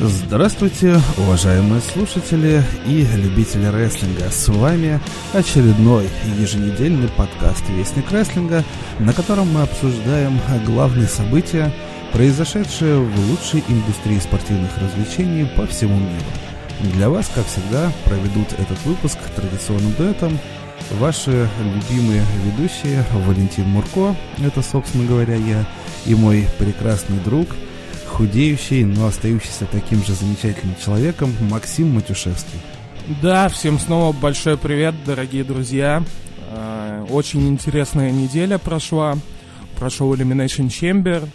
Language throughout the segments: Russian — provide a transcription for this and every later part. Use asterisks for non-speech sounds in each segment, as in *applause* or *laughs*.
Здравствуйте, уважаемые слушатели и любители рестлинга. С вами очередной еженедельный подкаст «Вестник рестлинга», на котором мы обсуждаем главные события, произошедшие в лучшей индустрии спортивных развлечений по всему миру. Для вас, как всегда, проведут этот выпуск традиционным дуэтом ваши любимые ведущие Валентин Мурко, это, собственно говоря, я, и мой прекрасный друг – худеющий, но остающийся таким же замечательным человеком Максим Матюшевский. Да, всем снова большой привет, дорогие друзья. Э, очень интересная неделя прошла. Прошел Elimination Chamber.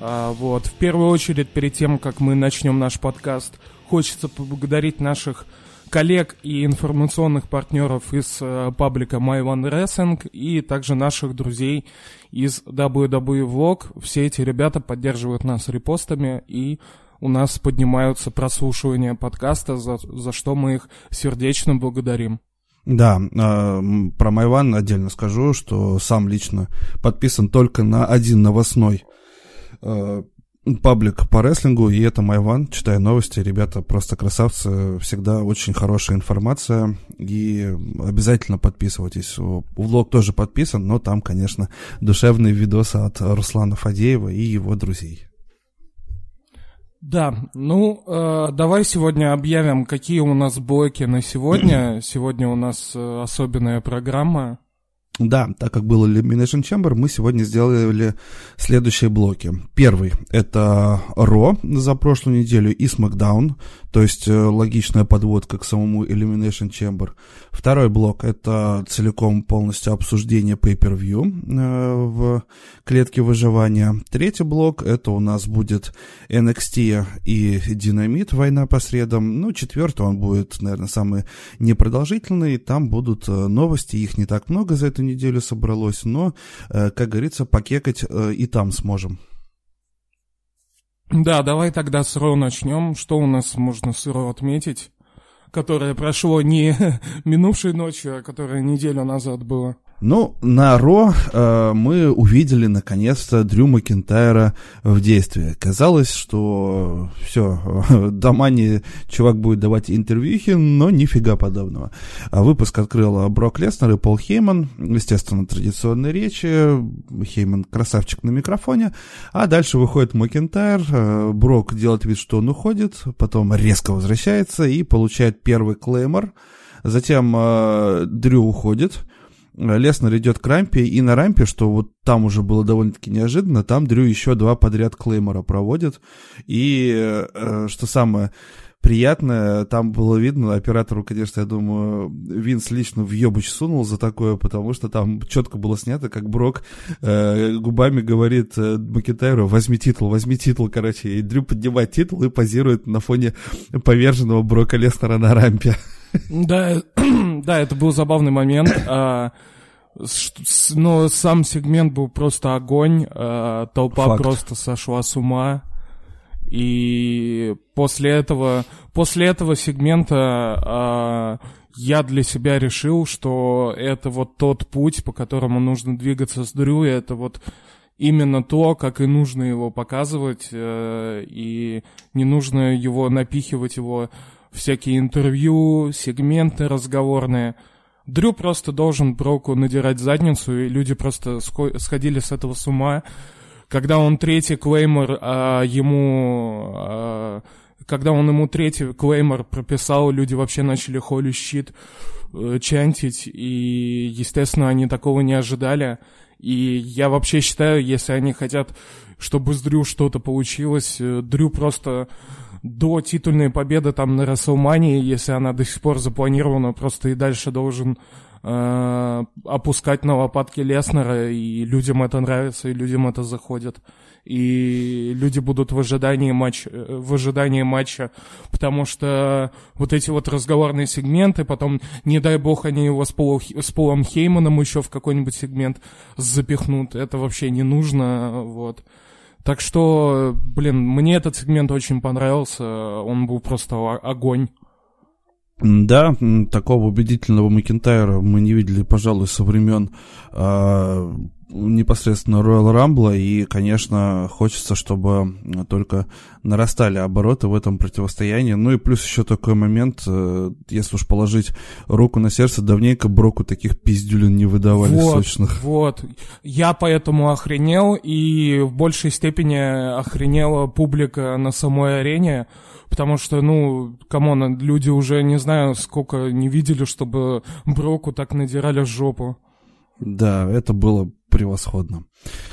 Э, вот, в первую очередь, перед тем, как мы начнем наш подкаст, хочется поблагодарить наших коллег и информационных партнеров из э, паблика My One Wrestling и также наших друзей из WWE Vlog. Все эти ребята поддерживают нас репостами и у нас поднимаются прослушивания подкаста, за, за что мы их сердечно благодарим. Да, э, про Майван отдельно скажу, что сам лично подписан только на один новостной э, паблик по рестлингу, и это Майван. Читаю новости, ребята просто красавцы, всегда очень хорошая информация, и обязательно подписывайтесь. Влог тоже подписан, но там, конечно, душевные видосы от Руслана Фадеева и его друзей. Да, ну э, давай сегодня объявим, какие у нас блоки на сегодня. Сегодня у нас э, особенная программа. Да, так как был Elimination Chamber, мы сегодня сделали следующие блоки. Первый — это Ро за прошлую неделю и SmackDown, то есть э, логичная подводка к самому Elimination Chamber. Второй блок — это целиком полностью обсуждение Pay-Per-View э, в клетке выживания. Третий блок — это у нас будет NXT и Динамит, война по средам. Ну, четвертый он будет, наверное, самый непродолжительный. Там будут э, новости, их не так много за эту неделю собралось, но, как говорится, покекать и там сможем. Да, давай тогда с Ро начнем. Что у нас можно с Ро отметить? Которое прошло не *laughs* минувшей ночью, а которое неделю назад было. Ну, на Ро э, мы увидели наконец-то Дрю Макентайра в действии. Казалось, что все, *laughs* Домани чувак будет давать интервьюхи, но нифига подобного. А выпуск открыл Брок Леснер и Пол Хейман. Естественно, традиционные речи. Хейман красавчик на микрофоне. А дальше выходит Макентайр. Э, Брок делает вид, что он уходит. Потом резко возвращается и получает первый клеймор. Затем э, Дрю уходит. Леснер идет к рампе, и на рампе, что вот там уже было довольно-таки неожиданно, там Дрю еще два подряд клеймора проводит. И э, что самое приятное, там было видно, оператору, конечно, я думаю, Винс лично в ебуч сунул за такое, потому что там четко было снято, как Брок э, губами говорит э, Макентайру, возьми титул, возьми титул, короче, и Дрю поднимает титул и позирует на фоне поверженного Брока Леснера на рампе. Да, да, это был забавный момент. А, но сам сегмент был просто огонь. А, толпа Факт. просто сошла с ума. И после этого, после этого сегмента а, я для себя решил, что это вот тот путь, по которому нужно двигаться с Дрю, и это вот именно то, как и нужно его показывать, э, и не нужно его напихивать его всякие интервью, сегменты разговорные. Дрю просто должен Броку надирать задницу, и люди просто сходили с этого с ума. Когда он третий клеймор а, ему... А, когда он ему третий клеймор прописал, люди вообще начали холи щит э, чантить, и, естественно, они такого не ожидали. И я вообще считаю, если они хотят, чтобы с Дрю что-то получилось, э, Дрю просто до титульной победы там на Расселмании, если она до сих пор запланирована, просто и дальше должен э, опускать на лопатки Леснера, и людям это нравится, и людям это заходит. И люди будут в ожидании, матч, э, в ожидании матча, потому что вот эти вот разговорные сегменты, потом, не дай бог, они его с, Полу, с Полом Хейманом еще в какой-нибудь сегмент запихнут, это вообще не нужно, вот. Так что, блин, мне этот сегмент очень понравился, он был просто огонь. Да, такого убедительного Макентайра мы не видели, пожалуй, со времен э, непосредственно Royal Rumble, и, конечно, хочется, чтобы только нарастали обороты в этом противостоянии. Ну и плюс еще такой момент, э, если уж положить руку на сердце, давненько Броку таких пиздюлин не выдавали вот, сочных. Вот, я поэтому охренел, и в большей степени охренела публика на самой арене, потому что, ну, come on, люди уже, не знаю, сколько не видели, чтобы Броку так надирали жопу. Да, это было превосходно.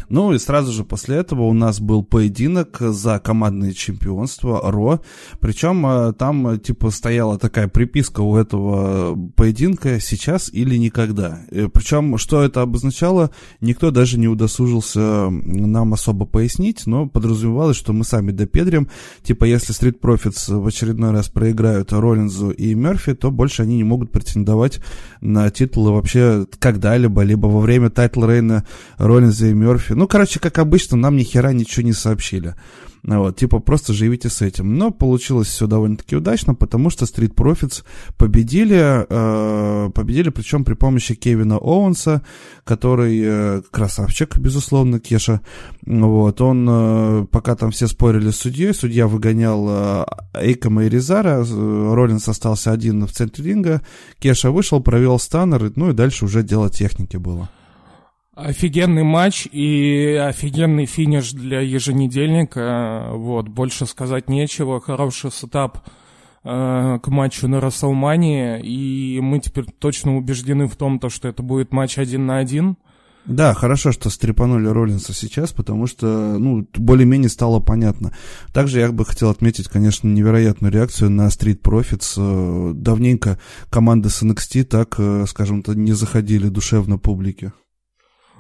Ну и сразу же после этого у нас был поединок за командное чемпионство Raw. Причем э, там э, типа стояла такая приписка у этого поединка «сейчас или никогда». Э, Причем что это обозначало, никто даже не удосужился нам особо пояснить, но подразумевалось, что мы сами допедрим. Типа если Street Profits в очередной раз проиграют Роллинзу и Мерфи, то больше они не могут претендовать на титулы вообще когда-либо, либо во время title reign а Роллинза и Мерфи. Ну, короче, как обычно, нам ни хера ничего не сообщили. Вот, типа, просто живите с этим. Но получилось все довольно-таки удачно, потому что Street Profits победили, э, победили, причем при помощи Кевина Оуэнса, который э, красавчик, безусловно, Кеша. Вот, он, э, пока там все спорили с судьей, судья выгонял э, Эйкома и Ризара, э, Роллинс остался один в центре ринга, Кеша вышел, провел станнер, ну и дальше уже дело техники было. Офигенный матч и офигенный финиш для еженедельника. Вот, больше сказать нечего. Хороший сетап э, к матчу на Рестлмании. И мы теперь точно убеждены в том, то, что это будет матч один на один. Да, хорошо, что стрипанули Роллинса сейчас, потому что, ну, более-менее стало понятно. Также я бы хотел отметить, конечно, невероятную реакцию на Street Profits. Э, давненько команды с NXT так, э, скажем так, не заходили душевно публике.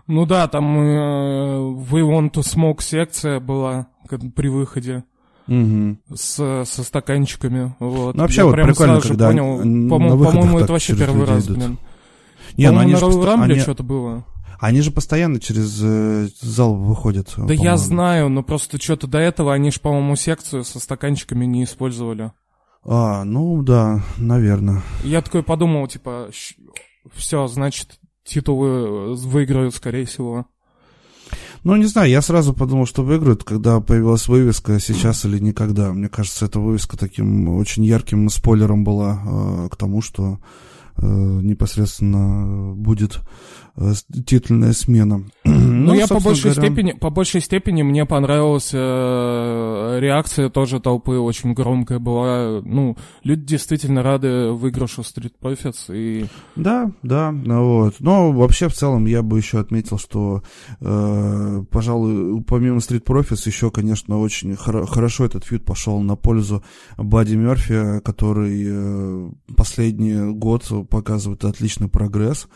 Ну да, там э, We Want to Smoke секция была при выходе. Угу. С, со стаканчиками. Вот. Ну, вообще, Я вот прикольно, когда понял, по-моему, по это вообще первый раз, идут. блин. Не, ну они на Royal Rumble они... что-то было. Они же постоянно через э, зал выходят. Да я знаю, но просто что-то до этого они же, по-моему, секцию со стаканчиками не использовали. А, ну да, наверное. Я такой подумал, типа, все, значит, титулы э, выиграют, скорее всего. Ну, не знаю, я сразу подумал, что выиграют, когда появилась вывеска «Сейчас или никогда». Мне кажется, эта вывеска таким очень ярким спойлером была э, к тому, что э, непосредственно будет титульная смена. *clears throat* Ну, ну я по большей, говоря... степени, по большей степени мне понравилась э, реакция тоже толпы, очень громкая была. Ну, люди действительно рады выигрышу Street Profits. И... Да, да, ну вот. Но вообще в целом я бы еще отметил, что, э, пожалуй, помимо Street Profits еще, конечно, очень хор- хорошо этот фьюд пошел на пользу Бадди Мерфи, который э, последний год показывает отличный прогресс.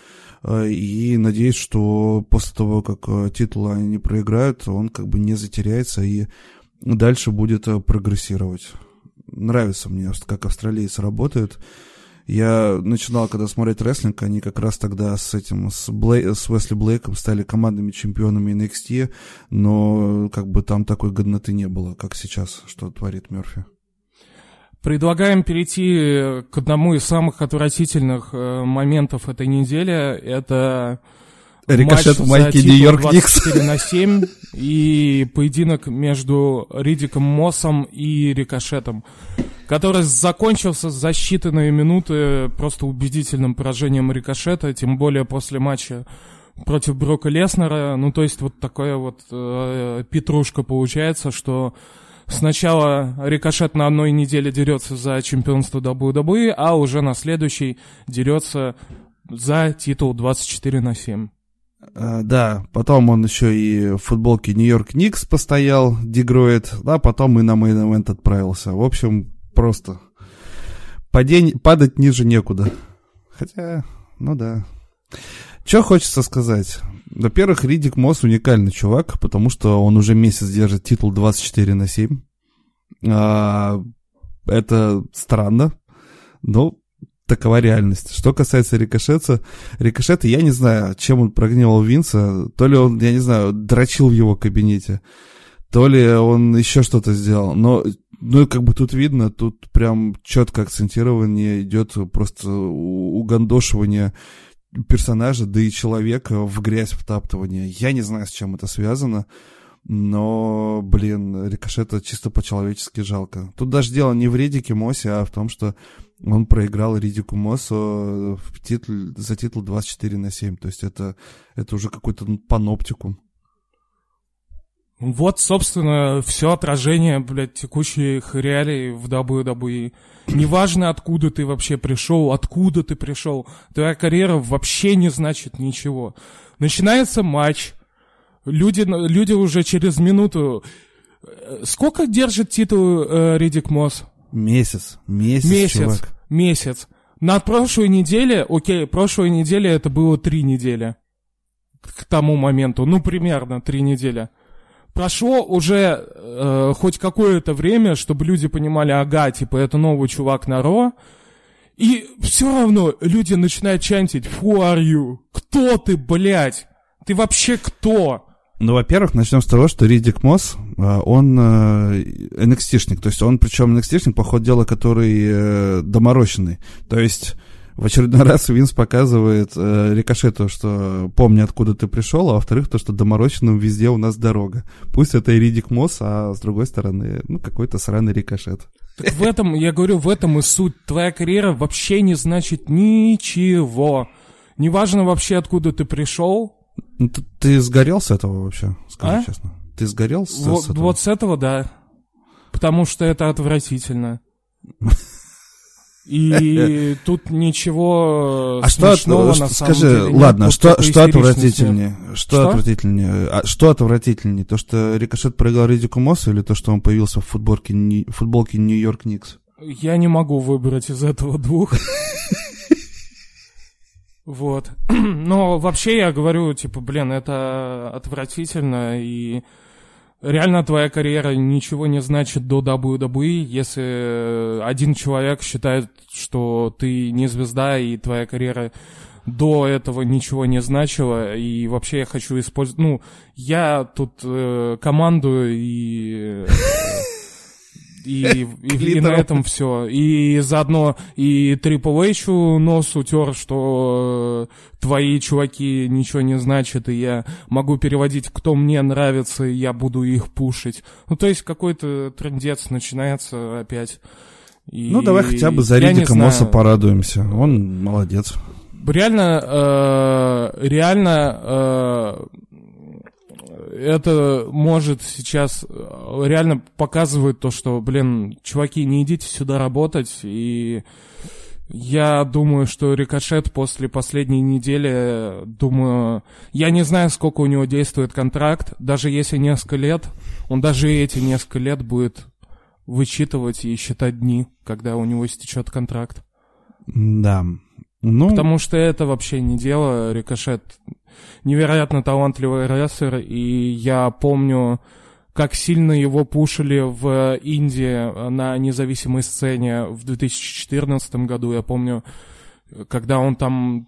Э, и надеюсь, что после того, как э, титул они проиграют, он как бы не затеряется и дальше будет э, прогрессировать. Нравится мне, как австралийцы работают. Я начинал, когда смотреть рестлинг, они как раз тогда с этим, с, Блей, с Уэсли Блейком стали командными чемпионами NXT, но как бы там такой годноты не было, как сейчас, что творит Мерфи. Предлагаем перейти к одному из самых отвратительных э, моментов этой недели. Это Рикошет матч в майке Нью-Йорк Никс. на 7 *laughs* и поединок между Ридиком Моссом и Рикошетом, который закончился за считанные минуты просто убедительным поражением Рикошета, тем более после матча против Брока Леснера. Ну, то есть вот такая вот э, петрушка получается, что Сначала Рикошет на одной неделе дерется за чемпионство WWE, а уже на следующей дерется за титул 24 на 7. А, да, потом он еще и в футболке Нью-Йорк Никс постоял, дегроид, а потом и на мейн отправился. В общем, просто падень, падать ниже некуда. Хотя, ну да. Что хочется сказать? Во-первых, Ридик Мосс уникальный чувак, потому что он уже месяц держит титул 24 на 7. А, это странно, но такова реальность. Что касается Рикошета, Рикошета, я не знаю, чем он прогневал Винса. То ли он, я не знаю, дрочил в его кабинете, то ли он еще что-то сделал. Но ну, как бы тут видно, тут прям четко акцентирование идет просто угандошивание персонажа, да и человека в грязь втаптывания. Я не знаю, с чем это связано, но, блин, Рикошета чисто по-человечески жалко. Тут даже дело не в Ридике Мосе, а в том, что он проиграл Ридику Мосу в титул, за титул 24 на 7. То есть это, это уже какой-то паноптикум. Вот, собственно, все отражение, блядь, текущих реалий в WWE. Неважно, откуда ты вообще пришел, откуда ты пришел, твоя карьера вообще не значит ничего. Начинается матч, люди, люди уже через минуту... Сколько держит титул э, Ридик Мосс? Месяц. Месяц, Месяц. чувак. Месяц. На прошлой неделе, окей, прошлой неделе это было три недели. К тому моменту. Ну, примерно три недели прошло уже э, хоть какое-то время, чтобы люди понимали, ага, типа, это новый чувак на Ро, и все равно люди начинают чантить «Who are you?» Кто ты, блядь? Ты вообще кто? Ну, во-первых, начнем с того, что Ридик Мосс, э, он NXT-шник, э, то есть он, причем NXT-шник, по ходу дела, который э, доморощенный. То есть в очередной *laughs* раз Винс показывает э, Рикошету, что помни, откуда ты пришел, а во-вторых, то, что доморощенным везде у нас дорога. Пусть это и Ридик Мосс, а с другой стороны, ну, какой-то сраный Рикошет. Так в этом, я говорю, в этом и суть. Твоя карьера вообще не значит ничего. Неважно вообще, откуда ты пришел. Ну, ты, ты сгорел с этого вообще, скажи а? честно. Ты сгорел с, вот, с этого? Вот с этого, да. Потому что это отвратительно. *laughs* И *laughs* тут ничего а что, на самом скажи, деле ладно, нет, что, что отвратительнее? Что, что отвратительнее? А, что отвратительнее? То, что Рикошет проиграл Ридику Моссу или то, что он появился в футболке, футболке Нью-Йорк Никс? Я не могу выбрать из этого двух. Вот. *clears throat* Но вообще я говорю, типа, блин, это отвратительно, и реально твоя карьера ничего не значит до WWE, если один человек считает, что ты не звезда, и твоя карьера до этого ничего не значила, и вообще я хочу использовать... Ну, я тут э, командую и... И, *laughs* и, и на этом все. И заодно и Triple H нос утер, что э, твои чуваки ничего не значат, и я могу переводить, кто мне нравится, и я буду их пушить. Ну, то есть какой-то трендец начинается опять. И ну, давай хотя бы за Ридика Мосса порадуемся. Он молодец. Реально, э, реально э, это может сейчас э, реально показывает то, что, блин, чуваки, не идите сюда работать, и я думаю, что Рикошет после последней недели, думаю, я не знаю, сколько у него действует контракт, даже если несколько лет, он даже эти несколько лет будет вычитывать и считать дни, когда у него истечет контракт. Да. Ну... Потому что это вообще не дело. Рикошет невероятно талантливый рестлер, и я помню, как сильно его пушили в Индии на независимой сцене в 2014 году. Я помню, когда он там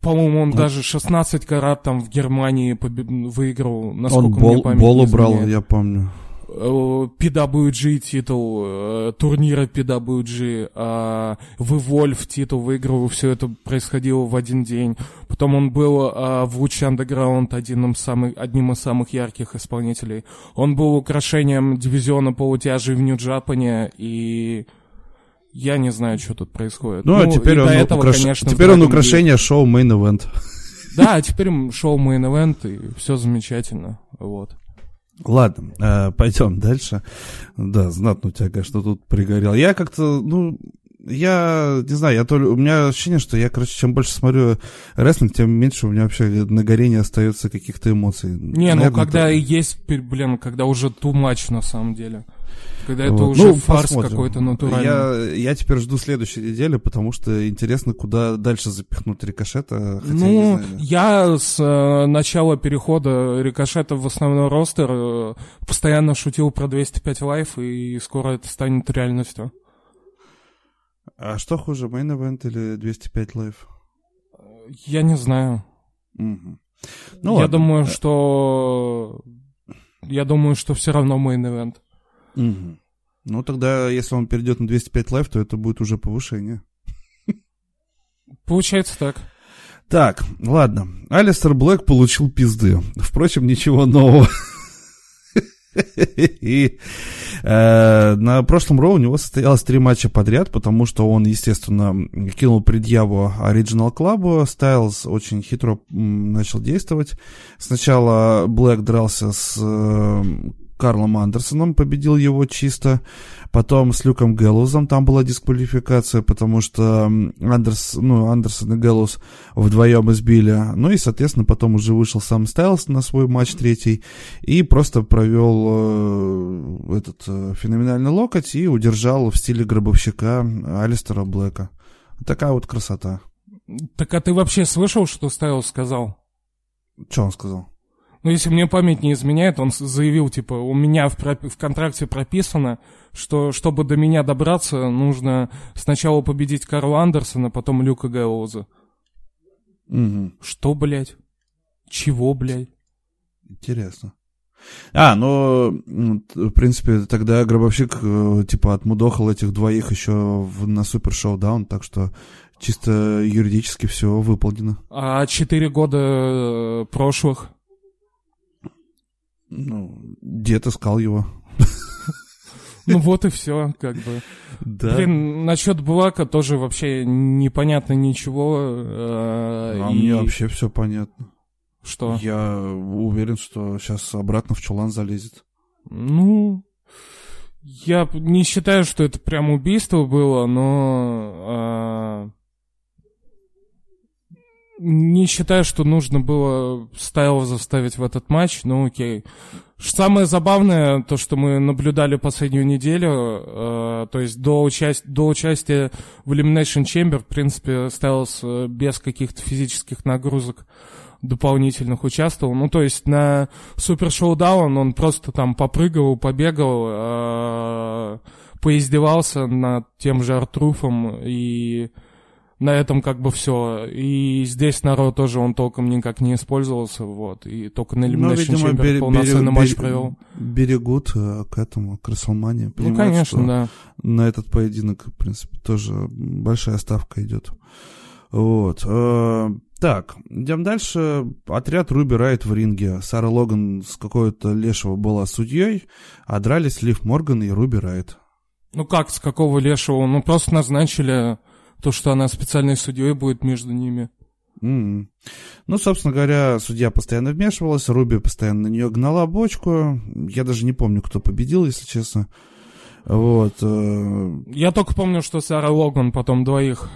по-моему, он ну, даже 16 карат там в Германии побед... выиграл, насколько он бол, мне память бол убрал, я помню. PWG титул, э, турнира PWG, а в Evolve титул выиграл, все это происходило в один день. Потом он был а, в Луч Underground одним, самых, одним из самых ярких исполнителей. Он был украшением дивизиона полутяжей в Нью-Джапане, и я не знаю, что тут происходит. Ну, а ну а теперь он, этого, украш... конечно, теперь он украшение шоу Main Event. Да, теперь шоу Main Event, и все замечательно, вот. Ладно, э, пойдем дальше. Да, знатно у тебя, конечно, тут пригорел. Я как-то, ну, я не знаю, я то ли, у меня ощущение, что я, короче, чем больше смотрю рестлинг, тем меньше у меня вообще на горении остается каких-то эмоций. Не, Наверное, ну когда это... есть, блин, когда уже too much на самом деле. Когда это вот. уже ну, фарс какой-то натуральный. Я, я теперь жду следующей недели, потому что интересно, куда дальше запихнуть рикошета. Хотя ну, я, я с э, начала перехода рикошета в основной ростер э, постоянно шутил про 205 лайф, и скоро это станет реальностью. А что хуже, Main Event или 205 лайф? Я не знаю. Угу. Ну, я ладно. думаю, что... Я думаю, что все равно Main Event. Угу. Ну, тогда, если он перейдет на 205 Live, то это будет уже повышение. Получается так. Так, ладно. Алистер Блэк получил пизды. Впрочем, ничего нового. И э, на прошлом Raw у него состоялось три матча подряд, потому что он, естественно, кинул предъяву Original Club. Стайлз очень хитро начал действовать. Сначала Блэк дрался с э, Карлом Андерсоном, победил его чисто. Потом с Люком Гэллоузом там была дисквалификация, потому что Андерс, ну, Андерсон и Гэллоуз вдвоем избили. Ну и, соответственно, потом уже вышел сам Стайлс на свой матч третий и просто провел э, этот э, феноменальный локоть и удержал в стиле гробовщика Алистера Блэка. Такая вот красота. Так а ты вообще слышал, что Стайлс сказал? Что он сказал? Ну, если мне память не изменяет, он заявил, типа, у меня в, в контракте прописано, что чтобы до меня добраться, нужно сначала победить Карла Андерсона, потом Люка Гэллоуза. Угу. Что, блядь? Чего, блядь? Интересно. А, ну, в принципе, тогда Гробовщик, э, типа, отмудохал этих двоих еще в, на Супер Шоу-даун, так что чисто юридически все выполнено. А четыре года э, прошлых? Ну, дед искал его. Ну вот и все, как бы. Да. Блин, насчет Блака тоже вообще непонятно ничего. Э, а и... мне вообще все понятно. Что? Я уверен, что сейчас обратно в чулан залезет. Ну, я не считаю, что это прям убийство было, но... Не считаю, что нужно было Стайл заставить в этот матч, ну окей. Самое забавное, то, что мы наблюдали последнюю неделю, э, то есть до, участь, до участия в Elimination Chamber, в принципе, Стайлс э, без каких-то физических нагрузок дополнительных участвовал. Ну, то есть на Супер Шоудаун он просто там попрыгал, побегал, э, поиздевался над тем же Артруфом и на этом как бы все. И здесь народ тоже он толком никак не использовался, вот. И только на Elimination ну, видимо, Chamber полноценный бери, матч провел. Берегут э, к этому, к Расселмане. Ну, конечно, да. На этот поединок, в принципе, тоже большая ставка идет. Вот. Э, так, идем дальше. Отряд Руби Райт в ринге. Сара Логан с какой-то лешего была судьей, а дрались Лив Морган и Руби Райт. Ну как, с какого лешего? Ну просто назначили то, что она специальной судьей будет между ними. Mm-hmm. Ну, собственно говоря, судья постоянно вмешивалась, Руби постоянно на нее гнала бочку. Я даже не помню, кто победил, если честно. Вот. Э, Я только помню, что Сара Логан потом двоих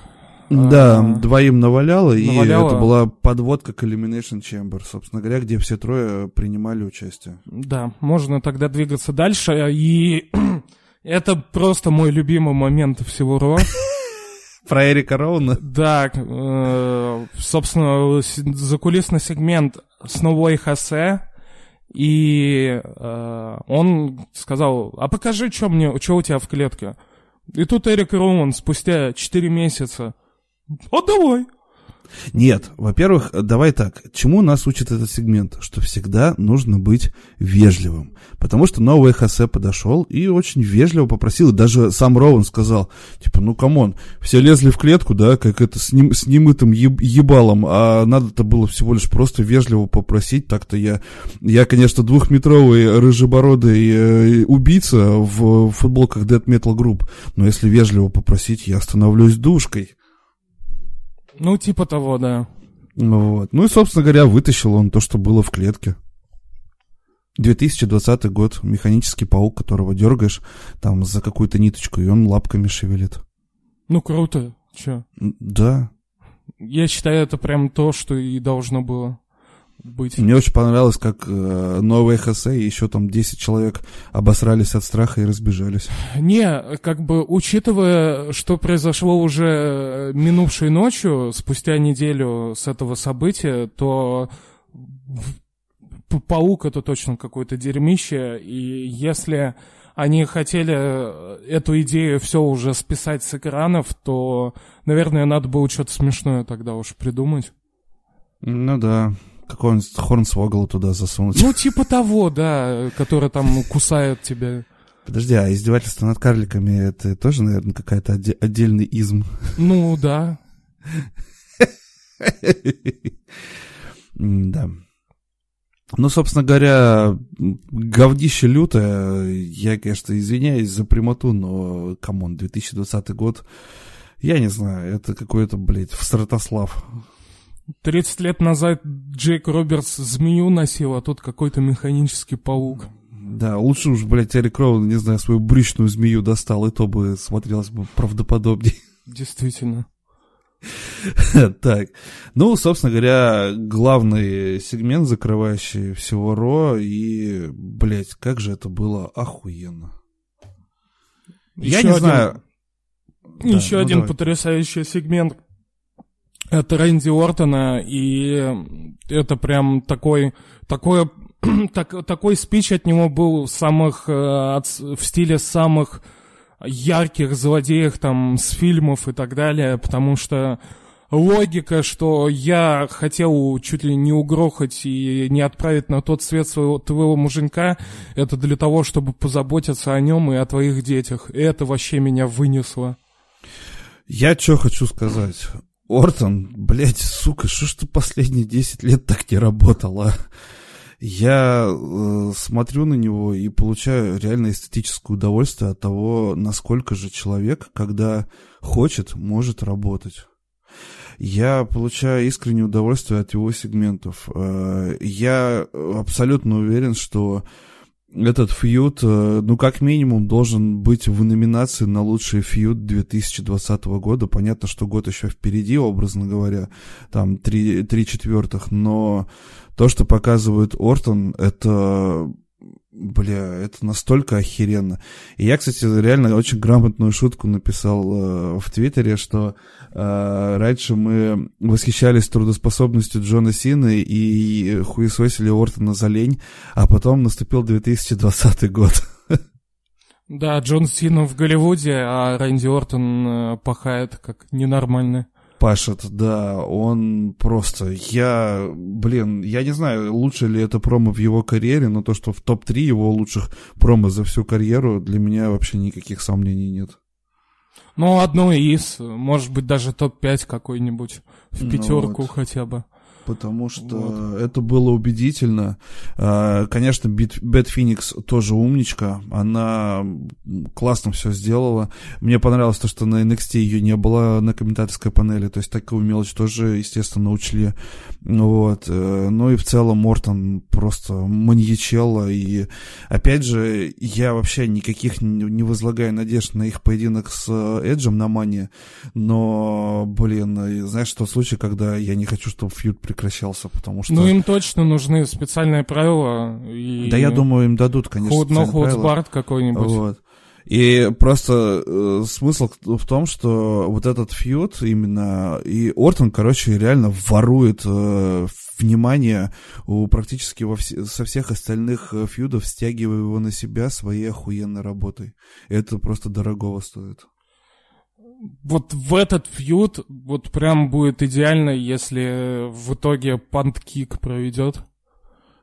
да, а, двоим наваляла, наваляла, и это была подводка к Elimination Chamber, собственно говоря, где все трое принимали участие. Да, можно тогда двигаться дальше, и *clears throat* это просто мой любимый момент всего Ро. Про Эрика Роуна? Да, э, собственно, закулисный сегмент с новой Хосе, и э, он сказал, а покажи, что мне, что у тебя в клетке. И тут Эрик Роуэн спустя 4 месяца, а давай, нет, во-первых, давай так, чему нас учит этот сегмент? Что всегда нужно быть вежливым. Потому что Ноу Вэй Хосе подошел и очень вежливо попросил, и даже сам Роуэн сказал, типа, ну come on, все лезли в клетку, да, как это с, ним, с немытым еб, ебалом, а надо-то было всего лишь просто вежливо попросить, так-то я, я, конечно, двухметровый рыжебородый э, убийца в футболках death metal групп, но если вежливо попросить, я становлюсь душкой. Ну, типа того, да. Вот. Ну и, собственно говоря, вытащил он то, что было в клетке. 2020 год. Механический паук, которого дергаешь там за какую-то ниточку, и он лапками шевелит. Ну, круто. Че? Да. Я считаю, это прям то, что и должно было быть. Мне очень понравилось, как э, новое хосе и еще там 10 человек обосрались от страха и разбежались. Не, как бы учитывая, что произошло уже минувшей ночью, спустя неделю с этого события, то паук это точно какое-то дерьмище, и если они хотели эту идею все уже списать с экранов, то, наверное, надо было что-то смешное тогда уж придумать. Ну да, какого-нибудь Хорнсвогла туда засунуть. Ну, типа того, да, который там кусает тебя. Подожди, а издевательство над карликами это тоже, наверное, какая-то отдельный изм? Ну, да. *laughs* Да. Ну, собственно говоря, говнище лютое. Я, конечно, извиняюсь за прямоту, но, come on, 2020 год, я не знаю, это какой-то, блядь, в Стратослав. 30 лет назад Джейк Робертс змею носил, а тут какой-то механический паук. Да, лучше уж, блядь, Эрик Роуэн, не знаю, свою брючную змею достал, и то бы смотрелось бы правдоподобнее. *laughs* Действительно. Так, ну, собственно говоря, главный сегмент, закрывающий всего Ро, и, блядь, как же это было охуенно. Я не знаю... Еще один потрясающий сегмент это Рэнди Ортона, и это прям такой, такой, *clears throat* так, такой спич от него был самых, э, от, в стиле самых ярких злодеев там с фильмов и так далее, потому что логика, что я хотел чуть ли не угрохать и не отправить на тот свет своего твоего муженька, это для того, чтобы позаботиться о нем и о твоих детях. И это вообще меня вынесло. Я что хочу сказать. Ортон, блядь, сука, что ж ты последние 10 лет так не работала? Я э, смотрю на него и получаю реально эстетическое удовольствие от того, насколько же человек, когда хочет, может работать. Я получаю искреннее удовольствие от его сегментов. Э, я абсолютно уверен, что этот фьюд, э, ну, как минимум, должен быть в номинации на лучший фьюд 2020 года. Понятно, что год еще впереди, образно говоря, там три, три четвертых, но то, что показывает Ортон, это Бля, это настолько охеренно. И я, кстати, реально очень грамотную шутку написал э, в Твиттере, что раньше мы восхищались трудоспособностью Джона Сины и хуесосили Ортона за лень, а потом наступил 2020 год. Да, Джон Сина в Голливуде, а Рэнди Ортон э, пахает как ненормальный пашет, да, он просто, я, блин, я не знаю, лучше ли это промо в его карьере, но то, что в топ-3 его лучших промо за всю карьеру, для меня вообще никаких сомнений нет. Ну, одно из, может быть, даже топ-5 какой-нибудь, в ну пятерку вот. хотя бы потому что вот. это было убедительно. А, конечно, Бет Феникс тоже умничка, она классно все сделала. Мне понравилось то, что на NXT ее не было на комментаторской панели, то есть такую мелочь тоже, естественно, учли. Вот. Э, ну и в целом Мортон просто маньячелло, и опять же, я вообще никаких не возлагаю надежд на их поединок с Эджем на Мане, но, блин, знаешь, тот случай, когда я не хочу, чтобы фьюд прекращался, потому что... Ну, им точно нужны специальные правила. И... Да, я думаю, им дадут, конечно, Ход, но ходсбард какой-нибудь. Вот. И просто э, смысл в том, что вот этот фьюд именно, и Ортон, короче, реально ворует э, внимание у практически во вс- со всех остальных э, фьюдов, стягивая его на себя своей охуенной работой. Это просто дорогого стоит вот в этот фьюд вот прям будет идеально, если в итоге панткик проведет.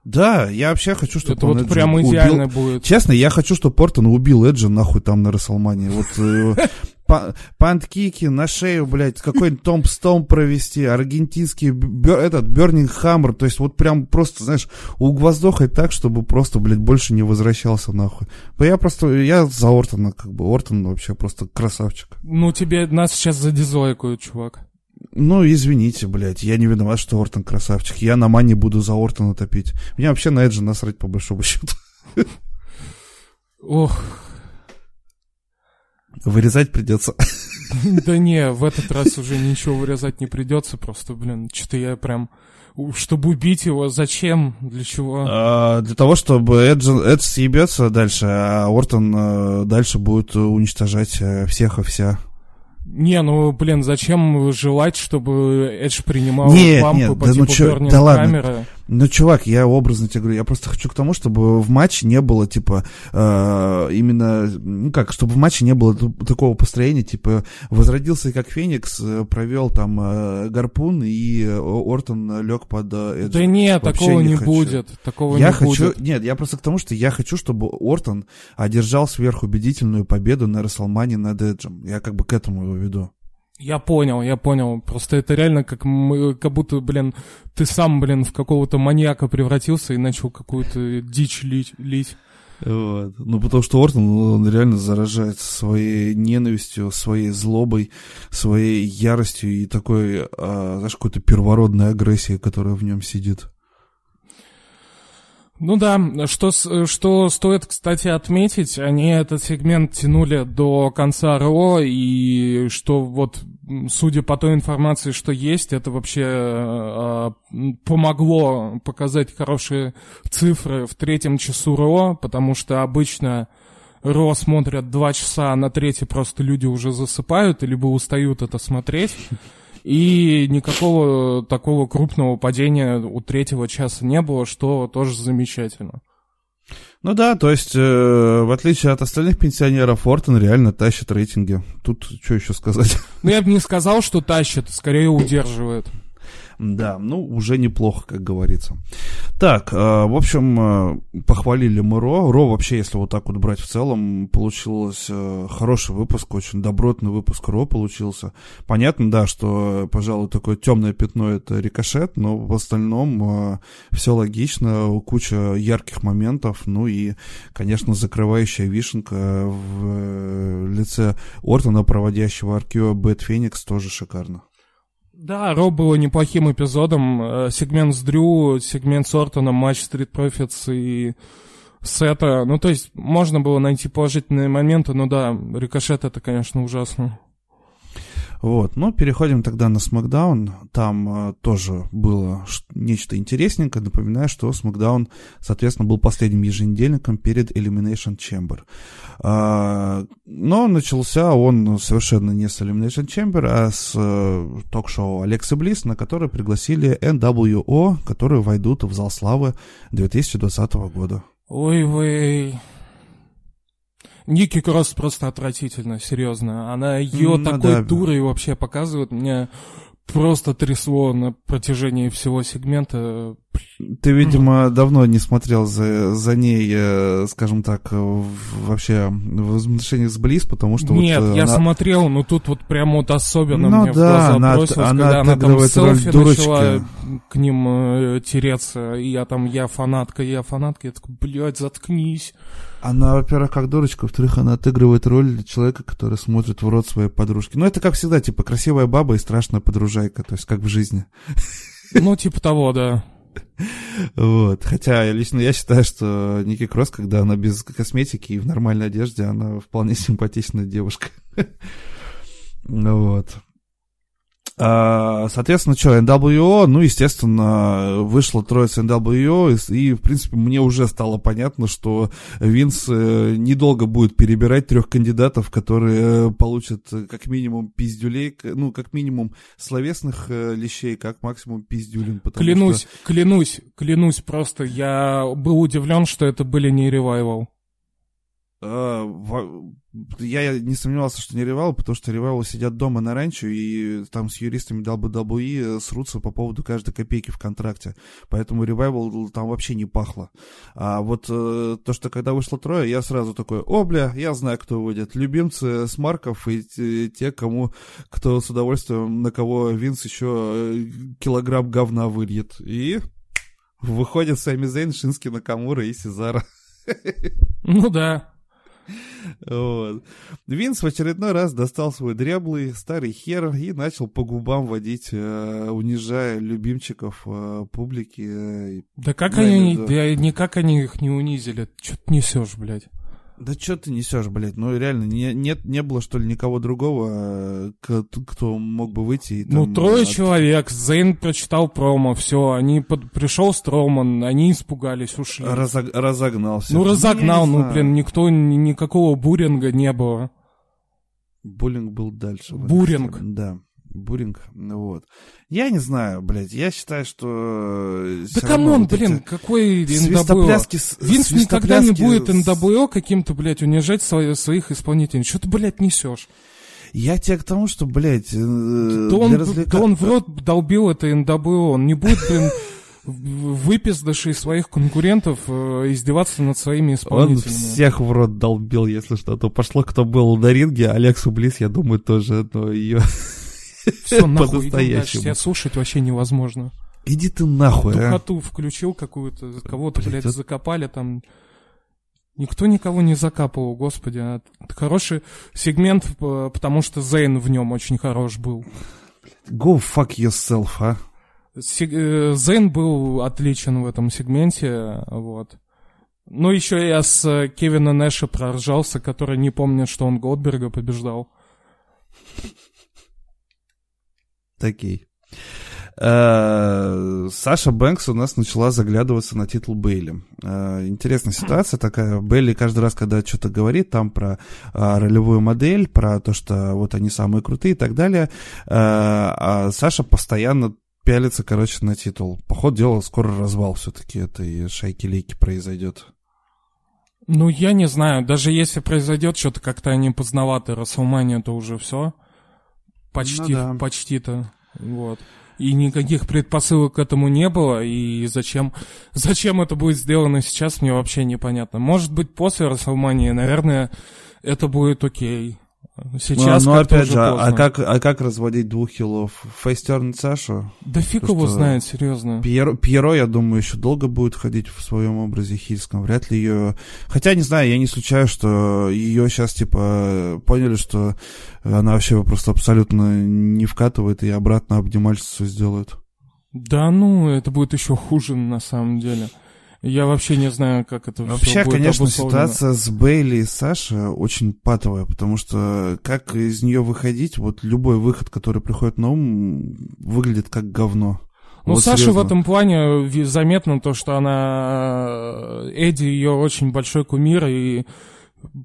Да, я вообще хочу, чтобы Это вот Эджин прям идеально убил... будет. Честно, я хочу, чтобы Портон убил Эджа нахуй там на Расселмане. Вот э, *laughs* панткики на шею, блядь, какой-нибудь томп-стом провести, аргентинский бер, этот Бернинг Хаммер, то есть вот прям просто, знаешь, угвоздохать так, чтобы просто, блядь, больше не возвращался нахуй. Я просто, я за Ортона, как бы, Ортон вообще просто красавчик. Ну, тебе нас сейчас задизлайкают, чувак. Ну, извините, блядь, я не виноват, что Ортон красавчик. Я на мане буду за Ортона топить. Мне вообще на Эджи насрать, по большому счету. Ох. Вырезать придется. Да не, в этот раз уже ничего вырезать не придется, просто, блин, что-то я прям... Чтобы убить его, зачем? Для чего? А, для того, чтобы Эдж, Эдж съебется дальше, а Ортон а, дальше будет уничтожать э, всех и вся. Не, ну, блин, зачем желать, чтобы Эдж принимал нет, бампы нет, по да, типу ну, чё, да ладно. Ну, чувак, я образно тебе говорю, я просто хочу к тому, чтобы в матче не было, типа, э, именно, ну как, чтобы в матче не было такого построения, типа, возродился как Феникс, э, провел там э, гарпун, и Ортон лег под э, Эдж. Да нет, Вообще такого не, не будет, такого я не хочу, будет. Нет, я просто к тому, что я хочу, чтобы Ортон одержал сверхубедительную победу на Расселмане над Эджем. Я как бы к этому его веду. Я понял, я понял. Просто это реально как, мы, как будто, блин, ты сам, блин, в какого-то маньяка превратился и начал какую-то дичь лить. лить. Вот. Ну, потому что Ортон, он реально заражает своей ненавистью, своей злобой, своей яростью и такой, а, знаешь, какой-то первородной агрессией, которая в нем сидит. Ну да, что, что стоит, кстати, отметить, они этот сегмент тянули до конца РО, и что вот, судя по той информации, что есть, это вообще э, помогло показать хорошие цифры в третьем часу РО, потому что обычно РО смотрят два часа, а на третий просто люди уже засыпают, либо устают это смотреть. И никакого такого крупного падения у третьего часа не было, что тоже замечательно. Ну да, то есть, э, в отличие от остальных пенсионеров, Ортон реально тащит рейтинги. Тут что еще сказать? Ну, я бы не сказал, что тащит, скорее удерживает. Да, ну, уже неплохо, как говорится. Так, э, в общем, э, похвалили мы Ро. Ро вообще, если вот так вот брать в целом, получилось э, хороший выпуск, очень добротный выпуск Ро получился. Понятно, да, что, пожалуй, такое темное пятно это рикошет, но в остальном все логично, куча ярких моментов, ну и, конечно, закрывающая вишенка в лице Ортона, проводящего Аркео Бэт Феникс, тоже шикарно. Да, Ро было неплохим эпизодом. Э, сегмент с Дрю, сегмент с Ортоном, матч Street Profits и Сета. Ну, то есть, можно было найти положительные моменты, но да, рикошет это, конечно, ужасно. Вот, ну, переходим тогда на SmackDown. Там э, тоже было нечто интересненькое. Напоминаю, что SmackDown, соответственно, был последним еженедельником перед Elimination Chamber. А, но начался он совершенно не с Elimination Chamber, а с э, ток-шоу Алекса Близ, на которое пригласили NWO, которые войдут в зал славы 2020 года. Ой, вы Ники Кросс просто отвратительно, серьезно. Она ее ну, такой да. дурой вообще показывает. Мне просто трясло на протяжении всего сегмента. Ты, видимо, давно не смотрел за, за ней, э, скажем так, вообще в отношениях с Близ, потому что... Нет, вот, э, я она... смотрел, но тут вот прям вот особенно ну, мне да, в глаза она, бросилось, она, когда она там селфи дурочки. начала к ним э, тереться, и я там, я фанатка, я фанатка, я такой, блядь, заткнись. Она, во-первых, как дурочка, во-вторых, она отыгрывает роль человека, который смотрит в рот своей подружки. Ну, это, как всегда, типа, красивая баба и страшная подружайка, то есть, как в жизни. Ну, типа того, да. *laughs* Вот. Хотя лично я считаю, что Ники Кросс, когда она без косметики и в нормальной одежде, она вполне *laughs* симпатичная девушка. *laughs* Вот. А, соответственно, что, NWO, ну, естественно, вышла троица NWO, и, в принципе, мне уже стало понятно, что Винс э, недолго будет перебирать трех кандидатов, которые получат э, как минимум пиздюлей, ну, как минимум словесных э, лещей, как максимум пиздюлин. Клянусь, что... клянусь, клянусь просто, я был удивлен, что это были не ревайвал. А, я не сомневался, что не Ревал, потому что Ревал сидят дома на ранчо и там с юристами WWE срутся по поводу каждой копейки в контракте. Поэтому Ревайвал там вообще не пахло. А вот э, то, что когда вышло трое, я сразу такой, о, бля, я знаю, кто выйдет. Любимцы с Марков и те, кому, кто с удовольствием, на кого Винс еще э, килограмм говна выльет. И выходит Сами Зейн, Шински Накамура и Сезара. Ну да, вот. Винс в очередной раз достал свой дряблый старый хер и начал по губам водить, э, унижая любимчиков э, публики. Э, да как они, да, никак они их не унизили. Че ты несешь, блядь? Да что ты несешь, блядь? Ну реально, не, нет, не было, что ли, никого другого, э, кто, мог бы выйти и Ну, трое от... человек, Зейн прочитал промо, все, они под... пришел Строуман, они испугались, ушли. Разог... Разогнал все. Ну, разогнал, ну, блин, никто, никакого booring а не было. Буллинг был дальше. Booring. Да. Booring, вот. Я не знаю, блядь, я считаю, что... Э, да come on, вот блин, какой НДБО? Винс никогда не будет НДБО каким-то, блядь, унижать свои, своих исполнителей. Что ты, блядь, несешь? Я тебе к тому, что, блядь, э, да, он, развлека... да он в рот долбил это НДБО, он не будет, блин, выпиздавший своих конкурентов э, издеваться над своими исполнителями. Он всех в рот долбил, если что. То пошло, кто был на ринге, Алексу Близ, я думаю, тоже, но ее... Все, нахуй. Тебя слушать вообще невозможно. Иди ты нахуй, а. Духоту включил какую-то, кого-то, блядь, блядь, закопали там. Никто никого не закапывал, господи. А хороший сегмент, потому что Зейн в нем очень хорош был. Go fuck yourself, а? Э, Зейн был отличен в этом сегменте, вот. Ну, еще я с Кевина Нэша проржался, который не помнит, что он Голдберга побеждал. Такие. Э, Саша Бэнкс у нас начала заглядываться на титул Бейли. Э, интересная ситуация такая. Бейли каждый раз, когда что-то говорит там про э, ролевую модель, про то, что вот они самые крутые и так далее, а Саша постоянно пялится, короче, на титул. Поход дела, скоро развал все-таки этой шайки-лейки произойдет. Ну, я не знаю. Даже если произойдет что-то как-то они поздноваты, Расселмания, то уже все. Почти, ну, да. почти-то. Вот и никаких предпосылок к этому не было, и зачем, *laughs* зачем это будет сделано сейчас, мне вообще непонятно. Может быть, после Расселмании, наверное, это будет окей. Сейчас ну, ну опять же, а поздно. а как, а как разводить двух хилов? Фейстерн Сашу? Да фиг его знает, серьезно. Пьеро, Пьеро, я думаю, еще долго будет ходить в своем образе хильском. Вряд ли ее... Хотя, не знаю, я не случаю, что ее сейчас, типа, поняли, что она вообще просто абсолютно не вкатывает и обратно обнимальщицу сделают. Да ну, это будет еще хуже на самом деле. Я вообще не знаю, как это Вообще, будет конечно, ситуация с Бейли и Сашей очень патовая, потому что как из нее выходить, вот любой выход, который приходит на ум, выглядит как говно. Ну, вот Саша серьезно. в этом плане заметно то, что она... Эдди ее очень большой кумир, и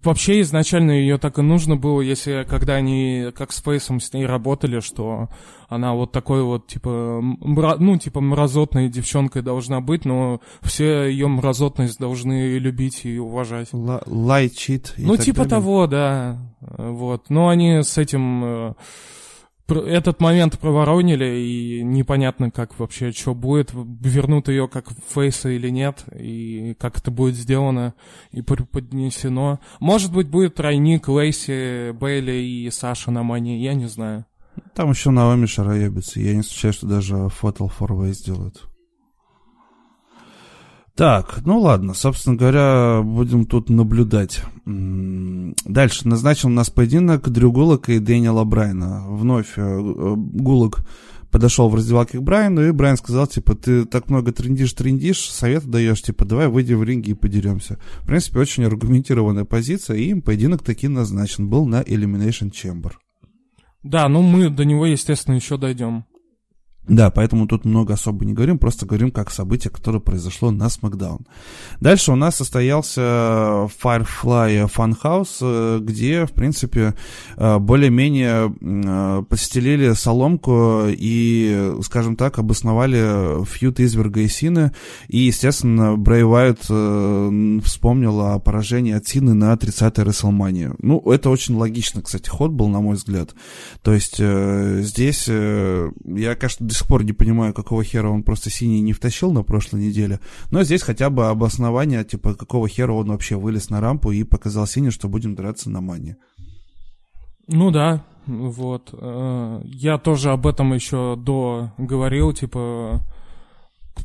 Вообще изначально ее так и нужно было, если когда они как с Фейсом с ней работали, что она вот такой вот типа мра, ну типа мразотной девчонкой должна быть, но все ее мразотность должны любить и уважать. Лайчит. Ну типа далее. того, да, вот. Но они с этим э, этот момент проворонили, и непонятно, как вообще, что будет, вернут ее как фейса или нет, и как это будет сделано и преподнесено. Может быть, будет тройник Лейси, Бейли и Саша на Мане, я не знаю. Там еще Наоми шароебится, я не случаю, что даже Fatal 4 сделают. Так, ну ладно, собственно говоря, будем тут наблюдать. Дальше назначил у нас поединок Дрю Гулок и Дэниела Брайна. Вновь э, э, Гулок подошел в раздевалке к Брайану, и Брайан сказал, типа, ты так много трендишь, трендишь, совет даешь, типа, давай выйдем в ринге и подеремся. В принципе, очень аргументированная позиция, и им поединок таки назначен был на Elimination Chamber. Да, ну мы до него, естественно, еще дойдем. Да, поэтому тут много особо не говорим, просто говорим как событие, которое произошло на SmackDown. Дальше у нас состоялся Firefly Funhouse, э, где, в принципе, э, более-менее э, постелили соломку и, скажем так, обосновали фьют Изверга и Сины. И, естественно, Брэй Уайт вспомнил о поражении от Сины на 30-й WrestleMania. Ну, это очень логично, кстати, ход был, на мой взгляд. То есть здесь я, конечно, сих пор не понимаю, какого хера он просто синий не втащил на прошлой неделе. Но здесь хотя бы обоснование, типа, какого хера он вообще вылез на рампу и показал синий, что будем драться на мане. Ну да, вот. Э, я тоже об этом еще до говорил, типа,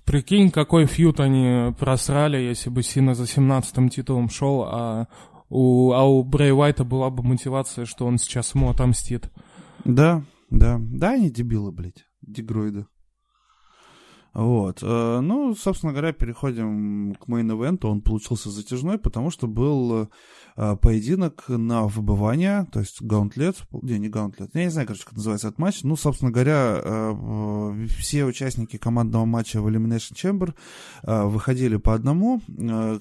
прикинь, какой фьют они просрали, если бы Сина за 17-м титулом шел, а у, а у Брей Уайта была бы мотивация, что он сейчас ему отомстит. Да, да, да, они дебилы, блядь дегроида. Вот. Э, ну, собственно говоря, переходим к мейн-эвенту. Он получился затяжной, потому что был э, поединок на выбывание, то есть гаунтлет, не, не гаунтлет, я не знаю, короче, как называется этот матч. Ну, собственно говоря, э, все участники командного матча в Elimination Chamber выходили по одному.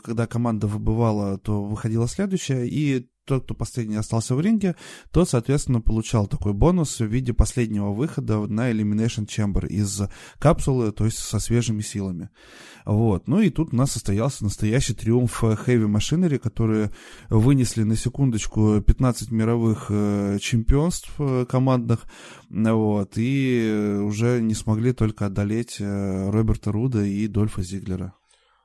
Когда команда выбывала, то выходила следующая, и тот, кто последний остался в ринге, тот, соответственно, получал такой бонус в виде последнего выхода на Elimination Chamber из капсулы, то есть со свежими силами. Вот. Ну и тут у нас состоялся настоящий триумф Heavy Machinery, которые вынесли на секундочку 15 мировых э, чемпионств э, командных, вот, и уже не смогли только одолеть э, Роберта Руда и Дольфа Зиглера.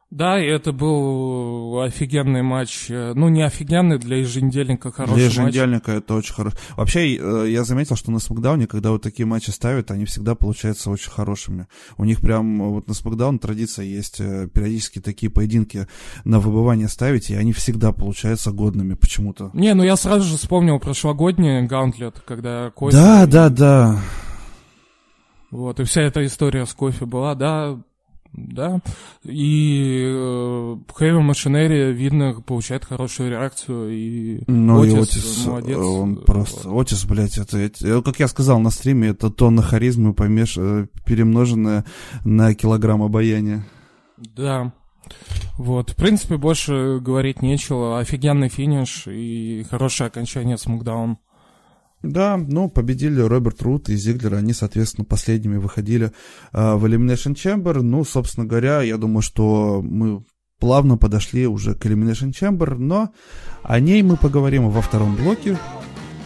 Да, и это был офигенный матч. Ну, не офигенный, для еженедельника хороший Для еженедельника матч. это очень хорошо. Вообще, э, я заметил, что на Смакдауне, когда вот такие матчи ставят, они всегда получаются очень хорошими. У них прям вот на Смакдаун традиция есть э, периодически такие поединки на выбывание ставить, и они всегда получаются годными почему-то. Не, ну я сразу же вспомнил прошлогодний Гаунтлет, когда Кофе... Да, да, да. Вот, и вся эта история с кофе была, да, да, и э, Heavy Machinery, видно, получает хорошую реакцию, и ну, Отис, и Отис молодец. Он просто, вот. Отис, блядь, это, это, как я сказал на стриме, это тонна харизмы, помеш... Э, перемноженная на килограмм обаяния. Да, вот, в принципе, больше говорить нечего, офигенный финиш и хорошее окончание Смакдаун. Да, ну, победили Роберт Рут и Зиглер, они, соответственно, последними выходили э, в Elimination Chamber. Ну, собственно говоря, я думаю, что мы плавно подошли уже к Elimination Chamber, но о ней мы поговорим во втором блоке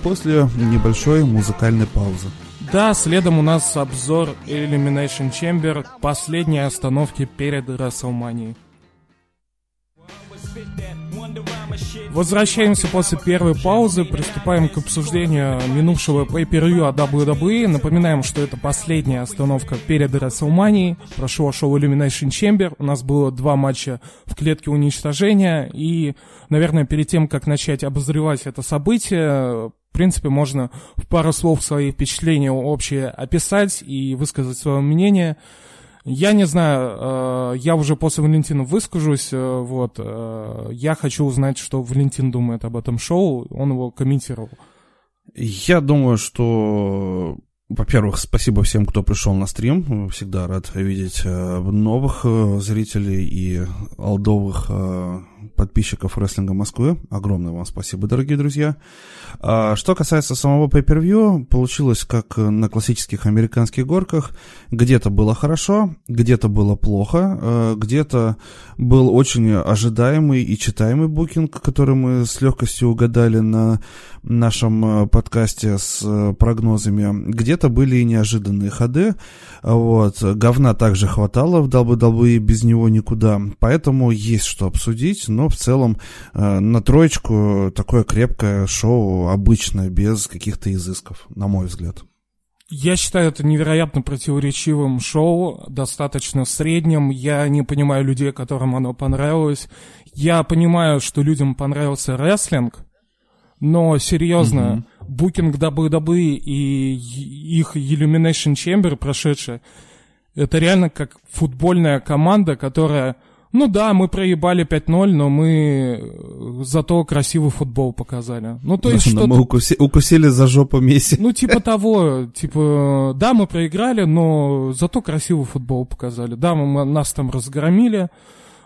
после небольшой музыкальной паузы. Да, следом у нас обзор Elimination Chamber, последней остановки перед WrestleMania. Возвращаемся после первой паузы, приступаем к обсуждению минувшего pay-per-view от WWE. Напоминаем, что это последняя остановка перед WrestleMania. Прошло шоу Elimination Chamber. У нас было два матча в клетке уничтожения. И, наверное, перед тем, как начать обозревать это событие, в принципе, можно в пару слов свои впечатления общие описать и высказать свое мнение. Я не знаю, э, я уже после Валентина выскажусь, э, вот, э, я хочу узнать, что Валентин думает об этом шоу, он его комментировал. Я думаю, что во-первых, спасибо всем, кто пришел на стрим. Всегда рад видеть новых зрителей и олдовых подписчиков рестлинга Москвы. Огромное вам спасибо, дорогие друзья. А, что касается самого pay-per-view, получилось как на классических американских горках. Где-то было хорошо, где-то было плохо, а, где-то был очень ожидаемый и читаемый букинг, который мы с легкостью угадали на нашем а, подкасте с прогнозами. Где-то были и неожиданные ходы. Вот. Говна также хватало в WWE, без него никуда. Поэтому есть что обсудить, но в целом э, на троечку такое крепкое шоу обычное, без каких-то изысков, на мой взгляд. Я считаю это невероятно противоречивым шоу, достаточно средним. Я не понимаю людей, которым оно понравилось. Я понимаю, что людям понравился рестлинг, но серьезно, mm-hmm. букинг WWE и их Illumination Chamber прошедшие, это реально как футбольная команда, которая ну да, мы проебали 5-0, но мы э, зато красивый футбол показали. Ну то есть что Мы укуси, укусили за жопу Месси. Ну типа *laughs* того, типа, да, мы проиграли, но зато красивый футбол показали. Да, мы, нас там разгромили,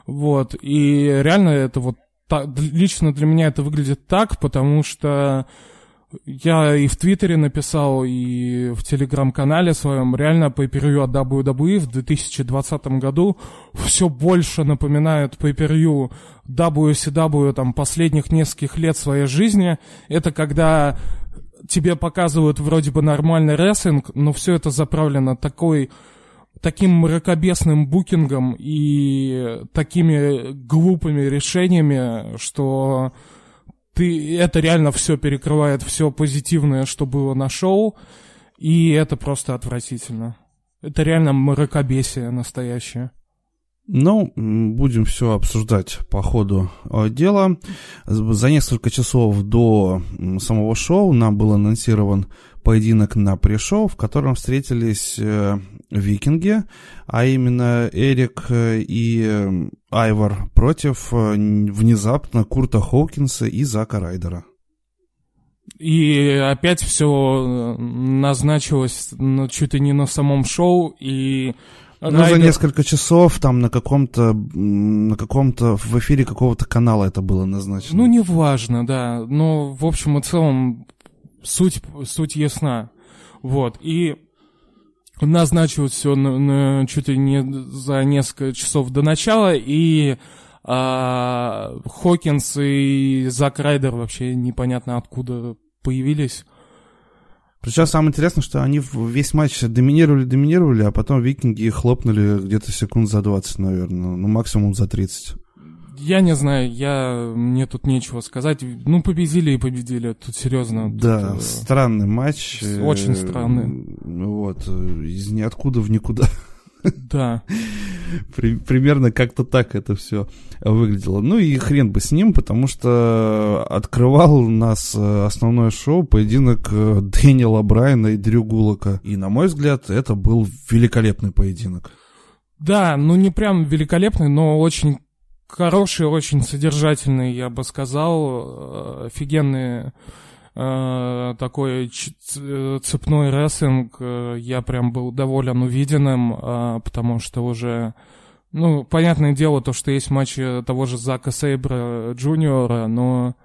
вот, и реально это вот, так, лично для меня это выглядит так, потому что я и в Твиттере написал, и в Телеграм-канале своем, реально per от WWE в 2020 году все больше напоминает по per WCW там, последних нескольких лет своей жизни. Это когда тебе показывают вроде бы нормальный рестлинг, но все это заправлено такой таким мракобесным букингом и такими глупыми решениями, что ты, это реально все перекрывает все позитивное, что было на шоу, и это просто отвратительно. Это реально мракобесие настоящее. Ну, будем все обсуждать по ходу э, дела. За несколько часов до самого шоу нам был анонсирован поединок на пришоу, в котором встретились э, викинги, а именно Эрик э, и Айвар против внезапно Курта Хоукинса и Зака Райдера. И опять все назначилось ну, чуть ли не на самом шоу, и ну, Райдер... за несколько часов там на каком-то, на каком-то, в эфире какого-то канала это было назначено. Ну, неважно, да. Но, в общем и целом, суть, суть ясна. Вот. И назначилось все на, на, чуть ли не за несколько часов до начала, и а, Хокинс и Зак Райдер вообще непонятно откуда появились. Причем самое интересное, что они весь матч доминировали, доминировали, а потом викинги хлопнули где-то секунд за 20, наверное, ну максимум за 30. Я не знаю, я мне тут нечего сказать. Ну, победили и победили, тут серьезно. Да, тут, э, странный матч. Очень э, странный. Вот, э, из ниоткуда в никуда. Да. При, примерно как-то так это все выглядело. Ну и хрен бы с ним, потому что открывал нас э, основное шоу поединок Дэниела Брайана и Дрю Гулака. И, на мой взгляд, это был великолепный поединок. Да, ну не прям великолепный, но очень хороший, очень содержательный, я бы сказал, э, офигенный Э, такой цепной рестлинг, э, я прям был доволен увиденным, э, потому что уже, ну, понятное дело, то, что есть матчи того же Зака Сейбра Джуниора, но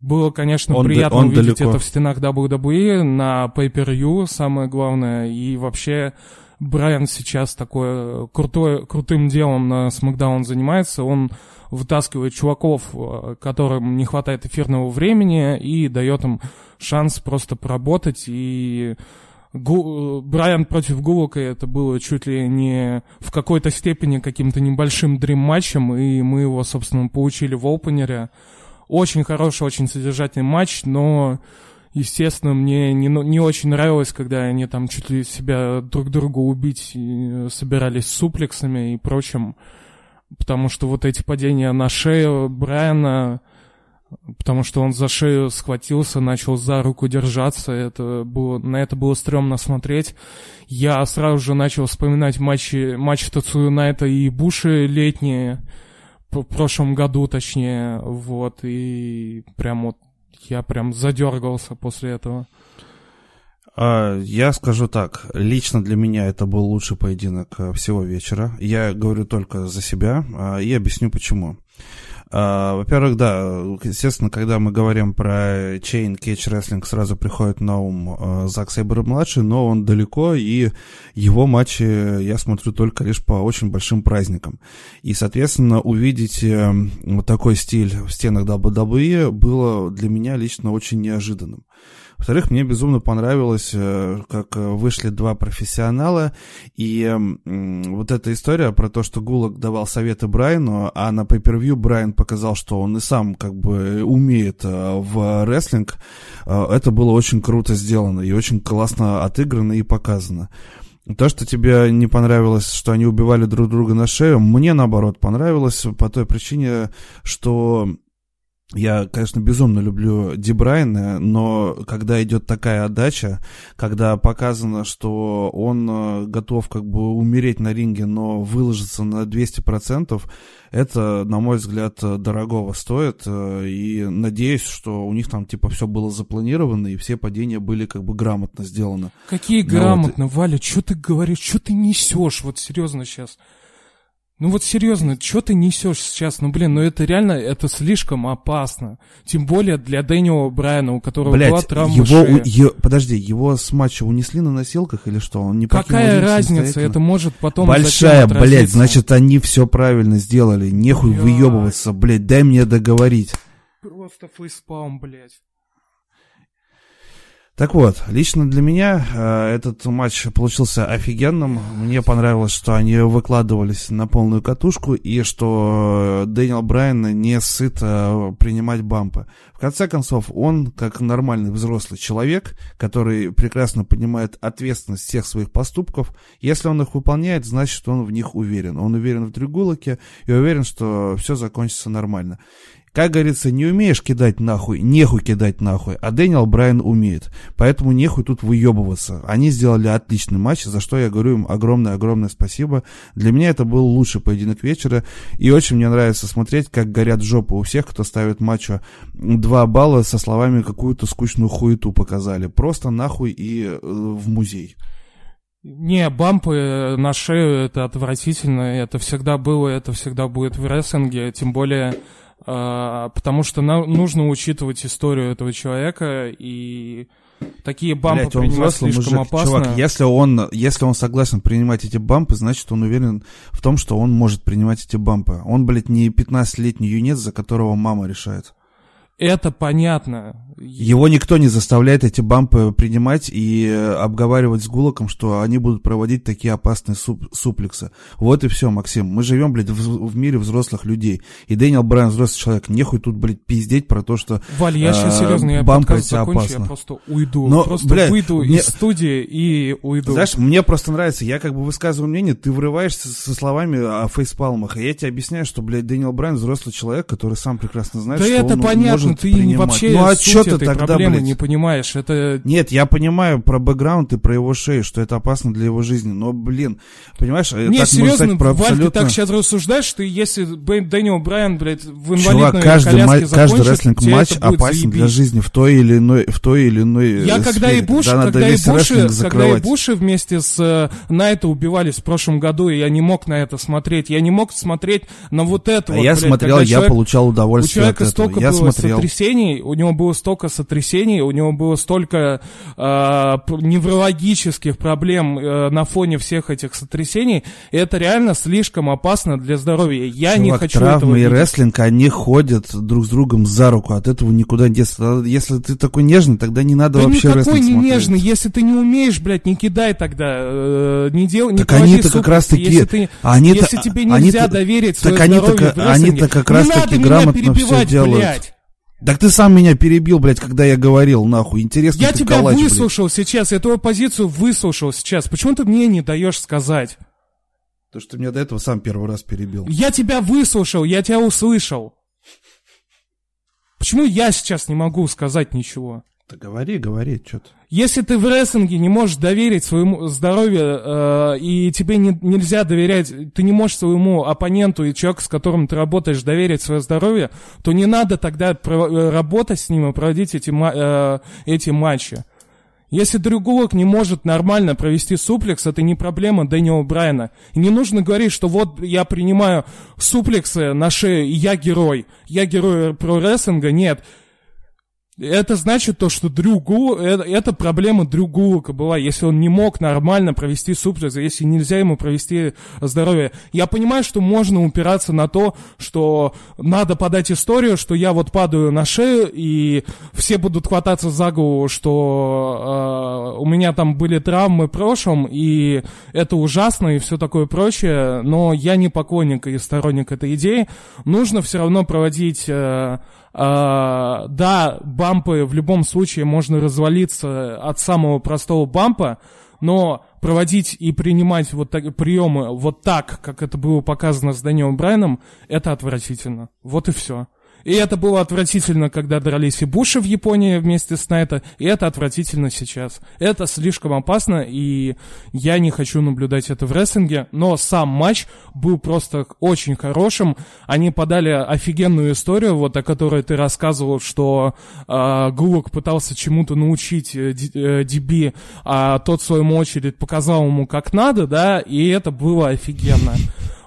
было, конечно, он приятно он увидеть далеко. это в стенах WWE на Pay-Per-View, самое главное, и вообще Брайан сейчас такой крутой, крутым делом на SmackDown занимается, он вытаскивает чуваков, э, которым не хватает эфирного времени, и дает им шанс просто поработать. И Гу... Брайан против Гулока это было чуть ли не в какой-то степени каким-то небольшим дрим-матчем, и мы его, собственно, получили в опенере. Очень хороший, очень содержательный матч, но, естественно, мне не, не очень нравилось, когда они там чуть ли себя друг друга убить собирались с суплексами и прочим потому что вот эти падения на шею Брайана, потому что он за шею схватился, начал за руку держаться, это было, на это было стрёмно смотреть. Я сразу же начал вспоминать матчи, матч Тацую Найта и Буши летние, в прошлом году точнее, вот, и прям вот я прям задергался после этого. А, я скажу так, лично для меня это был лучший поединок э, всего вечера. Я говорю только за себя а, и объясню почему. А, во-первых, да, естественно, когда мы говорим про Chain Cage Wrestling, сразу приходит на ум э, Зак Сейбер-младший, но он далеко, и его матчи я смотрю только лишь по очень большим праздникам. И, соответственно, увидеть э, вот такой стиль в стенах WWE было для меня лично очень неожиданным. Во-вторых, мне безумно понравилось, э, как э, вышли два профессионала, и вот эта история про то, что Гулок давал советы Брайану, а на pay Брайан показал, что он и сам как бы умеет э, в рестлинг, это было очень круто сделано и очень классно отыграно и показано. То, что тебе не понравилось, что они убивали друг друга на шею, мне наоборот понравилось по той причине, что я, конечно, безумно люблю Ди Брайана, но когда идет такая отдача, когда показано, что он э, готов как бы умереть на ринге, но выложиться на 200%, это, на мой взгляд, дорогого стоит. Э, и надеюсь, что у них там типа все было запланировано, и все падения были как бы грамотно сделаны. Какие грамотно, вот. Валя, что ты говоришь, что ты несешь, вот серьезно сейчас? Ну вот серьезно, что ты несешь сейчас? Ну блин, ну это реально, это слишком опасно. Тем более для Дэниела Брайана, у которого Блядь, была травма его, шеи. Е, подожди, его с матча унесли на носилках или что? Он не Какая разница? Это может потом Большая, блядь, значит они все правильно сделали. Нехуй блядь. выебываться, блядь, дай мне договорить. Просто фейспалм, блядь. Так вот, лично для меня э, этот матч получился офигенным. Мне понравилось, что они выкладывались на полную катушку и что Дэниел Брайан не сыт э, принимать бампы. В конце концов, он, как нормальный взрослый человек, который прекрасно понимает ответственность всех своих поступков, если он их выполняет, значит, он в них уверен. Он уверен в Тригулоке и уверен, что все закончится нормально. Как говорится, не умеешь кидать нахуй, нехуй кидать нахуй, а Дэниел Брайан умеет. Поэтому нехуй тут выебываться. Они сделали отличный матч, за что я говорю им огромное-огромное спасибо. Для меня это был лучший поединок вечера, и очень мне нравится смотреть, как горят жопы у всех, кто ставит матчу два балла со словами какую-то скучную хуету показали. Просто нахуй и э, в музей. Не, бампы на шею это отвратительно, это всегда было, это всегда будет в рестлинге, тем более потому что нам нужно учитывать историю этого человека и такие бампы Блять, он принимать слишком мужик. опасно. Чувак, если он, если он согласен принимать эти бампы, значит он уверен в том, что он может принимать эти бампы. Он, блядь, не 15-летний юнец, за которого мама решает. Это понятно. Его никто не заставляет эти бампы принимать и э, обговаривать с Гулоком, что они будут проводить такие опасные суп суплексы. Вот и все, Максим. Мы живем, блядь, в, в мире взрослых людей. И Дэниел Брайан взрослый человек. Нехуй тут, блядь, пиздеть про то, что Валь, я сейчас э, серьезно, я бампы эти закончу, опасны. я просто уйду. Но, просто блядь, выйду мне- из студии и уйду. Знаешь, мне просто нравится, я как бы высказываю мнение, ты врываешься со словами о фейспалмах, и я тебе объясняю, что, блядь, Дэниел Брайан взрослый человек, который сам прекрасно знает, да что это он понятно, может ты принимать. вообще ну, а суть этой тогда, проблемы блядь? не понимаешь. Это Нет, я понимаю про бэкграунд и про его шею, что это опасно для его жизни, но, блин, понимаешь, э, Не, так можно серьезно, сказать про Валь, ты абсолютно... так сейчас рассуждаешь, что если Дэниел Брайан, блядь, в инвалидной Чувак, каждый, коляске ма- каждый закончит, рестлинг тебе матч это будет опасен для заебись. жизни в той или иной, в той или иной Я э, когда и сфере. Буш, надо когда и Буши, когда и. Буши вместе с э, Найта убивались в прошлом году, и я не мог на это смотреть. Я не мог смотреть на вот это А вот, я блядь, смотрел, когда я человек- получал У удовольствие от человека этого. столько Я было смотрел. сотрясений, у него было столько сотрясений, у него было столько э, неврологических проблем э, на фоне всех этих сотрясений, и это реально слишком опасно для здоровья. Я не Чувак, хочу травмы этого и видеть. рестлинг, они ходят друг с другом за руку, от этого никуда не деться. Если ты такой нежный, тогда не надо Да вообще рестлинг не смотреть. нежный, если ты не умеешь, блядь, не кидай тогда, э, не делай, не Так они-то как раз таки- если, ты, они-то- если тебе нельзя они-то- доверить так они-то они-то как раз не таки грамотно перебивать, делают. блядь. Так ты сам меня перебил, блядь, когда я говорил, нахуй. Интересно, Я ты тебя калач, блядь. выслушал сейчас, я твою позицию выслушал сейчас. Почему ты мне не даешь сказать? То, что ты меня до этого сам первый раз перебил. Я тебя выслушал, я тебя услышал. Почему я сейчас не могу сказать ничего? Да говори, говори, что ты. Если ты в рестлинге не можешь доверить своему здоровью, э, и тебе не- нельзя доверять, ты не можешь своему оппоненту и человеку, с которым ты работаешь, доверить свое здоровье, то не надо тогда про- э, работать с ним и проводить эти, э, эти матчи. Если Дрю не может нормально провести суплекс, это не проблема Дэниела Брайана. И не нужно говорить, что вот я принимаю суплексы на шею, и я герой. Я герой про рестлинга. Нет. Это значит то, что Дрю Гул, это, это проблема Дрю Гулока была, если он не мог нормально провести суплекс, если нельзя ему провести здоровье. Я понимаю, что можно упираться на то, что надо подать историю, что я вот падаю на шею, и все будут хвататься за голову, что э, у меня там были травмы в прошлом, и это ужасно, и все такое прочее, но я не поклонник и сторонник этой идеи. Нужно все равно проводить... э, да, бампы в любом случае можно развалиться от самого простого бампа, но проводить и принимать вот так, приемы вот так, как это было показано с Дэниелом Брайаном, это отвратительно. Вот и все. И это было отвратительно, когда дрались и Буши в Японии вместе с Найта, и это отвратительно сейчас. Это слишком опасно, и я не хочу наблюдать это в рестлинге, но сам матч был просто очень хорошим. Они подали офигенную историю, вот о которой ты рассказывал, что э, Гулок пытался чему-то научить э, Ди- э, а тот, в свою очередь, показал ему как надо, да, и это было офигенно.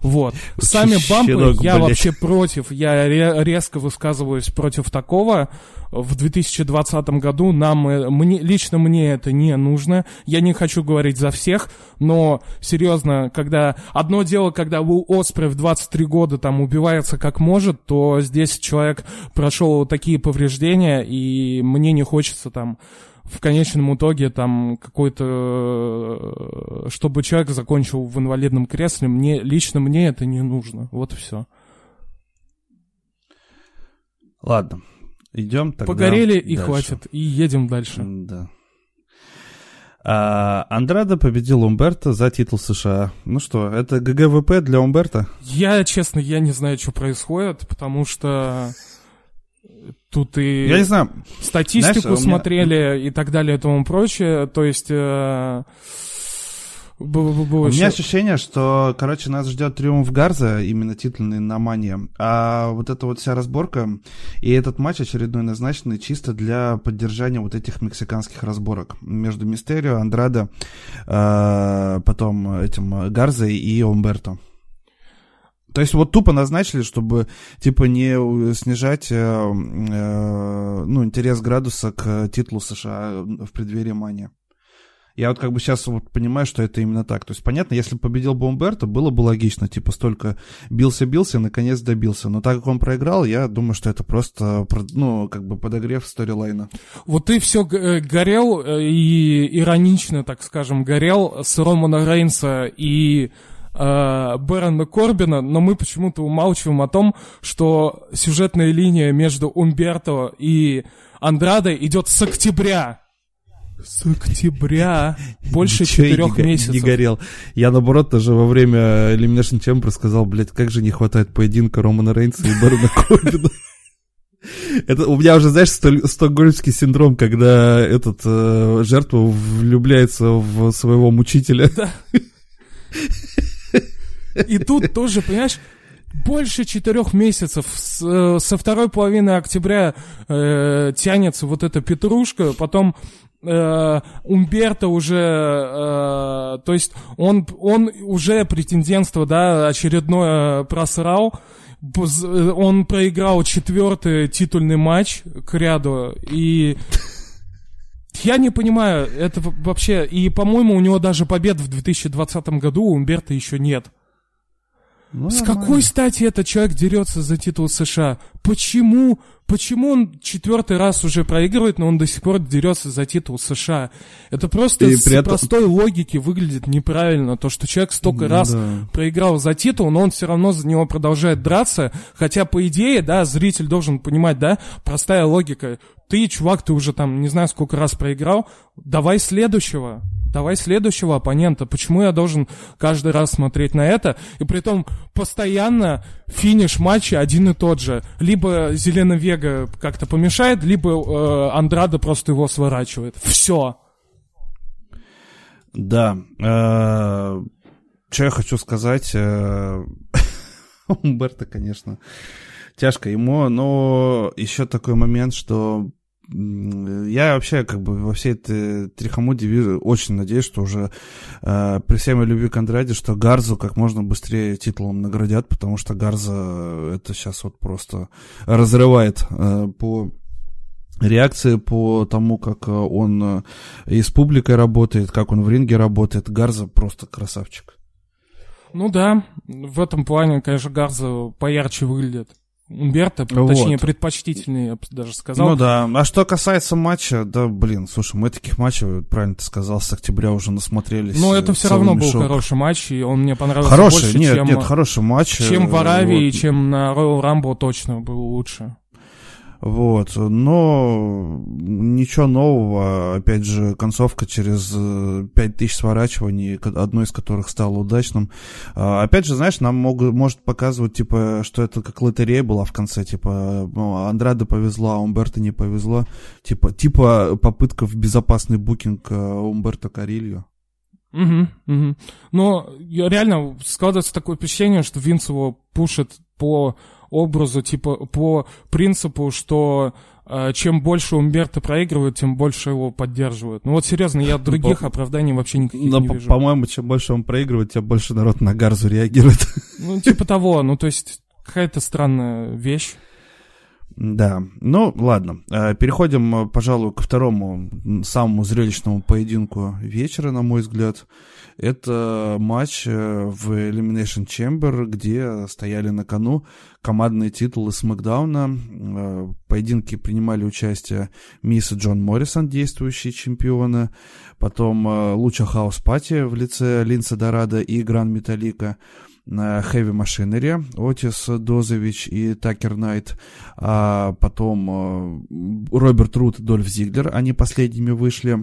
Вот. Сами бампы я вообще против. Я ре- резко высказываюсь против такого. В 2020 году нам, э, мне, лично мне это не нужно. Я не хочу говорить за всех, но серьезно, когда одно дело, когда у Оспрей в 23 года там убивается как может, то здесь человек прошел такие повреждения, и мне не хочется там в конечном итоге там какой-то, чтобы человек закончил в инвалидном кресле, мне лично мне это не нужно. Вот и все. Ладно, идем тогда Погорели и дальше. хватит, и едем дальше. Да. А, Андраде победил Умберто за титул США. Ну что, это GG WP для Умберто? Я, честно, я не знаю, что происходит, потому что тут и Я не знаю, статистику Знаешь, у меня- смотрели и так далее и тому прочее. То есть э, было, было У меня еще- ощущение, что, короче, нас ждет триумф Гарза, именно титульный на Мане, а вот эта вот вся разборка и этот матч очередной назначенный чисто для поддержания вот этих мексиканских разборок между Мистерио, Андрадо, а, потом этим Гарзой и Умберто. То есть вот тупо назначили, чтобы типа не снижать э, э, ну, интерес градуса к титулу США в преддверии Мани. Я вот как бы сейчас вот понимаю, что это именно так. То есть, понятно, если победил бы Умберто, было бы логично, типа, столько бился-бился, наконец добился. Но так как он проиграл, я думаю, что это просто, ну, как бы подогрев сторилайна. Вот ты все э, горел э, и иронично, так скажем, горел с Романа Рейнса и э, Бэрона Корбина, но мы почему-то умалчиваем о том, что сюжетная линия между Умберто и Андрадо идет с октября. С октября. *laughs* Больше четырех месяцев. Не горел. Я, наоборот, даже во время Elimination Chamber сказал, блядь, как же не хватает поединка Романа Рейнса и Бэрона Корбина. *laughs* Это у меня уже, знаешь, стокгольмский синдром, когда этот э, жертва влюбляется в своего мучителя. Да. *laughs* И тут тоже, понимаешь, больше четырех месяцев с, э, со второй половины октября э, тянется вот эта петрушка, потом э, Умберто уже, э, то есть он, он уже претендентство, да, очередное просрал, э, он проиграл четвертый титульный матч к ряду, и я не понимаю, это вообще, и, по-моему, у него даже побед в 2020 году Умберто еще нет. Ну, С нормально. какой стати этот человек дерется за титул США? Почему? Почему он четвертый раз уже проигрывает, но он до сих пор дерется за титул США? Это просто И с этом... простой логики выглядит неправильно. То, что человек столько ну, раз да. проиграл за титул, но он все равно за него продолжает драться. Хотя, по идее, да, зритель должен понимать, да, простая логика. Ты, чувак, ты уже там не знаю сколько раз проиграл, давай следующего давай следующего оппонента. Почему я должен каждый раз смотреть на это? И при том постоянно финиш матча один и тот же. Либо Зелена Вега как-то помешает, либо э, Андрада просто его сворачивает. Все. Да. Э, что я хочу сказать? Э, *laughs* Умберто, конечно, тяжко ему, но еще такой момент, что я вообще как бы во всей этой трихомуде вижу, очень надеюсь, что уже э, при всей моей любви к Андраде, что Гарзу как можно быстрее титулом наградят, потому что Гарза это сейчас вот просто разрывает э, по реакции по тому, как он э, и с публикой работает, как он в ринге работает. Гарза просто красавчик. Ну да, в этом плане, конечно, Гарза поярче выглядит. Умберто, вот. точнее, предпочтительный, я бы даже сказал. Ну да. А что касается матча, да, блин, слушай, мы таких матчей, правильно ты сказал, с октября уже насмотрелись. Но это все равно мешок. был хороший матч, и он мне понравился хороший, больше, нет, чем... Нет, хороший матч. Чем в Аравии, вот. чем на Royal Rumble точно был лучше. Вот, но ничего нового, опять же, концовка через 5000 э, сворачиваний, одно из которых стало удачным. А, опять же, знаешь, нам могут, может показывать, типа, что это как лотерея была в конце, типа, ну, Андраде повезло, а Умберто не повезло. Типа, типа попытка в безопасный букинг э, Умберто Карильо. Угу, угу. Но реально складывается такое впечатление, что Винс его пушит по образу, типа по принципу, что э, чем больше Умберто проигрывает, тем больше его поддерживают. Ну вот серьезно, я других по... оправданий вообще никаких Но, не вижу. По-моему, чем больше он проигрывает, тем больше народ на Гарзу реагирует. *laughs* Ну, типа того, ну то есть какая-то странная вещь. Да, ну ладно, э, переходим, пожалуй, ко второму самому зрелищному поединку вечера, на мой взгляд. Это матч э, в Elimination Chamber, где стояли на кону командные титулы Смакдауна. Э, поединки принимали участие Мисс и Джон Моррисон, действующие чемпионы, потом Луча Хаус Пати в лице Линса Дорадо и Гран Металлика, Heavy Machinery, Отис Дозович и Такер Найт, а потом э, Роберт Рут Дольф Зиглер, они последними вышли.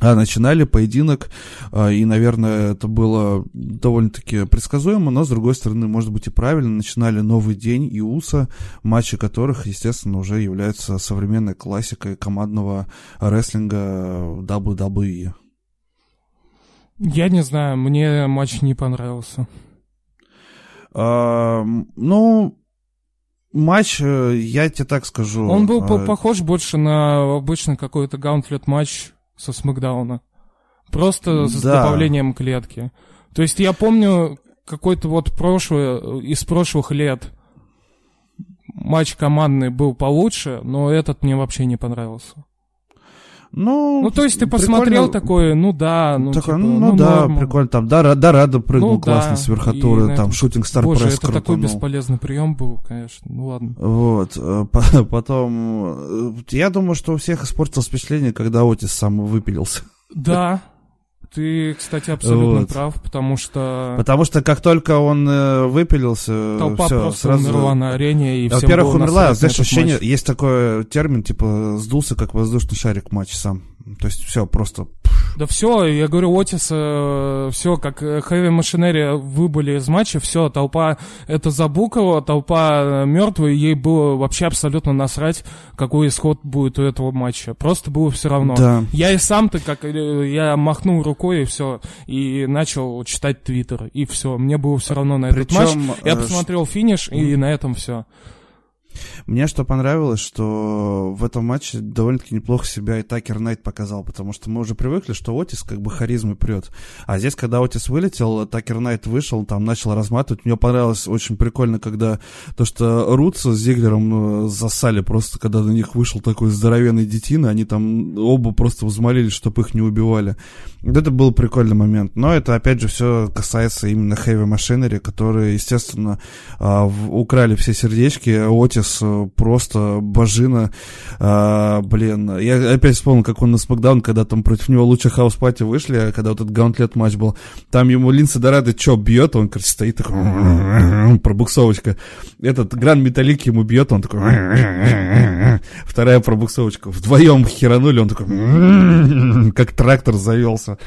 А начинали поединок, а, и, наверное, это было довольно-таки предсказуемо, но, с другой стороны, может быть и правильно, начинали новый день и УСА, матчи которых, естественно, уже являются современной классикой командного рестлинга WWE. Я не знаю, мне матч не понравился. А, ну, матч, э, я тебе так скажу. Он был а... похож больше на обычный какой-то гаунтлет матч со Смакдауна. Просто с да. добавлением клетки. То есть я помню какой-то вот прошлый, из прошлых лет матч командный был получше, но этот мне вообще не понравился. Ну, ну, то есть ты посмотрел такое, ну да, ну, Такой, типа, ну, ну, да, норм. прикольно. Там Дора- Дорадо прыгнул Ну, классно да, с верхотуры, там этом- шутинг стар Боже, пресс это такой крутанул. бесполезный прием был, конечно. Ну ладно. Вот, э, *laughs* по- потом, э, я думаю, что у всех испортилось впечатление, когда Отис сам выпилился. Да, ты, кстати, абсолютно Вот. прав, потому что Потому что как только он э, выпилился, толпа все, просто сразу... умерла на арене, и Во-первых, умерла, знаешь, ощущение, матч. есть такой термин, типа, сдулся, как воздушный шарик матч сам. То есть все, просто... Да все, я говорю, Отис, все, как Хэви Машинери выбыли из матча, все, толпа это забукала, толпа мертвая, ей было вообще абсолютно насрать, какой исход будет у этого матча. Просто было все равно. Да. Я и сам-то, как э, я махнул рукой и все, и начал читать твиттер, и все, мне было все равно на этот матч. Причем, Я э, посмотрел финиш, и на этом все. Мне что понравилось, что в этом матче довольно-таки неплохо себя и Такер Найт показал, потому что мы уже привыкли, что Отис как бы харизмой прет. А здесь, когда Отис вылетел, Такер Найт вышел, там начал разматывать. Мне понравилось очень прикольно, когда то, что Рутса с Зиглером э, засали просто, когда на них вышел такой здоровенный детина, они там оба просто взмолились, чтобы их не убивали. Вот это был прикольный момент. Но это, опять же, все касается именно Heavy Machinery, которые, естественно, а, украли все сердечки. Отис э, просто божина. А, блин, я опять вспомнил, как он на SmackDown, когда там против него Lucha House Party вышли, а когда вот этот gauntlet матч был. Там ему Линсе Дорадо что, бьет, он, короче, стоит такой, *laughs* пробуксовочка. Этот Гран Металлик ему бьет, он такой, *laughs* вторая пробуксовочка. Вдвоем херанули, он такой, *laughs* как трактор завелся.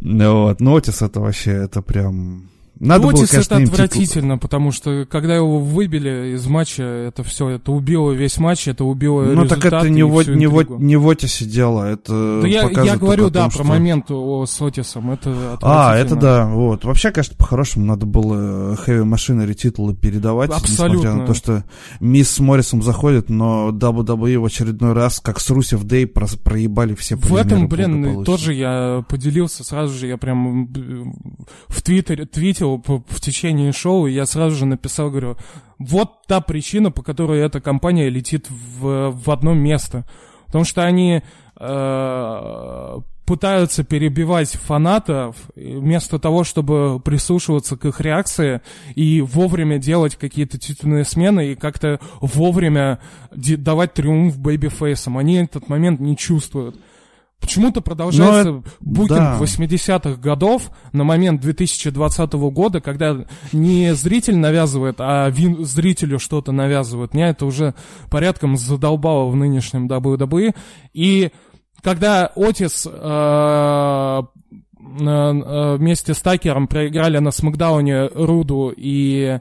Вот. Но Отис это вообще, это прям... Надо было, Отис конечно, это им титул- отвратительно, потому что когда его выбили из матча, это все, это убило весь матч, это убило Ну так это не, в, всю не, в, интригу. не в Отисе дело, это Да я, я говорю, да, том, про что- момент о, с Отисом, это А, это отвратительно. да, вот. Вообще, конечно, по-хорошему надо было Heavy Machinery титулы передавать, Абсолютно. несмотря на то, что Мисс с Моррисом заходит, но WWE в очередной раз, как с Русев Дэй, прос- проебали все В этом, блин, тоже я поделился сразу же, я прям э, в Твиттере твитил в течение шоу, я сразу же написал, говорю, вот та причина, по которой эта компания летит в, в одно место. Потому что они э, пытаются перебивать фанатов, вместо того, чтобы прислушиваться к их реакции и вовремя делать какие-то титульные смены и как-то вовремя давать триумф бэйбифейсам. Они этот момент не чувствуют. Почему-то продолжается Но букинг да. 80-х годов на момент 2020 года, когда не зритель навязывает, а вин- зрителю что-то навязывает. Меня это уже порядком задолбало в нынешнем WWE. И когда Отис э, э, э, вместе с Такером проиграли на Смакдауне Руду и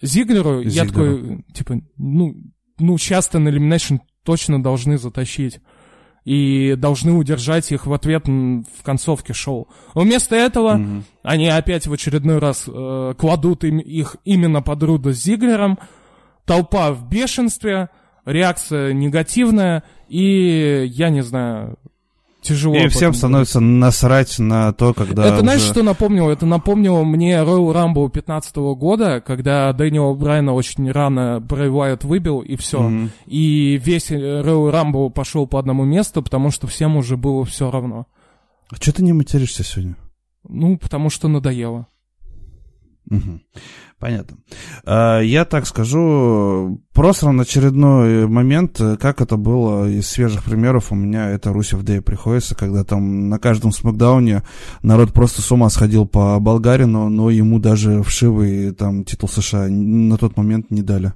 Зиглеру, я Зиглеру. такой, типа, ну, ну, сейчас-то на Elimination точно должны затащить и должны удержать их в ответ в концовке шоу. Но вместо этого Мгм. они опять в очередной раз э, кладут им, их именно под Руда с Зиглером. Толпа в бешенстве, реакция негативная, и я не знаю, тяжело. И всем становится насрать на то, когда это знаешь, уже- что напомнило? Это напомнило мне Royal Rumble 15 года, когда Дэниела Брайана очень рано Брэй Уайт выбил, и все. Мгм. И весь э, Royal Rumble пошел по одному месту, потому что всем уже было все равно. А что ты не материшься сегодня? Ну, потому что надоело. Понятно. А, Я так скажу, просран очередной момент, э, как это было из свежих примеров, у меня это Русев Дэй приходится, когда там на каждом смакдауне народ просто с ума сходил по Болгарину, но ему даже вшивый там титул США на тот момент не дали.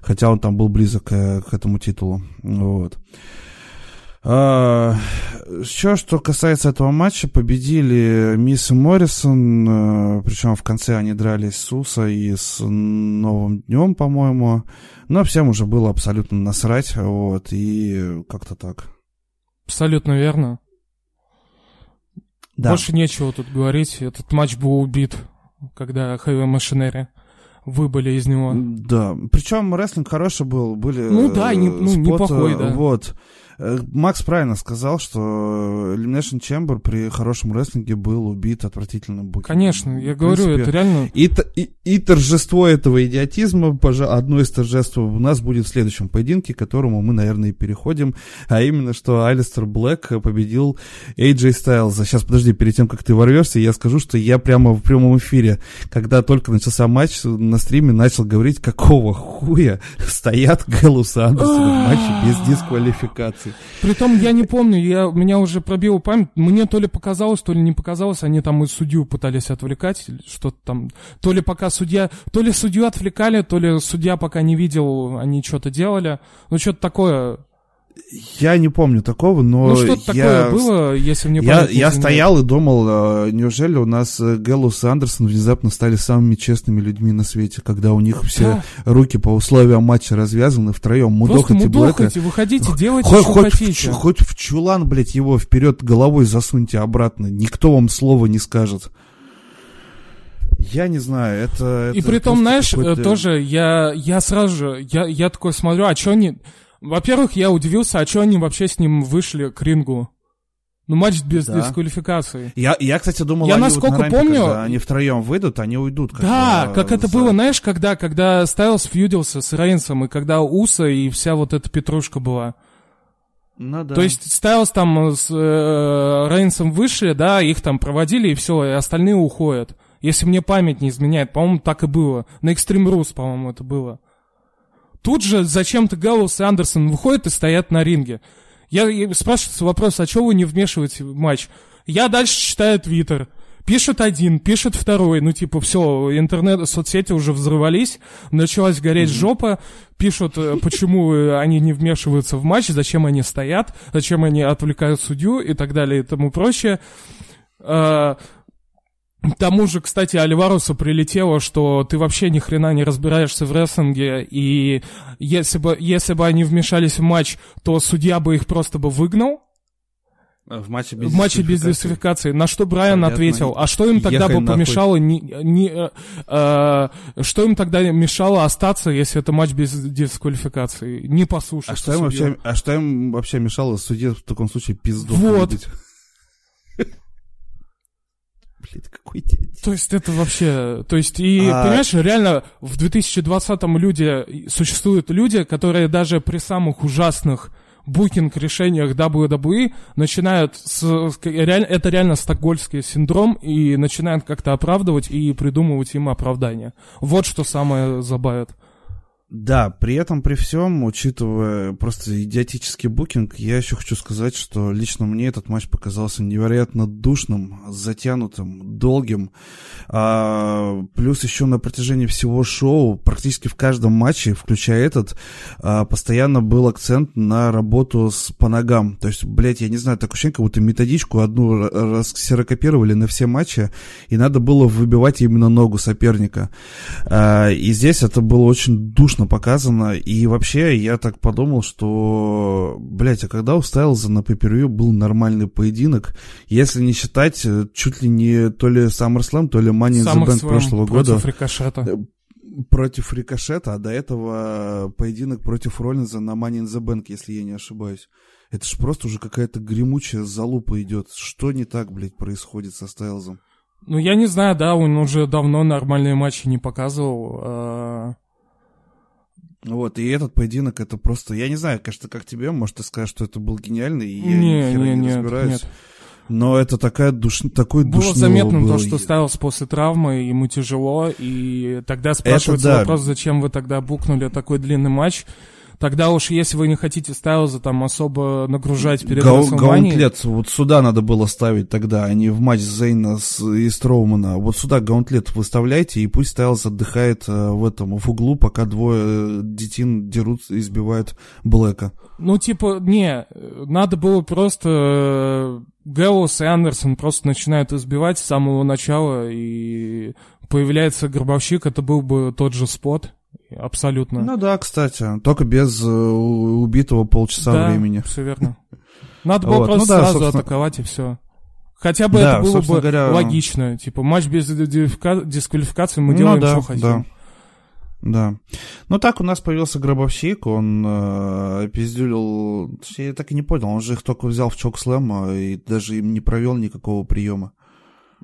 Хотя он там был близок э, к этому титулу. Вот. А, Еще что касается этого матча, победили Мисс и Моррисон, э, причем в конце они дрались с Уса и с Новым Днем, по-моему. Но всем уже было абсолютно насрать, вот, и как-то так. Абсолютно верно. Да. Больше нечего тут говорить. Этот матч был убит, когда Heavy Machinery выбыли из него. Да, причем рестлинг хороший был, были Ну да, э, не- ну, споты, неплохой, да. Вот. Э, Макс правильно сказал, что Elimination Chamber при хорошем рестлинге был убит отвратительным букингом. Конечно, я говорю, это реально... И, и, и торжество этого идиотизма, одно из торжеств у нас будет в следующем поединке, к которому мы, наверное, и переходим, а именно, что Алистер Блэк победил AJ Styles. Сейчас, подожди, перед тем, как ты ворвешься, я скажу, что я прямо в прямом эфире, когда только начался матч, на стриме начал говорить, какого хуя стоят Гэллус Андерсон в матче без дисквалификации реакции. Притом, я не помню, я, меня уже пробила память, мне то ли показалось, то ли не показалось, они там и судью пытались отвлекать, что-то там, то ли пока судья, то ли судью отвлекали, то ли судья пока не видел, они что-то делали, ну что-то такое я не помню такого, но ну, что-то я... такое было, если мне Я, я стоял и думал, а, неужели у нас э, Гэллус и Андерсон внезапно стали самыми честными людьми на свете, когда у них все да. руки по условиям матча развязаны втроем, мудохайте Блэка. выходите, делайте, хоть, что хоть хотите. В, хоть в чулан, блядь, его вперед головой засуньте обратно, никто вам слова не скажет. Я не знаю, это... И при том, знаешь, тоже я, я сразу же, я, я такой смотрю, а что они... Во-первых, я удивился, а что они вообще с ним вышли к рингу? Ну, матч без да. дисквалификации. Я, я, кстати, думал, я они насколько вот на рампе, помню, когда они втроем выйдут, они уйдут. Как да, как это было, знаешь, когда, когда Стайлс фьюдился с Рейнсом, и когда Уса и вся вот эта петрушка была. Ну, да. То есть Стайлс там с э, Рейнсом вышли, да, их там проводили, и все, и остальные уходят. Если мне память не изменяет, по-моему, так и было. На Extreme Rules, по-моему, это было. Тут же зачем-то Галлус и Андерсон выходят и стоят на ринге. Я, я спрашиваю вопрос, а чего вы не вмешиваете в матч? Я дальше читаю твиттер. Пишет один, пишет второй, ну типа все, интернет, соцсети уже взорвались, началась гореть mm-hmm. жопа, пишут, э, почему э, они не вмешиваются в матч, зачем они стоят, зачем они отвлекают судью и так далее и тому прочее. А, тому же, кстати, Альварусу прилетело, что ты вообще ни хрена не разбираешься в рестлинге, и если бы, если бы они вмешались в матч, то судья бы их просто бы выгнал. В матче без, в матче без дисквалификации. На что Брайан Понятно. ответил, а что им тогда бы помешало, не, не, э, э, что им тогда мешало остаться, если это матч без дисквалификации? Не послушать. А что, им вообще, а что им вообще мешало судье в таком случае пизду Вот. Видеть? Блядь, какой дядя. То есть это вообще, то есть и, а... понимаешь, реально в 2020-м люди, существуют люди, которые даже при самых ужасных букинг решениях WWE начинают с, реально, это реально стокгольмский синдром и начинают как-то оправдывать и придумывать им оправдания. Вот что самое забавит. Да, при этом, при всем, учитывая просто идиотический букинг, я еще хочу сказать, что лично мне этот матч показался невероятно душным, затянутым, долгим. А, плюс еще на протяжении всего шоу, практически в каждом матче, включая этот, а, постоянно был акцент на работу с по ногам. То есть, блядь, я не знаю, такое ощущение, как будто методичку одну расксерокопировали на все матчи, и надо было выбивать именно ногу соперника. А, и здесь это было очень душно грустно показано. И вообще, я так подумал, что, блядь, а когда у Стайлза на пейпервью был нормальный поединок, если не считать э, чуть ли не то ли SummerSlam, то ли Money in the Bank прошлого против года. Рикошета. Э, против Рикошета, а до этого поединок против Роллинза на Money in the Bank, если я не ошибаюсь. Это ж просто уже какая-то гремучая залупа идет. Что не так, блядь, происходит со Стайлзом? Ну, я не знаю, да, он уже давно нормальные матчи не показывал. Вот, и этот поединок, это просто, я не знаю, кажется, как тебе, может, ты скажешь, что это был гениальный, и я не, ни не, не разбираюсь. Нет. Но это такая душ... такой Было заметно было. то, что ставился после травмы, ему тяжело, и тогда спрашивается это да. вопрос, зачем вы тогда букнули такой длинный матч. Тогда уж, если вы не хотите Стайлза там особо нагружать перед Гау- Гаунтлет вот сюда надо было ставить тогда, а не в матч Зейна с, и Строумана. Вот сюда гаунтлет выставляйте, и пусть Стайлз отдыхает э, в этом, в углу, пока двое детин дерутся и избивают Блэка. Ну, типа, не, надо было просто... Э, Гэллоус и Андерсон просто начинают избивать с самого начала, и появляется гробовщик, это был бы тот же спот, абсолютно. Ну да, кстати, только без э, убитого полчаса да, времени. все верно. *laughs* Надо было вот. просто ну, да, сразу собственно... атаковать и все. Хотя бы да, это было бы говоря... логично. Типа, матч без дисквалификации мы ну, делаем, да, что хотим. Да. Да. Ну так у нас появился гробовщик, он э, пиздюлил... Я так и не понял, он же их только взял в чокслэм а, и даже им не провел никакого приема.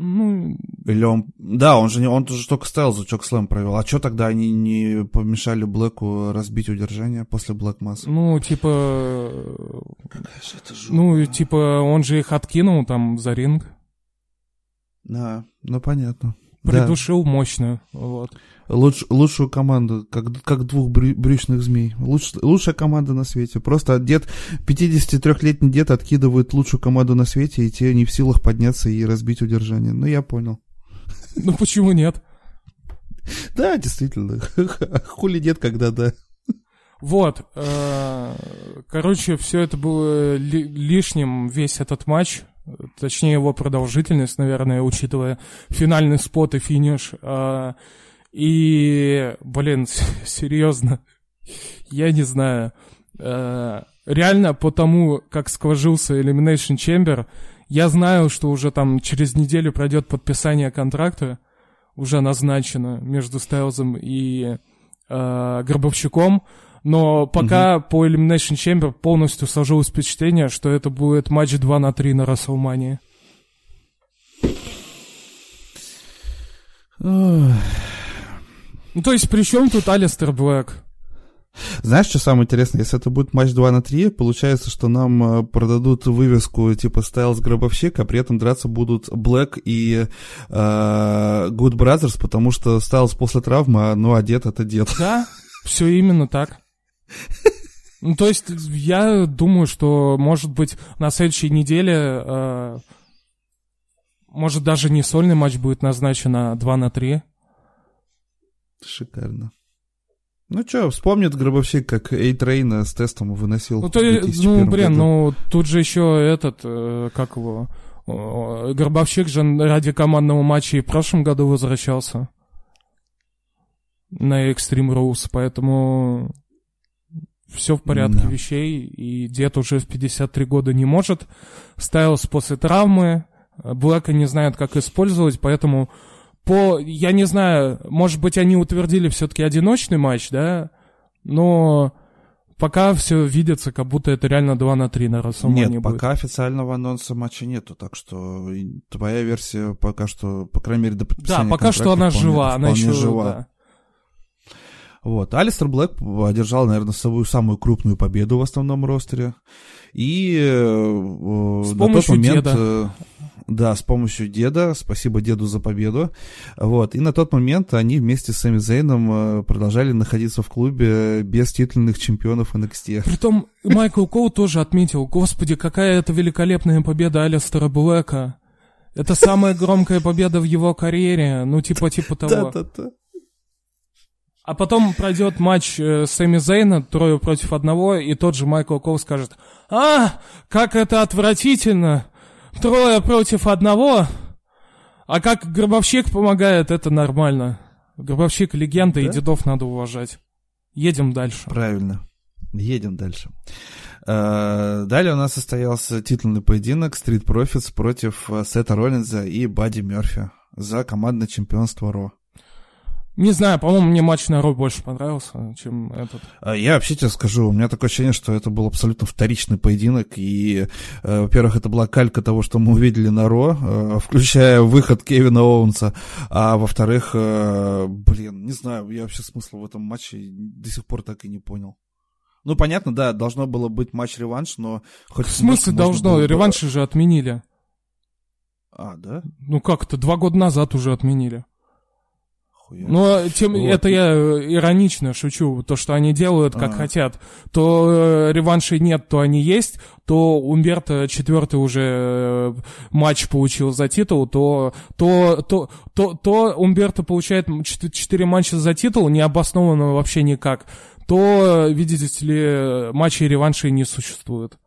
Ну... Или он... Да, он же, не, он же только ставил за чокслэм провел. А что тогда они не помешали Блэку разбить удержание после Блэк Масс? Ну, типа... Ну, типа, он же их откинул там за ринг. Да, ну понятно. Придушил да. мощно, вот. Луч, лучшую команду, как, как двух брю, брючных змей. Луч, лучшая команда на свете. Просто дед, 53-летний дед откидывает лучшую команду на свете, и те не в силах подняться и разбить удержание. Ну, я понял. Ну, почему нет? *laughs* Да, действительно. *laughs* Хули дед, когда да. Вот. Э, короче, все это было лишним, весь этот матч. Точнее, его продолжительность, наверное, учитывая финальный спот и финиш. Э, и, блин, серьезно, я не знаю. Э, реально, по тому, как скважился Elimination Chamber, я знаю, что уже там через неделю пройдет подписание контракта, уже назначено между Стайлзом и э, Гробовщиком, но пока угу. по Elimination Chamber полностью сложилось впечатление, что это будет матч 2 на 3 на Расселмании. Ну, то есть, при чем тут Алистер Блэк? Знаешь, что самое интересное? Если это будет матч 2 на 3, получается, что нам э, продадут вывеску типа Стайлз Гробовщик, а при этом драться будут Блэк и э, Good Brothers, потому что Стайлз после травмы, а ну, а дед это дед. Да, все именно так. Ну, то есть, я думаю, что, может быть, на следующей неделе, э, может, даже не сольный матч будет назначен, а 2 на 3. Шикарно. Ну что, вспомнит Гробовщик, как Эйтрейна с тестом выносил. Ну, то, ну блин, году. ну тут же еще этот, э, как его, э, Гробовщик же ради командного матча и в прошлом году возвращался на Extreme Rules, поэтому все в порядке да. вещей, и дед уже в 53 года не может. Стайлс после травмы, Блэка не знает, как использовать, поэтому по, я не знаю, может быть, они утвердили все-таки одиночный матч, да, но пока все видится, как будто это реально 2 на 3 на Расселмане Нет, будет. пока официального анонса матча нету, так что твоя версия пока что, по крайней мере, до подписания Да, пока что она вполне, жива, она еще жива. Да. Вот. Алистер Блэк одержал, наверное, свою самую крупную победу в основном ростере. И э, С на тот момент... Деда. Э, да, с помощью деда. Спасибо деду за победу. Вот. И на тот момент они вместе с Сами Зейном э, продолжали находиться в клубе без титульных чемпионов NXT. Притом Майкл Коу тоже отметил, господи, какая это великолепная победа Алистера Блэка. Это самая громкая победа в его карьере. Ну, типа, типа того. Да-да-да. А потом пройдет матч э, Сэмми Зейна, трое против одного, и тот же Майкл Коу скажет, «А, как это отвратительно! Трое против одного! А как Гробовщик помогает, это нормально. Гробовщик легенда, да? и дедов надо уважать. Едем дальше». Правильно. Едем дальше. Uh, далее у нас состоялся титульный поединок Street Profits против э, Сета Роллинза и Бадди Мерфи за командное чемпионство Ро. Не знаю, по-моему, мне матч на Ро больше понравился, чем этот. А я вообще тебе скажу, у меня такое ощущение, что это был абсолютно вторичный поединок, и, э, во-первых, это была калька того, что мы увидели на Ро, э, включая выход Кевина Оуэнса, а во-вторых, э, блин, не знаю, я вообще смысла в этом матче до сих пор так и не понял. Ну, понятно, да, должно было быть матч-реванш, но... Хоть в смысле должно? Было... Реванши же отменили. А, да? Ну как то два года назад уже отменили. Но тем, вот. это я э, иронично шучу, то, что они делают, как а. хотят. То э, реваншей нет, то они есть, то Умберто четвертый уже э, матч получил за титул, то, то, то, то, то Умберто получает четыре матча за титул, необоснованно вообще никак, то, видите ли, матчей реваншей не существует.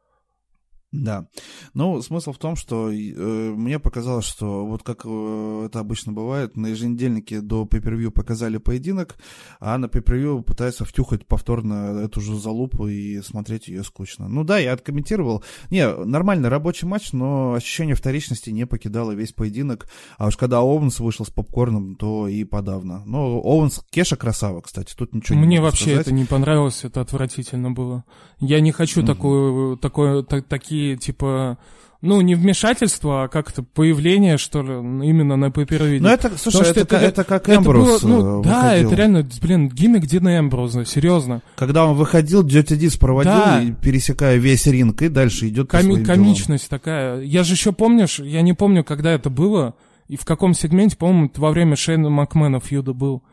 Да. Ну, смысл в том, что э, мне показалось, что вот как э, это обычно бывает, на еженедельнике до pay показали поединок, а на PPV пытаются втюхать повторно эту же залупу и смотреть ее скучно. Ну да, я откомментировал. Не, нормальный рабочий матч, но ощущение вторичности не покидало весь поединок. А уж когда Оуэнс вышел с попкорном, то и подавно. Но Оуэнс, Кеша красава, кстати, тут ничего Мне не вообще сказать. это не понравилось, это отвратительно было. Я не хочу угу. такую, такое, так, такие типа, ну, не вмешательство, а как-то появление, что ли, именно на пейпервиде. Ну, это, слушай, это, это, это как Эмбрус Ну, выходил. да, это реально, блин, гиммик Дина Эмброза, серьезно. Когда он выходил, Дётя Дис проводил, да. пересекая весь ринг, и дальше идет Коми- Комичность делам. такая. Я же еще помнишь, я не помню, когда это было, и в каком сегменте, по-моему, во время Шейна Макмена фьюда был.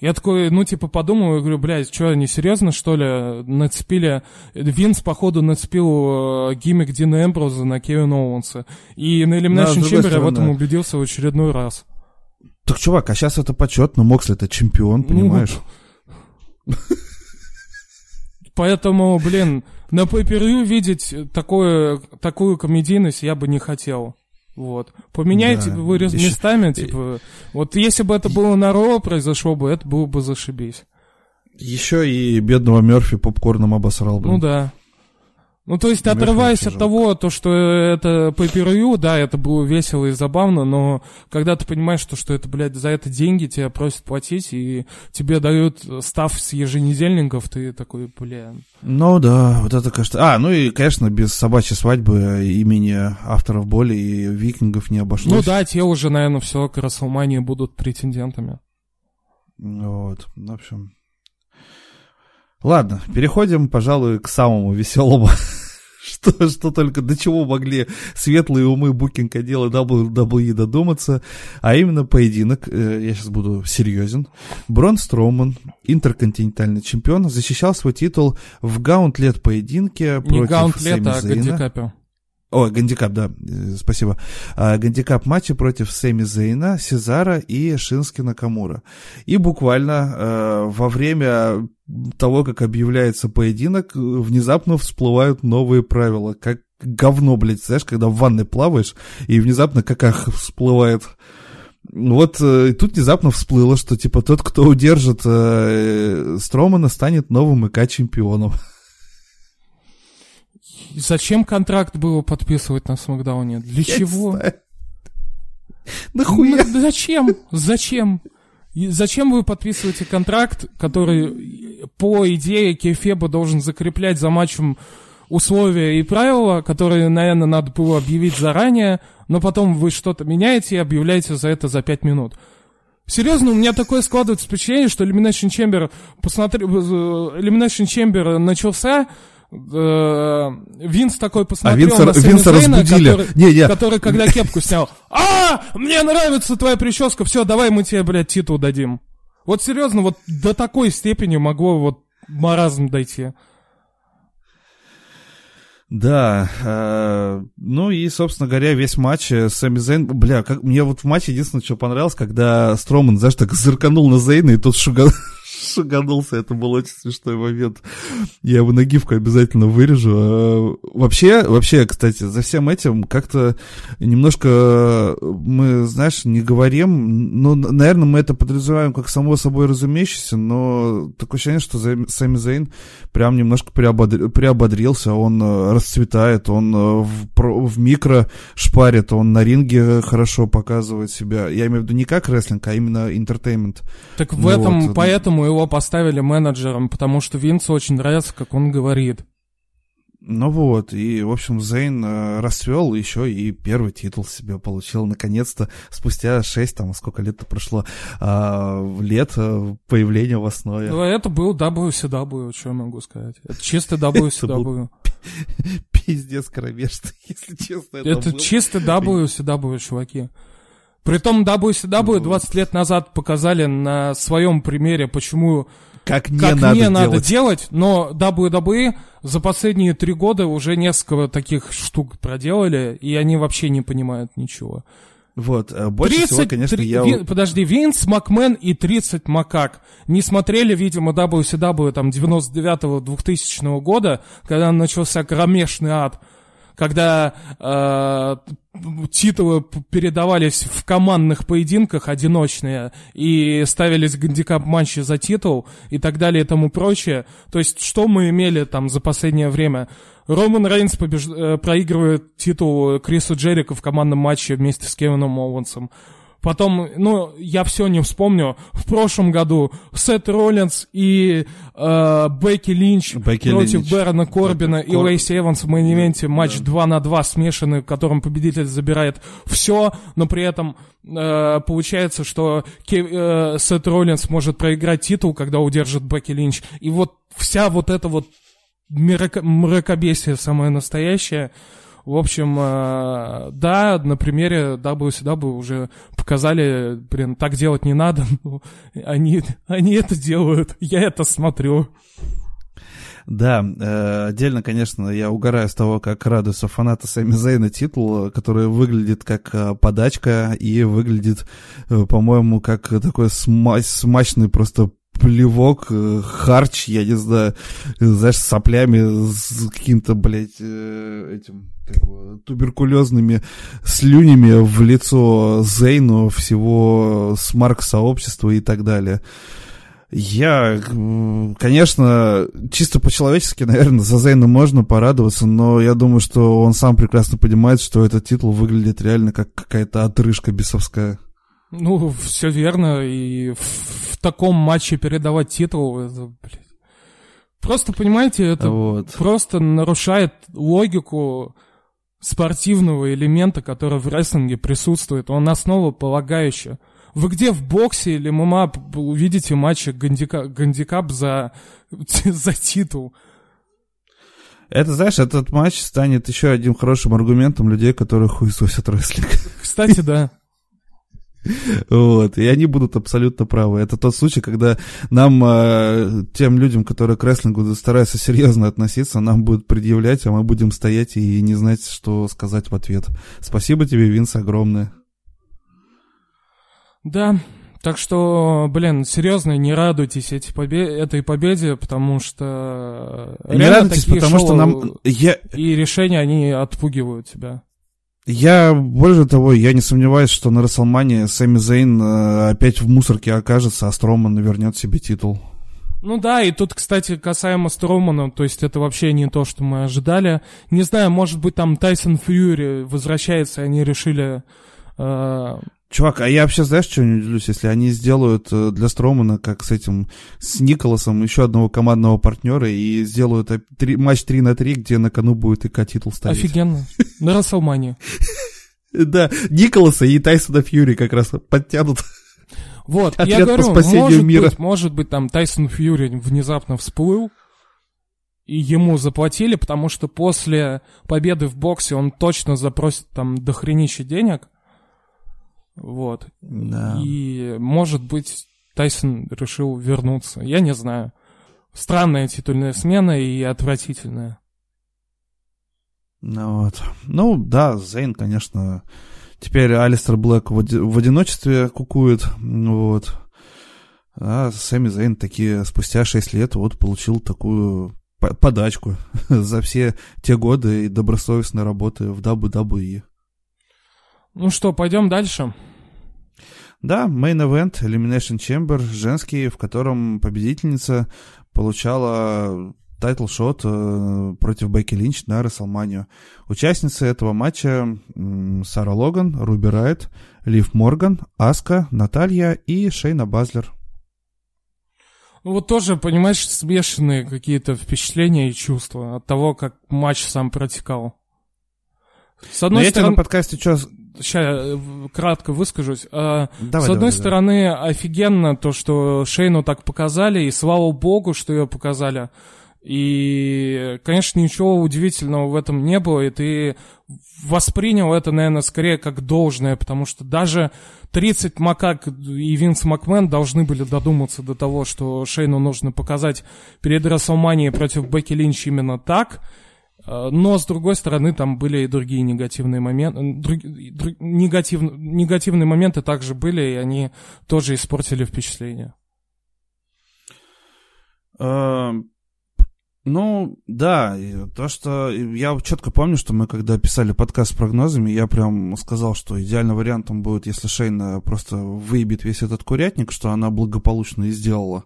Я такой, ну, типа, подумал, и говорю, блядь, что, они серьезно, что ли, нацепили... Винс, походу, нацепил э, гиммик Дина Эмброза на Кевина Оуэнса. И на Elimination да, Chamber я в этом убедился в очередной раз. Так, чувак, а сейчас это почетно, Моксли это чемпион, ну, понимаешь? Поэтому, блин, на пейпервью видеть такое, такую комедийность я бы не хотел. Вот. Поменяйте да. вы местами, типа. Вот если бы это было на Ро произошло бы, это было бы зашибись. Еще и бедного Мерфи попкорном обосрал бы. Ну да. Ну, то есть, отрываясь от того, то, что это по per да, это было весело и забавно, но когда ты понимаешь, что, что это, блядь, за это деньги тебя просят платить, и тебе дают став с еженедельников, ты такой, бля... Ну да, вот это, кажется... А, ну и, конечно, без собачьей свадьбы имени авторов боли и викингов не обошлось. Ну да, те уже, наверное, все к Расселмании будут претендентами. Вот, в общем... Ладно, переходим, пожалуй, к самому веселому. *laughs* Что, что только до чего могли светлые умы booking отдела WWE додуматься, а именно поединок, э, я сейчас буду серьезен, Брон Строуман, интерконтинентальный чемпион, защищал свой титул в gauntlet поединке против Не gauntlet, а гандикапе. О, гандикап, да, э, спасибо. А, гандикап матча против Сэмми Зейна, Сезаро и Шинске Накамура. И буквально э, во время того, как объявляется поединок, внезапно всплывают новые правила. Как говно, блядь, знаешь, когда в ванной плаваешь, и внезапно каках всплывает. Вот э, тут внезапно всплыло, что типа тот, кто удержит э, Стромана, станет новым ИК-чемпионом. Зачем контракт было подписывать на Смакдауне? Для Я чего? Нахуя? Ну, зачем? Зачем? зачем вы подписываете контракт, который по идее Кефеба должен закреплять за матчем условия и правила, которые, наверное, надо было объявить заранее, но потом вы что-то меняете и объявляете за это за пять минут. Серьезно, у меня такое складывается впечатление, что Elimination Chamber, посмотри, э, Elimination Chamber начался, Э, Винс такой посмотрел а Винса, на Винса Зейна, разбудили. Который, не, не. который, когда кепку снял, а, мне нравится твоя прическа, все, давай мы тебе, блядь, титул дадим. Вот серьезно, вот до такой степени могло вот маразм дойти. Да, э, ну и, собственно говоря, весь матч э, Сами Зейн, бля, как, мне вот в матче единственное, что понравилось, когда Строман, знаешь, так зырканул на Зейна, и тот шугал, *laughs* шаганулся, это был очень смешной момент. Я его на гифку обязательно вырежу. А, вообще, вообще, кстати, за всем этим как-то немножко мы, знаешь, не говорим, ну, наверное, мы это подразумеваем как само собой разумеющееся, но такое ощущение, что Сами Зейн прям немножко приободри, приободрился, он э, расцветает, он э, в, в микро шпарит, он на ринге хорошо показывает себя. Я имею в виду не как рестлинг, а именно entertainment. Так в ну, этом, вот. поэтому его поставили менеджером, потому что Винсу очень нравится, как он говорит. Ну вот, и, в общем, Зейн э, расцвел еще и первый титул себе получил, наконец-то, спустя шесть, там, сколько лет-то прошло, э, лет э, появления в основе. Ну, это был WCW, что я могу сказать. Это чистый *laughs* WCW. Пиздец кромешный, *laughs* если честно. Это, это чистый WCW, чуваки. Притом WCW 20 лет назад показали на своем примере, почему как не, как надо, не делать. надо делать, но WWE за последние три года уже несколько таких штук проделали, и они вообще не понимают ничего. Вот, э, больше 30, всего, конечно, 3, я... Ви, подожди, Винс, Макмен и 30 Макак не смотрели, видимо, WCW там 99-2000 года, когда начался кромешный ад. Когда э, титулы передавались в командных поединках одиночные и ставились гандикап матчи за титул и так далее и тому прочее. То есть, что мы имели там за последнее время? Роман Рейнс побеж... Э, проигрывает титул Крису Джерико в командном матче вместе с Кевином Оуэнсом. Потом, ну, я все не вспомню. В прошлом году Сет Роллинс и э, Бекки Линч Бекки против Линч. Бэрона Корбина Бекки и Кор... Лейси Эванс в main event'е. Матч да. 2 на 2 смешанный, в котором победитель забирает все, но при этом э, получается, что Кев... э, Сет Роллинс может проиграть титул, когда удержит Бекки Линч. И вот вся вот эта вот мракобесие самое настоящее – в общем, э, да, на примере WCW уже показали, блин, так делать не надо. *laughs* Но они, они это делают, я это смотрю. Да, э, отдельно, конечно, я угораю с того, как радуются фанаты Сами Зейна титул, который выглядит как э, подачка и выглядит, по-моему, как такой смач, смачный просто плевок, э, харч, я не знаю, знаешь, с соплями, с каким-то, блядь, э, этим, туберкулезными слюнями в лицо Зейну, всего смарк сообщества и так далее. Я, конечно, чисто по-человечески, наверное, за Зейна можно порадоваться, но я думаю, что он сам прекрасно понимает, что этот титул выглядит реально как какая-то отрыжка бесовская. Ну, все верно, и таком матче передавать титул, это, блядь. Просто, понимаете, это вот. просто нарушает логику спортивного элемента, который в рестлинге присутствует. Он основополагающий. Вы где в боксе или ММА увидите матчи гандика, гандикап за, *laughs* за титул? Это, знаешь, этот матч станет еще одним хорошим аргументом людей, которые хуесосят рестлинг. Кстати, да. Вот, и они будут абсолютно правы. Это тот случай, когда нам, э, тем людям, которые к рестлингу стараются серьезно относиться, нам будут предъявлять, а мы будем стоять и не знать, что сказать в ответ. Спасибо тебе, Винс, огромное. Да, так что, блин, серьезно, не радуйтесь эти побе этой победе, потому что не радуйтесь, потому что нам я... и решения они отпугивают тебя. Я, больше того, я не сомневаюсь, что на Расселмане Сэмми Зейн э, опять в мусорке окажется, а Строман вернет себе титул. Ну да, и тут, кстати, касаемо Стромана, то есть это вообще не то, что мы ожидали. Не знаю, может быть, там Тайсон Фьюри возвращается, и они решили э, Чувак, а я вообще, знаешь, что не удивлюсь, если они сделают э, для Стромана, как с этим, с Николасом, еще одного командного партнера, и сделают три, матч 3 на 3, где на кону будет ИК титул ставить. Офигенно. *laughs* На Расселмане. Да, Николаса и Тайсона Фьюри как раз подтянут. Вот, я говорю, может быть, может быть, там Тайсон Фьюри внезапно всплыл, и ему заплатили, потому что после победы в боксе он точно запросит там дохренище денег, вот. Да. И, может быть, Тайсон решил вернуться. Я не знаю. Странная титульная смена и отвратительная. Ну вот. Ну, да, Зейн, конечно. Теперь Алистер Блэк в, оди- в одиночестве кукует. Вот. А Сэмми Зейн таки спустя 6 лет вот получил такую подачку *laughs* за все те годы и добросовестной работы в WWE. Ну что, пойдем дальше. Да, Main Event, Elimination Chamber, женский, в котором победительница получала тайтл-шот э, против Бекки Линч на Рестлманию. Участницы этого матча Сара Логан, Руби Райт, Лив Морган, Аска, Наталья и Шейна Базлер. Ну вот тоже, понимаешь, смешанные какие-то впечатления и чувства от того, как матч сам протекал. С одной Но стороны... я тебе на подкасте что сейчас э, кратко выскажусь. А, давай, С одной давай, стороны, давай. офигенно то, что Шейну так показали, и слава богу, что ее показали. И, конечно, ничего удивительного в этом не было, и ты воспринял это, наверное, скорее как должное, потому что даже 30 макак и Винс Макмен должны были додуматься до того, что Шейну нужно показать перед Расселманией против Бекки Линч именно так – но, с другой стороны, там были и другие негативные моменты. Друг, друг, негатив, негативные моменты также были, и они тоже испортили впечатление. Э, Ну, да, то, что я четко помню, что мы когда писали подкаст с прогнозами, я прям сказал, что идеальным вариантом будет, если Шейна просто выебет весь этот курятник, что она благополучно и сделала.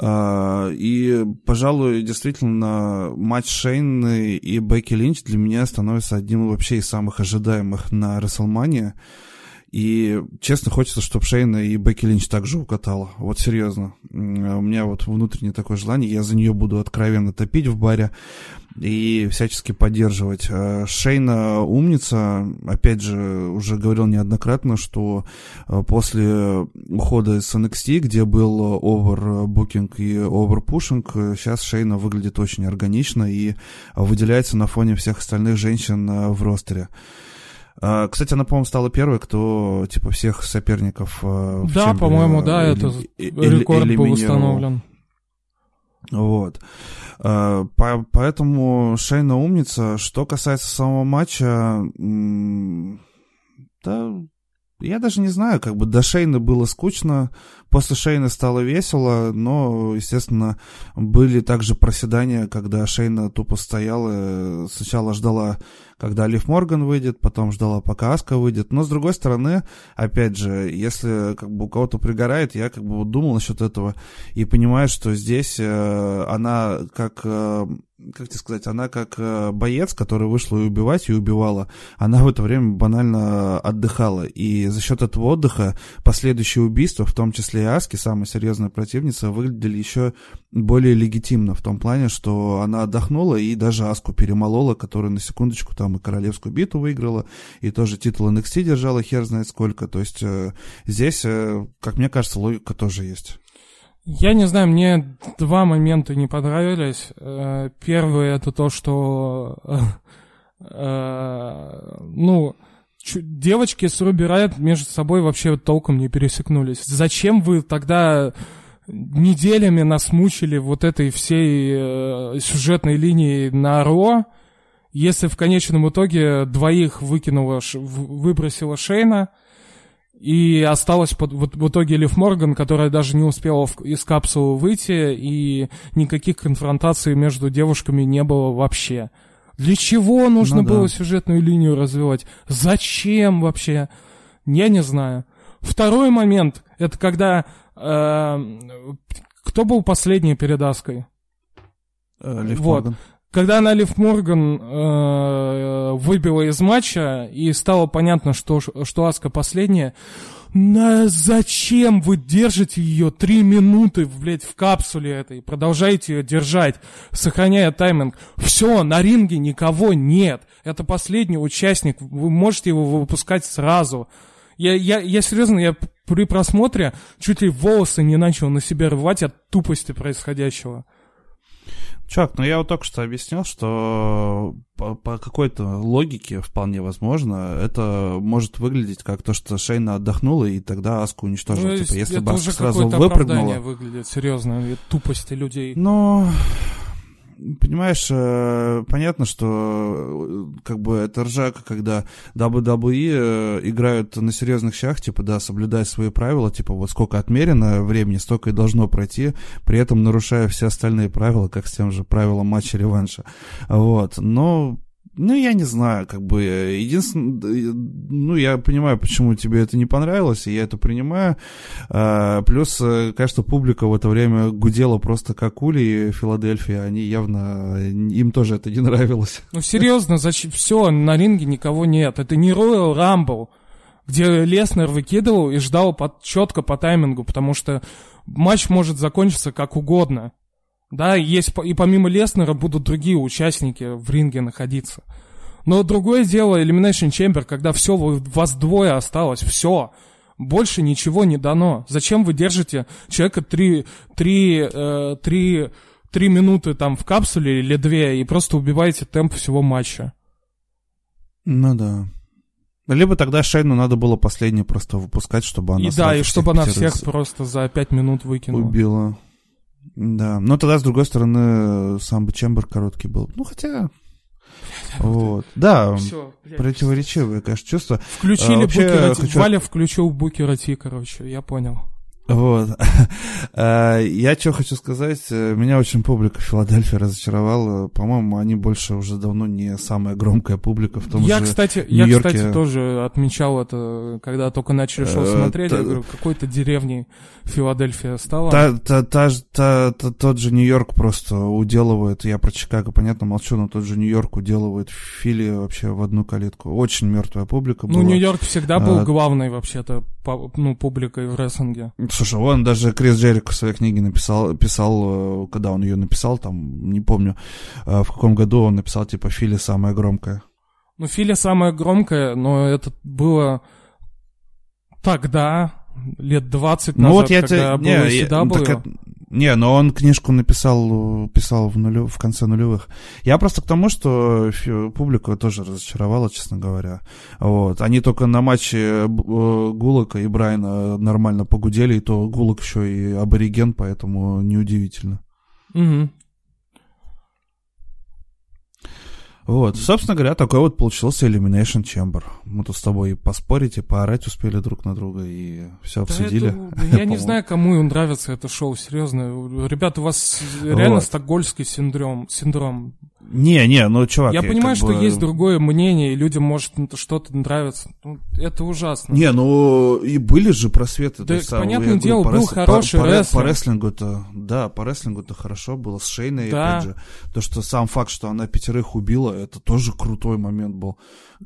А, и, пожалуй, действительно, матч Шейны и Бекки Линч для меня становится одним вообще из самых ожидаемых на WrestleMania. И, честно, хочется, чтобы Шейна и Бекки Линч также укатала. Вот серьезно. У меня вот внутреннее такое желание. Я за нее буду откровенно топить в баре и всячески поддерживать. А Шейна умница. Опять же, уже говорил неоднократно, что а, после ухода из NXT, где был овербукинг и оверпушинг, сейчас Шейна выглядит очень органично и выделяется на фоне всех остальных женщин а, в ростере. А, кстати, она, по-моему, стала первой, кто, типа, всех соперников... А, да, по-моему, да, э, это рекорд был установлен. Вот. А, по поэтому Шейна умница. Что касается самого матча, да, я даже не знаю, как бы до Шейна было скучно, после Шейна стало весело, но, естественно, были также проседания, когда Шейна тупо стояла, сначала ждала когда Лив Морган выйдет, потом ждала, пока Аска выйдет. Но, с другой стороны, опять же, если как бы у кого-то пригорает, я как бы думал насчет этого и понимаю, что здесь э, она как э, как тебе сказать, она как э, боец, который вышла и убивать, и убивала, она в это время банально отдыхала. И за счет этого отдыха последующие убийства, в том числе и Аски, самая серьезная противница, выглядели еще более легитимно в том плане, что она отдохнула и даже Аску перемолола, которая на секундочку там и королевскую битву выиграла, и тоже титул NXT держала хер знает сколько. То есть э, здесь, э, как мне кажется, логика тоже есть. Я не знаю, мне два момента не понравились. Э, первый это то, что ну девочки с Руби Райт между собой вообще толком не пересекнулись. Зачем вы тогда неделями нас мучили вот этой всей сюжетной линии на Ро, если в конечном итоге двоих выкинула, выбросила Шейна, и осталась под, в итоге Лив Морган, которая даже не успела в, из капсулы выйти, и никаких конфронтаций между девушками не было вообще. Для чего нужно ну, да. было сюжетную линию развивать? Зачем вообще? Я не знаю. Второй момент, это когда... Э, кто был последней перед Аской? Э, вот. Морган. Когда она Лив Морган э, выбила из матча, и стало понятно, что, что Аска последняя, на зачем вы держите ее три минуты, блядь, в капсуле этой? Продолжаете ее держать, сохраняя тайминг. Все, на ринге никого нет. Это последний участник. Вы можете его выпускать сразу. Я, я, я серьезно, я при просмотре чуть ли волосы не начал на себе рвать от тупости происходящего. Чувак, ну я вот только что объяснил, что по, по какой-то логике вполне возможно это может выглядеть как то, что Шейна отдохнула и тогда Аску уничтожила. Ну, типа, если бы Аска сразу выпрыгнула... выглядит, серьезно, тупости людей. Но понимаешь, э, понятно, что э, как бы это ржака, когда WWE э, играют на серьезных щах, типа, да, соблюдая свои правила, типа, вот сколько отмерено времени, столько и должно пройти, при этом нарушая все остальные правила, как с тем же правилом матча-реванша. Вот, но ну, я не знаю, как бы, единственное, ну, я понимаю, почему тебе это не понравилось, и я это принимаю. А, плюс, э, конечно, публика в это время гудела просто как ули Филадельфии, они явно, им тоже это не нравилось. Ну, серьезно, зачем, все, на ринге никого нет, это не Royal Rumble, где Леснер выкидывал и ждал под, четко по таймингу, потому что матч может закончиться как угодно. Да, есть и помимо Леснера будут другие участники в ринге находиться. Но другое дело Elimination Chamber, когда все, вас двое осталось, все. Больше ничего не дано. Зачем вы держите человека три, три, э, три, три минуты там в капсуле или две и просто убиваете темп всего матча? Ну да. Либо тогда Шейну надо было последнюю просто выпускать, чтобы она... И да, и чтобы она всех просто за пять минут выкинула. Убила. Да, но тогда, с другой стороны, сам бы Чембер короткий был. Ну, хотя... Вот. Да, Всё, противоречивые, конечно, чувства. Включили а, Букера хочу... Валя включил Букера Ти, короче, я понял. Вот. *laughs* А, я что хочу сказать, меня очень публика Филадельфии разочаровала. По-моему, они больше уже давно не самая громкая публика в том я, же кстати, Нью-Йорке. Я, кстати, тоже отмечал это, когда только начали шоу э, смотреть. Я говорю, какой-то деревней Филадельфия стала. Та, та, та, та, та, тот же Нью-Йорк просто уделывает, я про Чикаго, понятно, молчу, но тот же Нью-Йорк уделывает Фили вообще в одну калитку. Очень мертвая публика ну, была. Ну, Нью-Йорк всегда был а, главной вообще-то ну, публикой в рестлинге. Слушай, он даже Крис Джерик в своей книге написал, писал, э, когда он ее написал, там, не помню, э, в каком году он написал, типа, Фили самая громкая. Ну, Фили самая громкая, но это было тогда, лет 20 ну, назад, вот я когда te... было не, CW. Так, не, но он книжку написал, писал в, нулю, в конце нулевых. Я просто к тому, что публику тоже разочаровала, честно говоря. Вот. Они только на матче э, Гулока и Брайна нормально погудели, и то Гулок еще и абориген, поэтому неудивительно. Угу. Вот, собственно говоря, такой вот получился Elimination Chamber. Мы тут с тобой поспорить и поорать успели друг на друга, и все обсудили. Да это, *laughs* я не знаю, кому нравится это шоу, серьезно. Ребята, у вас реально вот. стокгольский синдром, синдром. Не, не, ну, чувак... Я понимаю, что бы... есть другое мнение, и людям может что-то нравится. Ну, это ужасно. Не, ну, и были же просветы. Да, есть, понятное я дело, говорю, был по хороший по, рестлинг. По рестлингу-то, да, по рестлингу-то хорошо было с Шейной, да. опять же. То, что сам факт, что она пятерых убила, это тоже крутой момент был.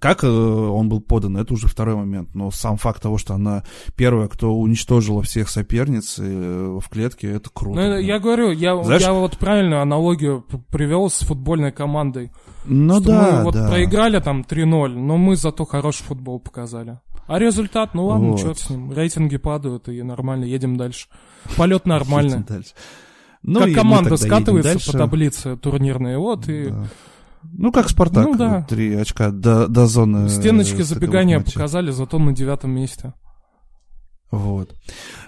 Как э, он был подан, это уже второй момент. Но сам факт того, что она первая, кто уничтожила всех соперниц э, в клетке, это круто. Ну, я говорю, я, Знаешь, я вот правильную аналогию привел с футбольной командой. Ну что да, мы вот да. проиграли там 3-0, но мы зато хороший футбол показали. А результат, ну ладно, вот. черт с ним. Рейтинги падают, и нормально, едем дальше. Полет нормальный. Ну, как команда скатывается по таблице турнирной, вот, и... Ну, как Спартак, ну, да. три очка до, до зоны. Стеночки забегания показали, зато на девятом месте. Вот.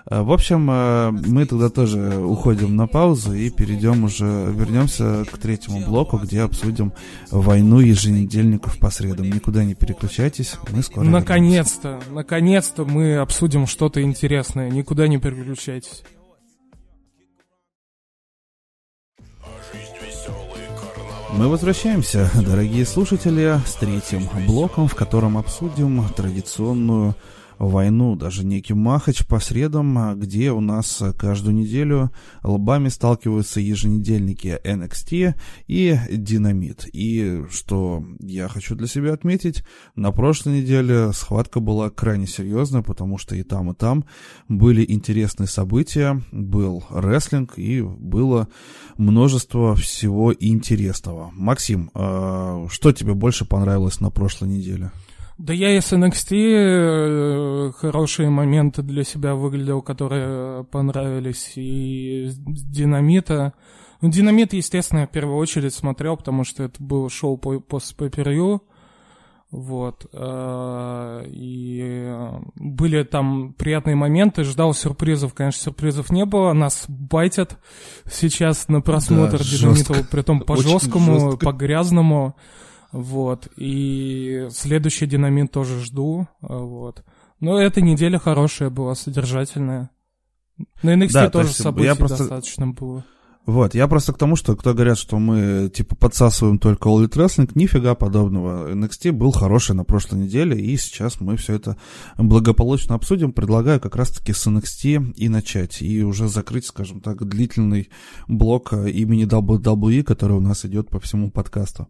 А, в общем, а, мы тогда тоже уходим на паузу и перейдем уже, вернемся к третьему блоку, где обсудим войну еженедельников по средам. Никуда не переключайтесь, мы скоро Наконец-то, наконец-то мы обсудим что-то интересное. Никуда не переключайтесь. Мы возвращаемся, дорогие слушатели, с третьим блоком, в котором обсудим традиционную войну, даже некий махач по средам, а, где у нас каждую неделю лбами сталкиваются еженедельники NXT и Динамит. И что я хочу для себя отметить, на прошлой неделе схватка была крайне серьезная, потому что и там, и там были интересные события, был рестлинг и было множество всего интересного. Максим, а, что тебе больше понравилось на прошлой неделе? Да я из NXT э, хорошие моменты для себя выглядел, которые понравились, и Динамита. Ну, Динамит, естественно, я в первую очередь смотрел, потому что это было шоу по после пейпервью. Вот. Э, и были там приятные моменты. Ждал сюрпризов. Конечно, сюрпризов не было. Нас байтят сейчас на просмотр да, Динамита, притом по-жесткому, по-грязному. Вот. И следующий динамит тоже жду. А, вот. Но эта неделя хорошая была, содержательная. На NXT да, тоже событий я просто... достаточно было. Вот, я просто к тому, что кто говорят, что мы, типа, подсасываем только All Elite Wrestling, нифига подобного. NXT был хороший на прошлой неделе, и сейчас мы все это благополучно обсудим. Предлагаю как раз-таки с NXT и начать, и уже закрыть, скажем так, длительный блок имени WWE, который у нас идет по всему подкасту.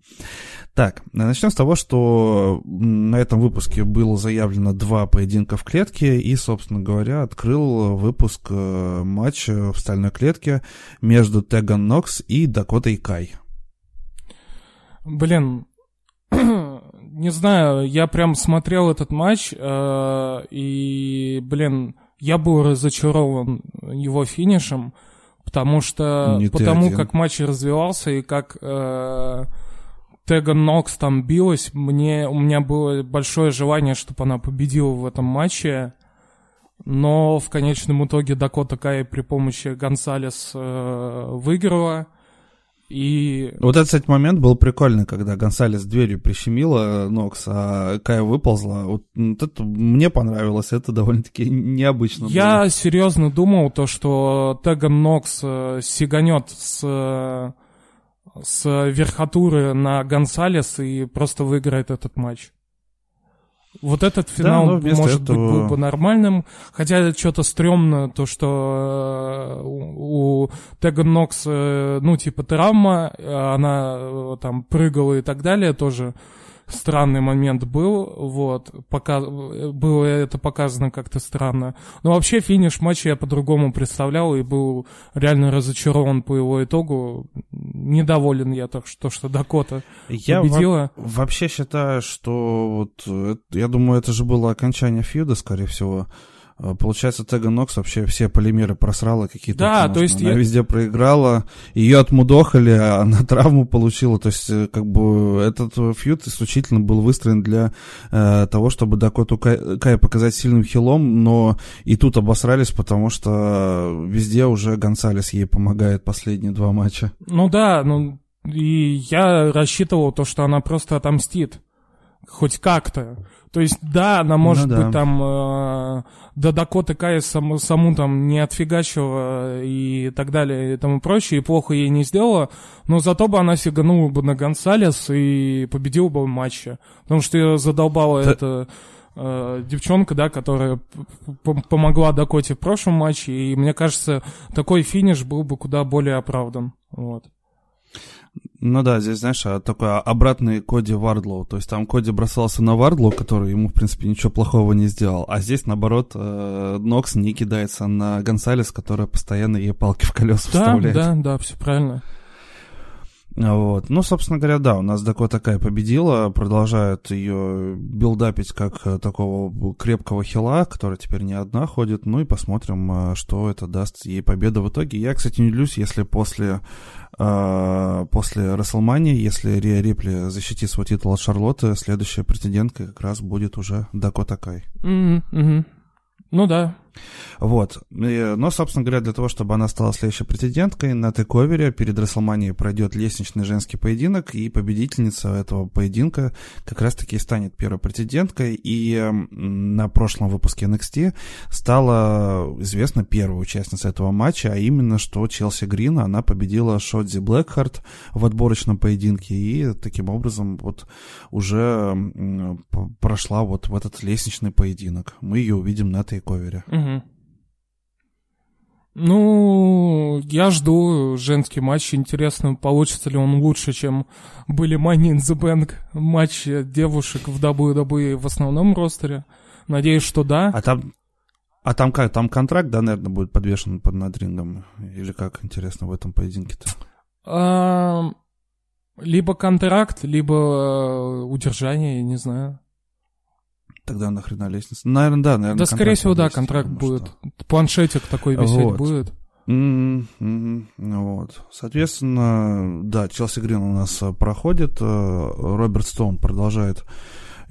Так, начнем с того, что на этом выпуске было заявлено два поединка в клетке, и, собственно говоря, открыл выпуск э, матч в стальной клетке между Теган Нокс и Дакотой Кай. Блин, *clears throat* не знаю, я прям смотрел этот матч, э, и, блин, я был разочарован его финишем, потому что, не потому как матч развивался и как э, Теган Нокс там билась, мне, у меня было большое желание, чтобы она победила в этом матче, но в конечном итоге Дакота Кай при помощи Гонсалес э, выиграла. И... Вот этот, кстати, момент был прикольный, когда Гонсалес дверью прищемила Нокс, а Кая выползла. Вот, вот это мне понравилось, это довольно-таки необычно. Я было. серьезно думал, то, что Теган Нокс э, сиганет с, с верхотуры на Гонсалес и просто выиграет этот матч. Вот этот финал, да, может этого... быть, был бы нормальным. Хотя что-то стрёмно, то, что э, у, Теган Нокс, э, ну, типа, травма, она э, там прыгала и так далее тоже странный момент был, вот, пока, было это показано как-то странно. Но вообще финиш матча я по-другому представлял и был реально разочарован по его итогу. Недоволен я так что, что Дакота я победила. Во- вообще считаю, что вот, я думаю, это же было окончание фьюда, скорее всего. Э, получается, Тега Нокс вообще все полимеры просрала какие-то. Да, то есть... Она я... везде проиграла, ее отмудохали, а она *laughs* травму получила. То есть, э, как бы, этот фьют исключительно был выстроен для э, того, чтобы Дакоту Кай, Кай показать сильным хилом, но и тут обосрались, потому что везде уже Гонсалес ей помогает последние два матча. Ну да, ну и я рассчитывал то, что она просто отомстит. Хоть как-то. То есть, да, она может ну, да. быть там э, до Дакоты Кай саму, саму там не отфигачила и так далее и тому прочее, и плохо ей не сделала, но зато бы она сиганула бы на Гонсалес и победила бы в матче. Потому что ее задолбала да. эта э, девчонка, да, которая помогла Дакоте в прошлом матче, и мне кажется, такой финиш был бы куда более оправдан. Вот. Ну да, здесь, знаешь, а, такой обратный Коди Вардлоу. То есть там Коди бросался на Вардлоу, который ему, в принципе, ничего плохого не сделал. А здесь, наоборот, э, Нокс не кидается на Гонсалес, которая постоянно ей палки в колеса да, вставляет. Да, да, все правильно. Вот. Ну, собственно говоря, да, у нас Дакота Кай победила, продолжают ее билдапить как э, такого крепкого хила, который теперь не одна ходит, ну и посмотрим, э, что это даст ей победа в итоге. Я, кстати, не удивлюсь, если после, э, после Расселмании, если Риа Рипли защитит свой титул от Шарлотты, следующая претендентка как раз будет уже Дако Такай. Mm-hmm, mm-hmm. Ну да, вот. Но, собственно говоря, для того, чтобы она стала следующей претенденткой, на тековере перед Расселманией пройдет лестничный женский поединок, и победительница этого поединка как раз-таки станет первой претенденткой. И на прошлом выпуске NXT стала известна первая участница этого матча, а именно, что Челси Грин, она победила Шотзи Блэкхарт в отборочном поединке, и таким образом вот уже прошла вот в этот лестничный поединок. Мы ее увидим на тейковере. Угу. Ну, я жду женский матч. Интересно, получится ли он лучше, чем были Money in the Bank матчи девушек в WWE в основном ростере. Надеюсь, что да. А там, а там как? Там контракт, да, наверное, будет подвешен под над рингом? Или как, интересно, в этом поединке-то? А, либо контракт, либо э, удержание, я не знаю. Тогда нахрена лестница? Наверное, да, наверное. Да, скорее всего, да, контракт будет. Что. Планшетик такой висеть вот. будет. Mm-hmm. Вот. Соответственно, да, Челси Грин у нас э, проходит. Э, Роберт Стоун продолжает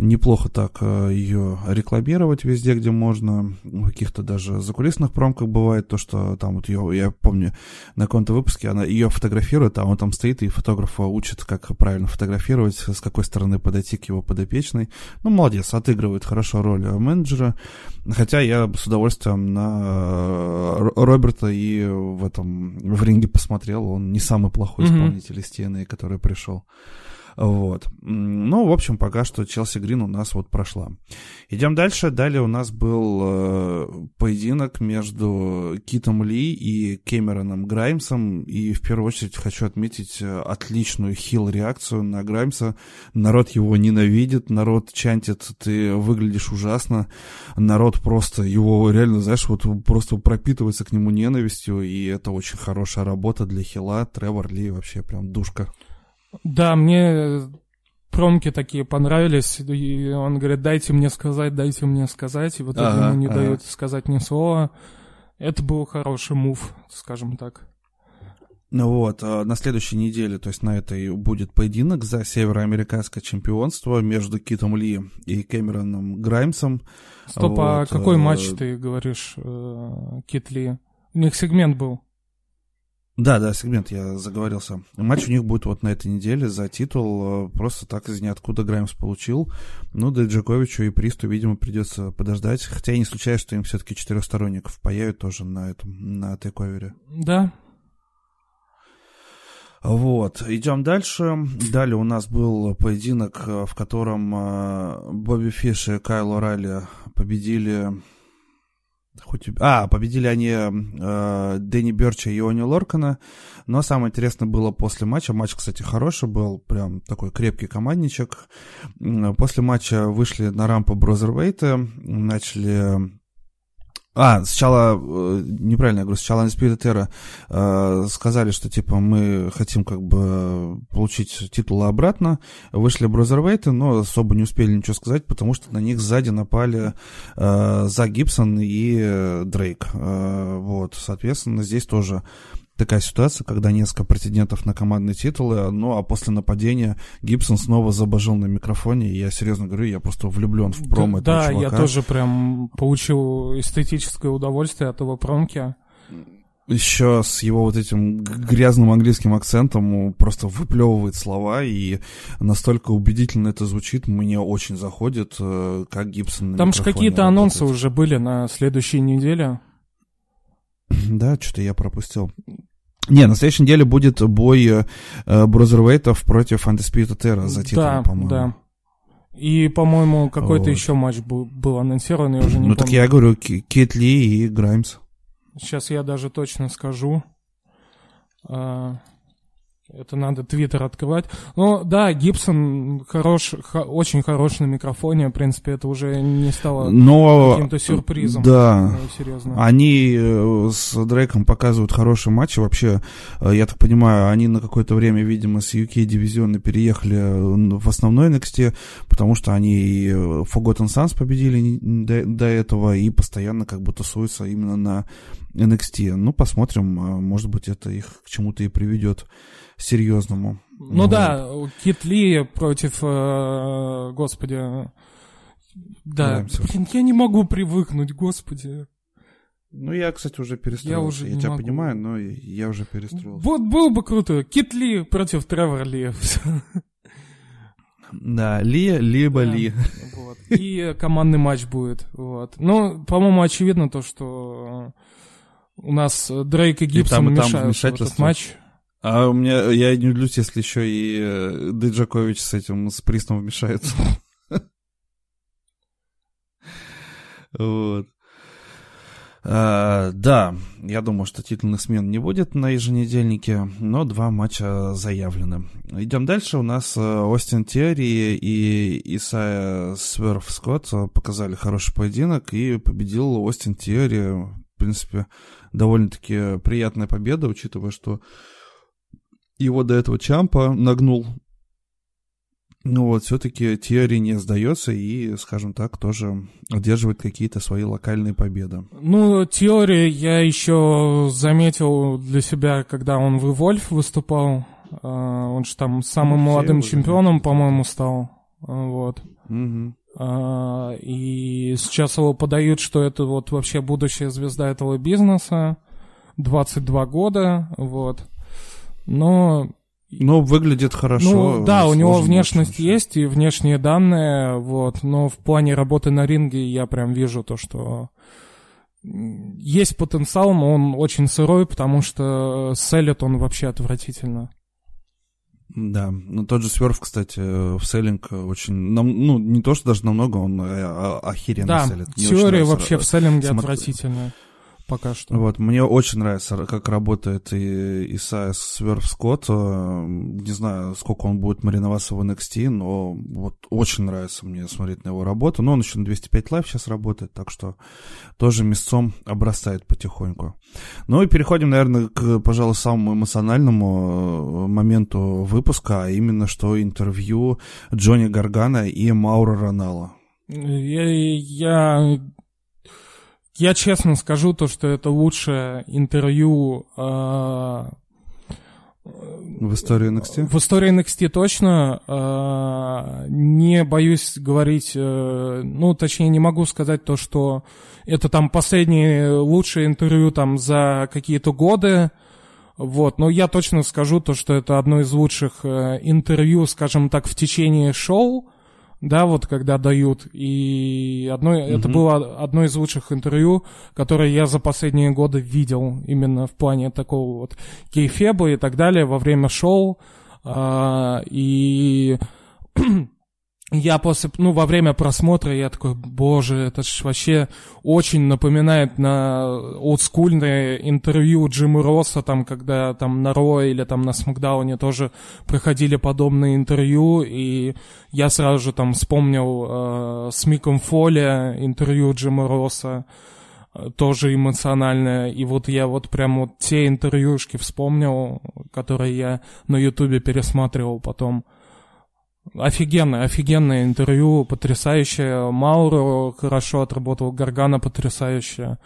неплохо так э, ее рекламировать везде, где можно. В каких-то даже закулисных промках бывает то, что там вот ее, я помню, на каком-то выпуске она ее фотографирует, а он там стоит и фотографа учит, как правильно фотографировать, с какой стороны подойти к его подопечной. Ну, молодец, отыгрывает хорошо роль менеджера. Хотя я с удовольствием на э, Роберта и в этом в ринге посмотрел. Он не самый плохой mm-hmm. исполнитель из TNA, который пришел. Вот. Ну, в общем, пока что Челси Грин у нас вот прошла. Идем дальше. Далее у нас был э, поединок между Китом Ли и Кэмероном Граймсом. И в первую очередь хочу отметить э, отличную хил-реакцию на Граймса. Народ его ненавидит, народ чантит, ты выглядишь ужасно. Народ просто его реально, знаешь, вот просто пропитывается к нему ненавистью. И это очень хорошая работа для хила. Тревор Ли вообще прям душка. Да, мне промки такие понравились, и он говорит, дайте мне сказать, дайте мне сказать, и вот ага, ему не ага. дают сказать ни слова. Это был хороший мув, скажем так. Ну вот, а на следующей неделе, то есть на этой будет поединок за североамериканское чемпионство между Китом Ли и Кэмероном Граймсом. Стоп, а вот. а какой матч ты говоришь, э, Кит Ли? У них сегмент был. Да, да, сегмент, я заговорился. Матч у них будет вот на этой неделе за титул. Э, просто так из ниоткуда Граймс получил. Ну, да и Джаковичу и Присту, видимо, придется подождать. Хотя я не исключаю, что им все-таки четырехсторонников появят тоже на этом, на тейковере. Да. Вот, идем дальше. Далее у нас был поединок, э, в котором э, Бобби Фиш и Кайл Орайли победили Хоть... А, победили они э, Дэнни Берча и Иони Лоркана. Но самое интересное было после матча. Матч, кстати, хороший был. Прям такой крепкий командничек. После матча вышли на рампу Брозервейта. Начали а, сначала, э, неправильно я говорю, сначала Undisputed Era э, сказали, что, типа, мы хотим, как бы, получить титулы обратно. Вышли Брозервейты, но особо не успели ничего сказать, потому что на них сзади напали э, За Гибсон и Дрейк. Э, вот, соответственно, здесь тоже такая ситуация, когда несколько претендентов на командные титулы, ну а после нападения Гибсон снова забожил на микрофоне, и я серьезно говорю, я просто влюблен в промо да, этого Да, я тоже прям получил эстетическое удовольствие от его промки. Еще с его вот этим грязным английским акцентом просто выплевывает слова, и настолько убедительно это звучит, мне очень заходит, э, как Гибсон Там же какие-то анонсы уже были на следующей неделе. Да, что-то я пропустил. Не, на следующей неделе будет бой э, Брозервейтов против Undisputed Era за титул, да, по-моему. Да, И, по-моему, какой-то вот. еще матч был, был анонсирован, я уже не Ну, помню. так я говорю, Кит Ли и Граймс. Сейчас я даже точно скажу. А, это надо твиттер открывать. Ну, да, Гибсон хорош, хо, очень хорош на микрофоне. В принципе, это уже не стало Но, каким-то сюрпризом. Да, ну, серьезно. они э, с Дрейком показывают хорошие матчи. Вообще, э, я так понимаю, они на какое-то время, видимо, с UK-дивизиона переехали э, в основной NXT, потому что они и Forgotten Sons победили до, до этого и постоянно как бы тусуются именно на NXT. Ну, посмотрим, может быть, это их к чему-то и приведет серьезному. Ну вот. да, Кит Ли против, э, господи, да, блин, я не могу привыкнуть, господи. Ну, я, кстати, уже перестроился. Я, уже я тебя могу. понимаю, но я уже перестроился. Вот было бы круто. Кит Ли против Тревор Ли. *laughs* Да, Ли, либо да, Ли. Вот. И командный матч будет. Вот. Ну, по-моему, очевидно то, что у нас Дрейк и Гибсон и там, мешают в этот матч. А у меня, я не удивлюсь, если еще и э, Диджакович с этим, с Пристом вмешается. Вот. А, да, я думаю, что титульных смен не будет на еженедельнике, но два матча заявлены. Идем дальше. У нас э, Остин Терри и Исайя Сверф Скотт показали хороший поединок и победил Остин Терри. В принципе, довольно-таки приятная победа, учитывая, что его до этого Чампа нагнул. Ну вот, все-таки Тиари не сдается и, скажем так, тоже одерживает какие-то свои локальные победы. Ну, Теори я еще заметил для себя, когда он в Evolve выступал. А, он же там самым ну, молодым чемпионом, по-моему, стал. Вот. Угу. И сейчас его подают, что это вот вообще будущая звезда этого бизнеса. 22 года, вот. Но но выглядит хорошо. Ну, да, у него внешность очень. есть и внешние данные, вот, но в плане работы на ринге я прям вижу то, что есть потенциал, но он очень сырой, потому что селит он вообще отвратительно. Да, ну тот же Сверф, кстати, в селлинг очень, ну не то, что даже намного, он э, охеренно да, селит. Да, теория вообще в селлинге отвратительная пока что. Вот, мне очень нравится, как работает и Исайя Swerve Скотт. Э, не знаю, сколько он будет мариноваться в NXT, но вот очень нравится мне смотреть на его работу. Но он еще на 205 Live сейчас работает, так что тоже мясцом обрастает потихоньку. Ну и переходим, наверное, к, пожалуй, самому эмоциональному э, моменту выпуска, а именно что интервью Джонни Гаргано и Маура Раналло. Я, я я честно скажу то, что это лучшее интервью э, в истории NXT? В истории NXT точно. Э, не боюсь говорить, э, ну, точнее, не могу сказать то, что это там последнее лучшее интервью там за какие-то годы. Вот, но я точно скажу то, что это одно из лучших э, интервью, скажем так, в течение шоу, да, вот когда дают. И одно, mm-hmm. это было одно из лучших интервью, которое я за последние годы видел именно в плане такого вот кейфеба и так далее во время шоу. А, и *clears throat* я после, ну, во время просмотра я такой, боже, это ж вообще очень напоминает на олдскульное интервью Джима Росса, там, когда там на Ро или там на Смакдауне тоже проходили подобные интервью, и я сразу же там вспомнил э, с Миком Фоли интервью Джима Росса, э, тоже эмоциональное, и вот я вот прям вот те интервьюшки вспомнил, которые я на Ютубе пересматривал потом. Офигенное, офигенное интервью, потрясающее. Мауро хорошо отработал, Гаргана потрясающая.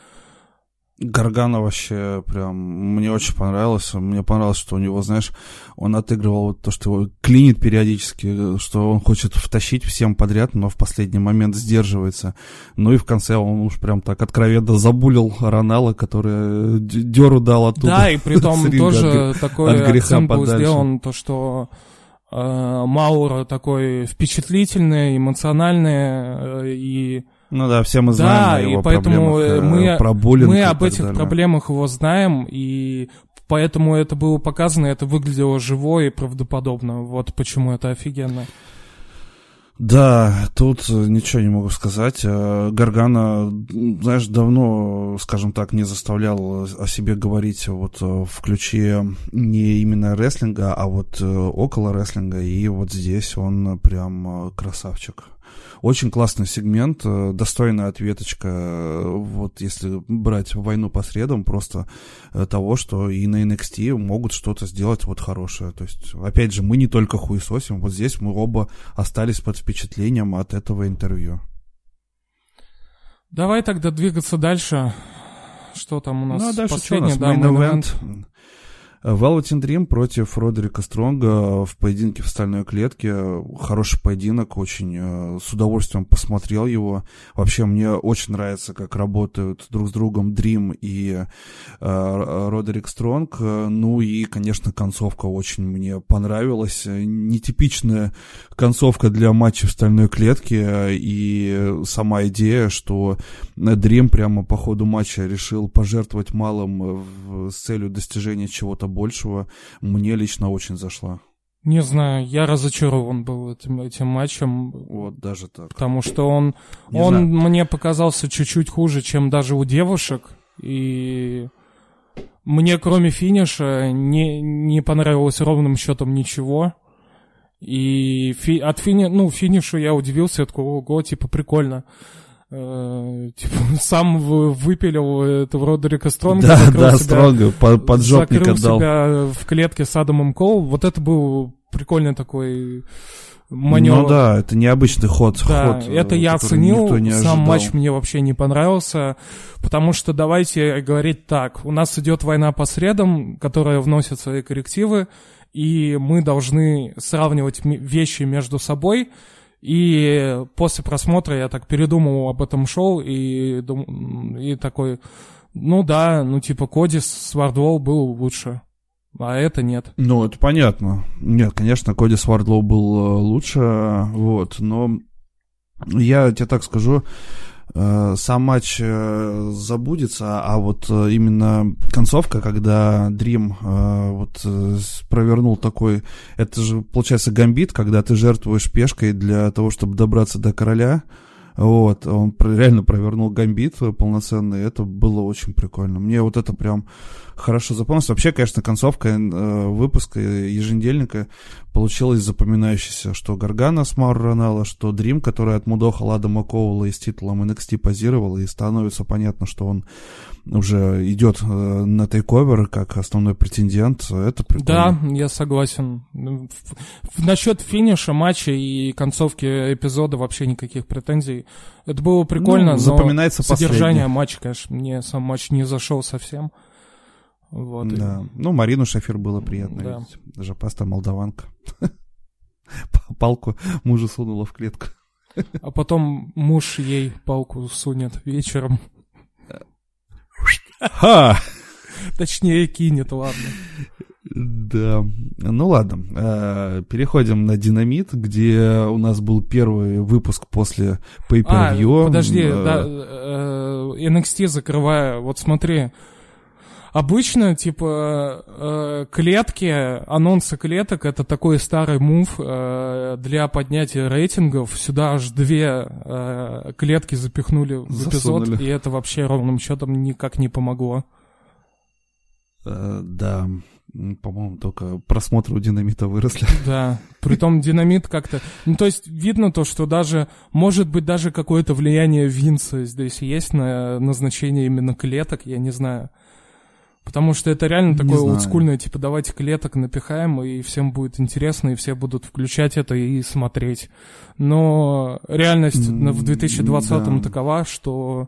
Гаргана вообще прям мне очень понравилось. Мне понравилось, что у него, знаешь, он отыгрывал то, что его клинит периодически, что он хочет втащить всем подряд, но в последний момент сдерживается. Ну и в конце он уж прям так откровенно забулил Ронала, который деру дал оттуда. Да, и при *laughs* том тоже такой акцент был сделан, то, что Маура такой впечатлительный, эмоциональный э, и... Ну да, все мы знаем да, его и поэтому э, мы, про буллинг мы об этих далее. проблемах его знаем, и поэтому это было показано, это выглядело живо и правдоподобно. Вот почему это офигенно. Да, тут ничего не могу сказать. Э, Гаргана, знаешь, давно, скажем так, не заставлял о себе говорить вот э, в ключе не именно рестлинга, а вот э, около рестлинга. И вот здесь он прям красавчик. Очень классный сегмент, э, достойная ответочка, э, вот если брать войну по средам, просто э, того, что и на NXT могут что-то сделать вот хорошее. То есть, опять же, мы не только хуесосим, вот здесь мы оба остались под впечатлением от этого интервью. Давай тогда двигаться дальше. Что там у нас? Ну, а дальше Последний, что у нас? Да, Main event. Velveteen Dream против Родерика Стронга в поединке в стальной клетке. Хороший поединок, очень э, с удовольствием посмотрел его. Вообще мне очень нравится, как работают друг с другом Dream и э, Родерик Стронг. Ну и, конечно, концовка очень мне понравилась. Нетипичная концовка для матча в стальной клетке и сама идея, что Dream прямо по ходу матча решил пожертвовать малым с целью достижения чего-то большего, мне лично очень зашла. Не знаю, я разочарован был этим, этим матчем. Вот, даже так. Потому что он, он знаю. мне показался чуть-чуть хуже, чем даже у девушек. И мне, кроме финиша, не, не понравилось ровным счетом ничего. И фи, от фини, ну, финиша я удивился, я такой, ого, типа, прикольно. Э, типа, *laughs* сам выпилил этого Родерика Стронга. Да, да, себя, Стронга, поджопника дал. себя в клетке с Адамом Кол. Вот это был прикольный такой маневр. Ну да, это необычный ход. Да, ход, это я оценил. Сам матч мне вообще не понравился, потому что давайте говорить так. У нас идет война по средам, которая вносит свои коррективы, и мы должны сравнивать вещи между собой, и после просмотра я так передумал об этом шоу и, и такой, ну да, ну типа Коди с Вардвол был лучше. А это нет. Ну, это понятно. Нет, конечно, Коди Свардлоу был э, лучше, вот, но я тебе так скажу, сам матч э, забудется, а вот э, именно концовка, когда Дрим вот провернул такой, это же получается гамбит, когда ты жертвуешь пешкой для того, чтобы добраться до короля, вот, он реально провернул гамбит полноценный, это было очень прикольно. Мне вот это прям хорошо запомнилось. Вообще, конечно, концовка э, выпуска еженедельника получилась запоминающейся, что Гаргана с Мауру Ронелло, что Дрим, который отмудохал Адама Коула и с титулом NXT позировал, и становится понятно, что он уже идет э, на тейковер как основной претендент, это прикольно. Да, я согласен. Насчет финиша матча и концовки эпизода вообще никаких претензий. Это было прикольно, ну, запоминается но содержание матча, конечно, мне сам матч не зашел совсем. Вот, да. И... Ну, Марину Шафир было приятно да. видеть. Даже паста молдаванка. *laughs* Палку мужу сунула в клетку. А потом муж ей палку сунет вечером. Ха! Точнее, кинет, ладно. Да, ну ладно, э, переходим на Динамит, где у нас был первый выпуск после Pay-Per-View. А, подожди, да, э, NXT закрывая, вот смотри, Обычно, типа, э, клетки, анонсы клеток — это такой старый мув э, для поднятия рейтингов. Сюда аж две э, клетки запихнули в эпизод, Засунули. и это вообще ровным счетом никак не помогло. Да, по-моему, только просмотры у динамита выросли. *laughs* Да, притом динамит как-то... Ну, то есть видно то, что даже, может быть, даже какое-то влияние Винса здесь есть на назначение именно клеток, я не знаю. Потому что это реально не такое знаю. олдскульное, типа, давайте клеток напихаем, и всем будет интересно, и все будут включать это и смотреть. Но реальность mm, в 2020-м да. такова, что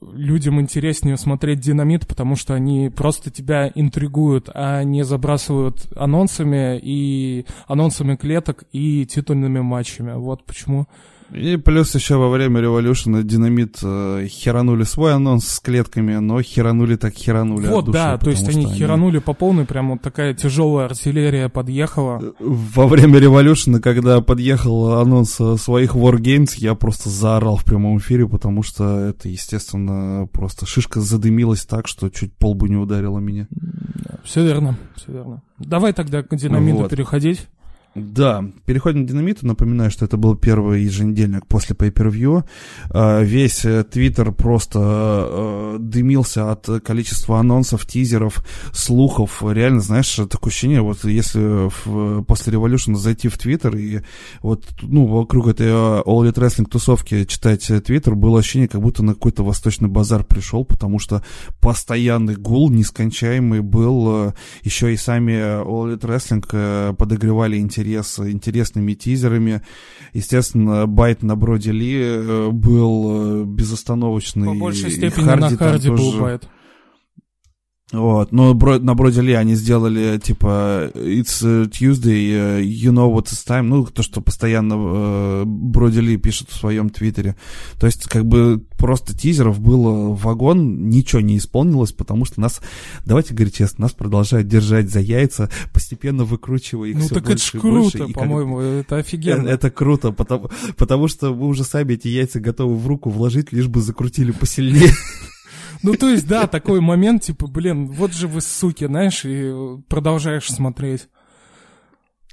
людям интереснее смотреть динамит, потому что они просто тебя интригуют, а не забрасывают анонсами и анонсами клеток и титульными матчами. Вот почему и плюс еще во время революшена динамит э, херанули свой анонс с клетками, но херанули так херанули. Вот, души, да, то есть они, они херанули по полной, прям вот такая тяжелая артиллерия подъехала. Э, во время революшена, когда подъехал анонс э, своих Wargames, я просто заорал в прямом эфире, потому что это, естественно, просто шишка задымилась так, что чуть полбу не ударила меня. Все верно, все верно. Давай тогда к динамиту вот. переходить. Да, переходим к динамиту. Напоминаю, что это был первый еженедельник после Pay-Per-View. А, весь э, Твиттер просто э, дымился от количества анонсов, тизеров, слухов. Реально, знаешь, такое ощущение, вот если в, после Revolution зайти в Твиттер и вот, ну, вокруг этой э, All Elite Wrestling тусовки читать Твиттер, было ощущение, как будто на какой-то восточный базар пришел, потому что постоянный гул нескончаемый был. Еще и сами All Elite Wrestling подогревали интерес интерес интересными тизерами. Естественно, байт на Броди Ли э, был э, безостановочный. По большей степени Харди на Харди был тоже... байт. Вот, но на Броди Ли они сделали, типа, It's Tuesday, you know what it's time, ну, то, что постоянно э, Броди Ли пишет в своем твиттере. То есть, как бы, просто тизеров было вагон, ничего не исполнилось, потому что нас, давайте говорить честно, нас продолжают держать за яйца, постепенно выкручивая их ну, все так больше это ж круто, больше. по-моему, как... это офигенно. Это круто, потому, потому что мы уже сами эти яйца готовы в руку вложить, лишь бы закрутили посильнее. *laughs* Ну, то есть, да, такой момент, типа, блин, вот же вы суки, знаешь, и продолжаешь смотреть.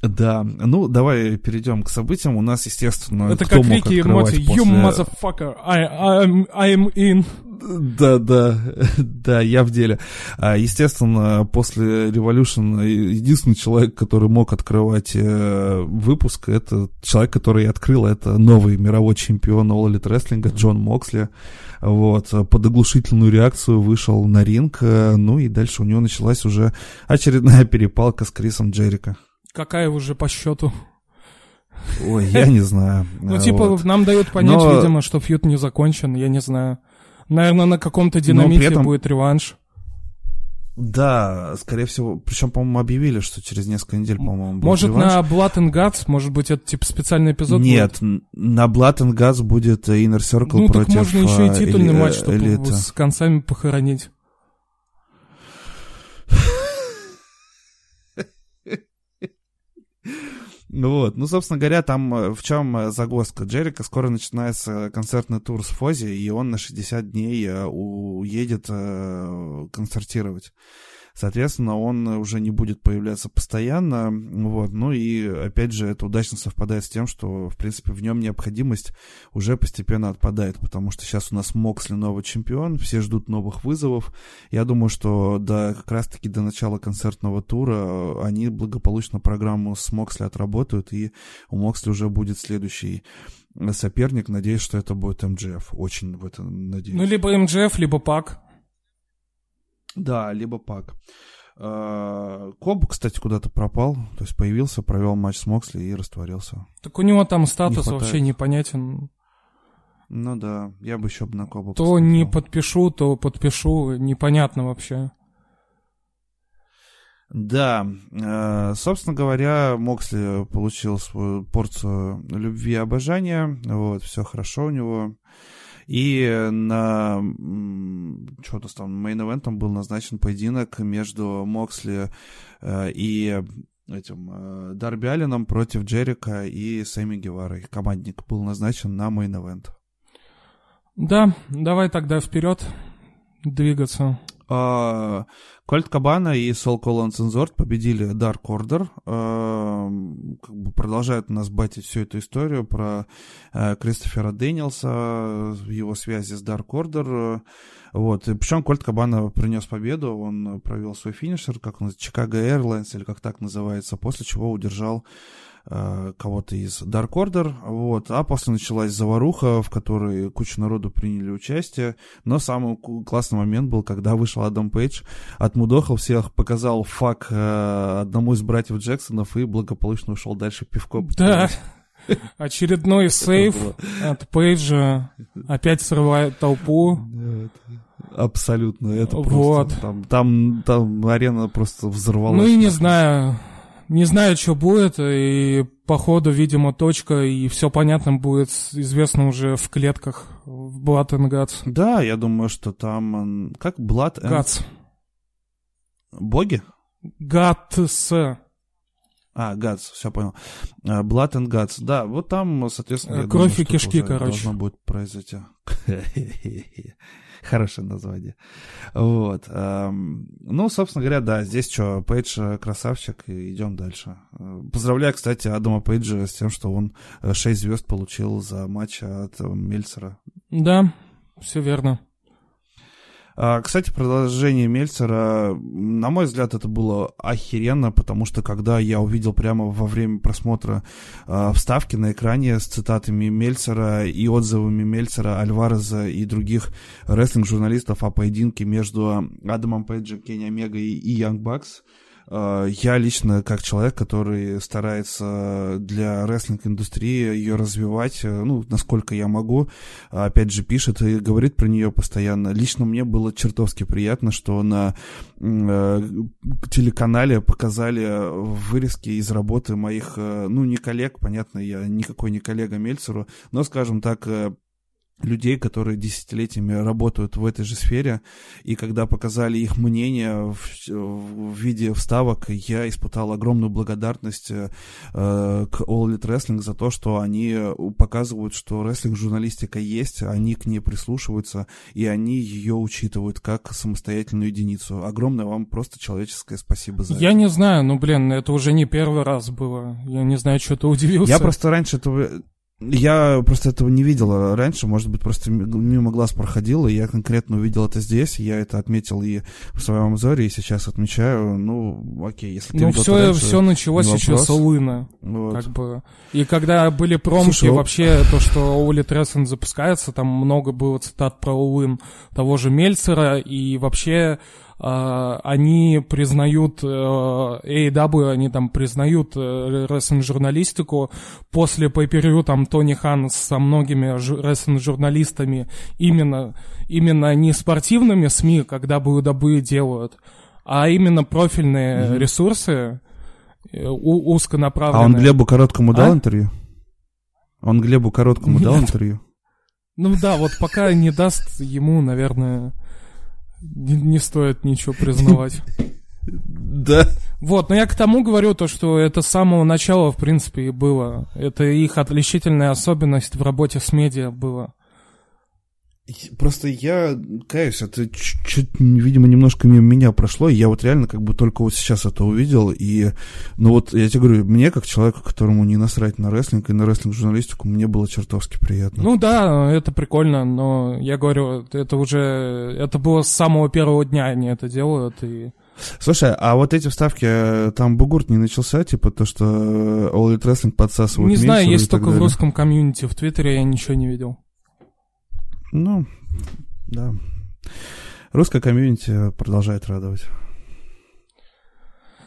Да, ну давай перейдем к событиям. У нас, естественно, это как Рики эмоции. You motherfucker, I, I'm, I'm in. Да, да, *laughs* да, я в деле. А, естественно, после Revolution единственный человек, который мог открывать э, выпуск, это человек, который открыл, это новый мировой чемпион All Elite Wrestling Джон Моксли. Вот, под оглушительную реакцию вышел на ринг, э, ну и дальше у него началась уже очередная перепалка с Крисом Джерика. Какая уже по счету? Ой, я не знаю. *laughs* Ну, типа, нам дают понять, видимо, что фьют не закончен, я не знаю. Наверное, на каком-то динамите будет реванш. Да, скорее всего, причем, по-моему, объявили, что через несколько недель, по-моему, будет Может, реванш. на Blood and Guts, может быть, это типа специальный эпизод Нет, будет? на Blood and Guts будет Inner Circle ну, против Ну, так можно еще и э, титульный матч, чтобы элита. с концами похоронить. Вот, ну, собственно говоря, там э, в чем э, загвоздка Джерика? Скоро начинается концертный тур с Фози, и он на 60 дней э, уедет концертировать. Соответственно, он уже не будет появляться постоянно. Вот. Ну и, опять же, это удачно совпадает с тем, что, в принципе, в нем необходимость уже постепенно отпадает, потому что сейчас у нас Моксли новый чемпион, все ждут новых вызовов. Я думаю, что до, как раз-таки до начала концертного тура они благополучно программу с Моксли отработают, и у Моксли уже будет следующий соперник. Надеюсь, что это будет МДФ. Очень в это надеюсь. Ну, либо МДФ, либо ПАК. Да, либо пак. А, Коб, кстати, куда-то пропал, то есть появился, провел матч с Моксли и растворился. Так у него там статус не вообще непонятен. Ну да, я бы еще на Коба То посмотрел. не подпишу, то подпишу, непонятно вообще. Да, э, собственно говоря, Моксли получил свою порцию любви и обожания, вот, все хорошо у него. И на что то там мейн-эвентом был назначен поединок между Моксли э, и этим э, Дарби Алленом против Джерика и Сэмми Геварой. Командник был назначен на main event. Да, давай тогда вперед двигаться. А, Кольт Кабана и SoCal Uncensored победили Dark Order. А, как бы продолжают нас байтить всю эту историю про а, Кристофера Дэниелса, его связи с Dark Order. Вот. И причем Кольт Кабана принес победу, он провел свой финишер, как он, Chicago Airlines, или как так называется, после чего удержал Э, кого-то из Dark Order, вот, а после началась заваруха, в которой куча народу приняли участие, но самый классный момент был, когда вышел Адам Пейдж, отмудохал всех, показал фак э, одному из братьев Джексонов и благополучно ушел дальше пивко. Да, *laughs* очередной сейф от Пейджа, опять срывает толпу. *laughs* Абсолютно, это вот. просто, там, там, там арена просто взорвалась. Ну и не знаю, не знаю, что будет, и походу, видимо, точка, и все понятно будет известно уже в клетках в Blood and Guts. Да, я думаю, что там... Как Blood and... Guts. Боги? Guts. А, Guts, все понял. Э, Blood and Guts, да, вот там, соответственно... Кровь и кишки, короче. Должно будет произойти. *laughs* Хорошее название. Вот. Ну, собственно говоря, да, здесь что, Пейдж э, красавчик, и идем дальше. Э, поздравляю, кстати, Адама Пейджа с тем, что он 6 э, звезд получил за матч от Мельцера. Да, все верно. А, кстати, продолжение Мельцера, на мой взгляд, это было охеренно, потому что когда я увидел прямо во время просмотра а, вставки на экране с цитатами Мельцера и отзывами Мельцера, Альвареза и других рестлинг-журналистов о поединке между Адамом Пейджем, Кенни Омега и Янг Бакс, я лично, как человек, который старается для рестлинг-индустрии ее развивать, э, ну, насколько я могу, опять же, пишет и говорит про нее постоянно. Лично мне было чертовски приятно, что на э, телеканале показали вырезки из работы моих, ну, не коллег, понятно, я никакой не коллега Мельцеру, но, скажем так, людей, которые десятилетиями работают в этой же сфере, и когда показали их мнение в, в виде вставок, я испытал огромную благодарность э, к All Elite Wrestling за то, что они показывают, что рестлинг-журналистика есть, они к ней прислушиваются, и они ее учитывают как самостоятельную единицу. Огромное вам просто человеческое спасибо за я это. Я не знаю, ну, блин, это уже не первый раз было. Я не знаю, что ты удивился. Я просто раньше этого я просто этого не видел раньше, может быть, просто мимо глаз проходило, и я конкретно увидел это здесь, я это отметил и в своем обзоре, и сейчас отмечаю, ну, окей, если ты Ну, все, раньше, все началось еще с Олына, вот. как бы. И когда были промки, Слушай, вообще, то, что Оли Трессен запускается, там много было цитат про Олын того же Мельцера, и вообще они признают uh, AEW, они там признают uh, рестлинг-журналистику. После pay там Тони Хан со многими рестлинг-журналистами именно, именно не спортивными СМИ, когда WWE делают, а именно профильные mm-hmm. ресурсы, э, у- узконаправленные. А он Глебу Короткому дал а? интервью? Он Глебу Короткому Нет. дал интервью? Ну да, вот пока не даст ему, наверное не, не стоит ничего признавать. *laughs* Да. Вот, но я к тому говорю то, что это с самого начала, в принципе, и было. Это их отличительная особенность в работе с медиа было. Просто я каюсь, это чуть, видимо, немножко мимо меня прошло, и я вот реально как бы только вот сейчас это увидел, и, ну вот, я тебе говорю, мне, как человеку, которому не насрать на рестлинг и на рестлинг-журналистику, мне было чертовски приятно. Ну да, это прикольно, но я говорю, это уже, это было с самого первого дня они это делают, и... Слушай, а вот эти вставки, э, там бугурт не начался, типа то, что All Elite Wrestling подсасывают Не знаю, есть только далее. в русском комьюнити, в Твиттере я ничего не видел. Ну, да. Русская комьюнити продолжает радовать.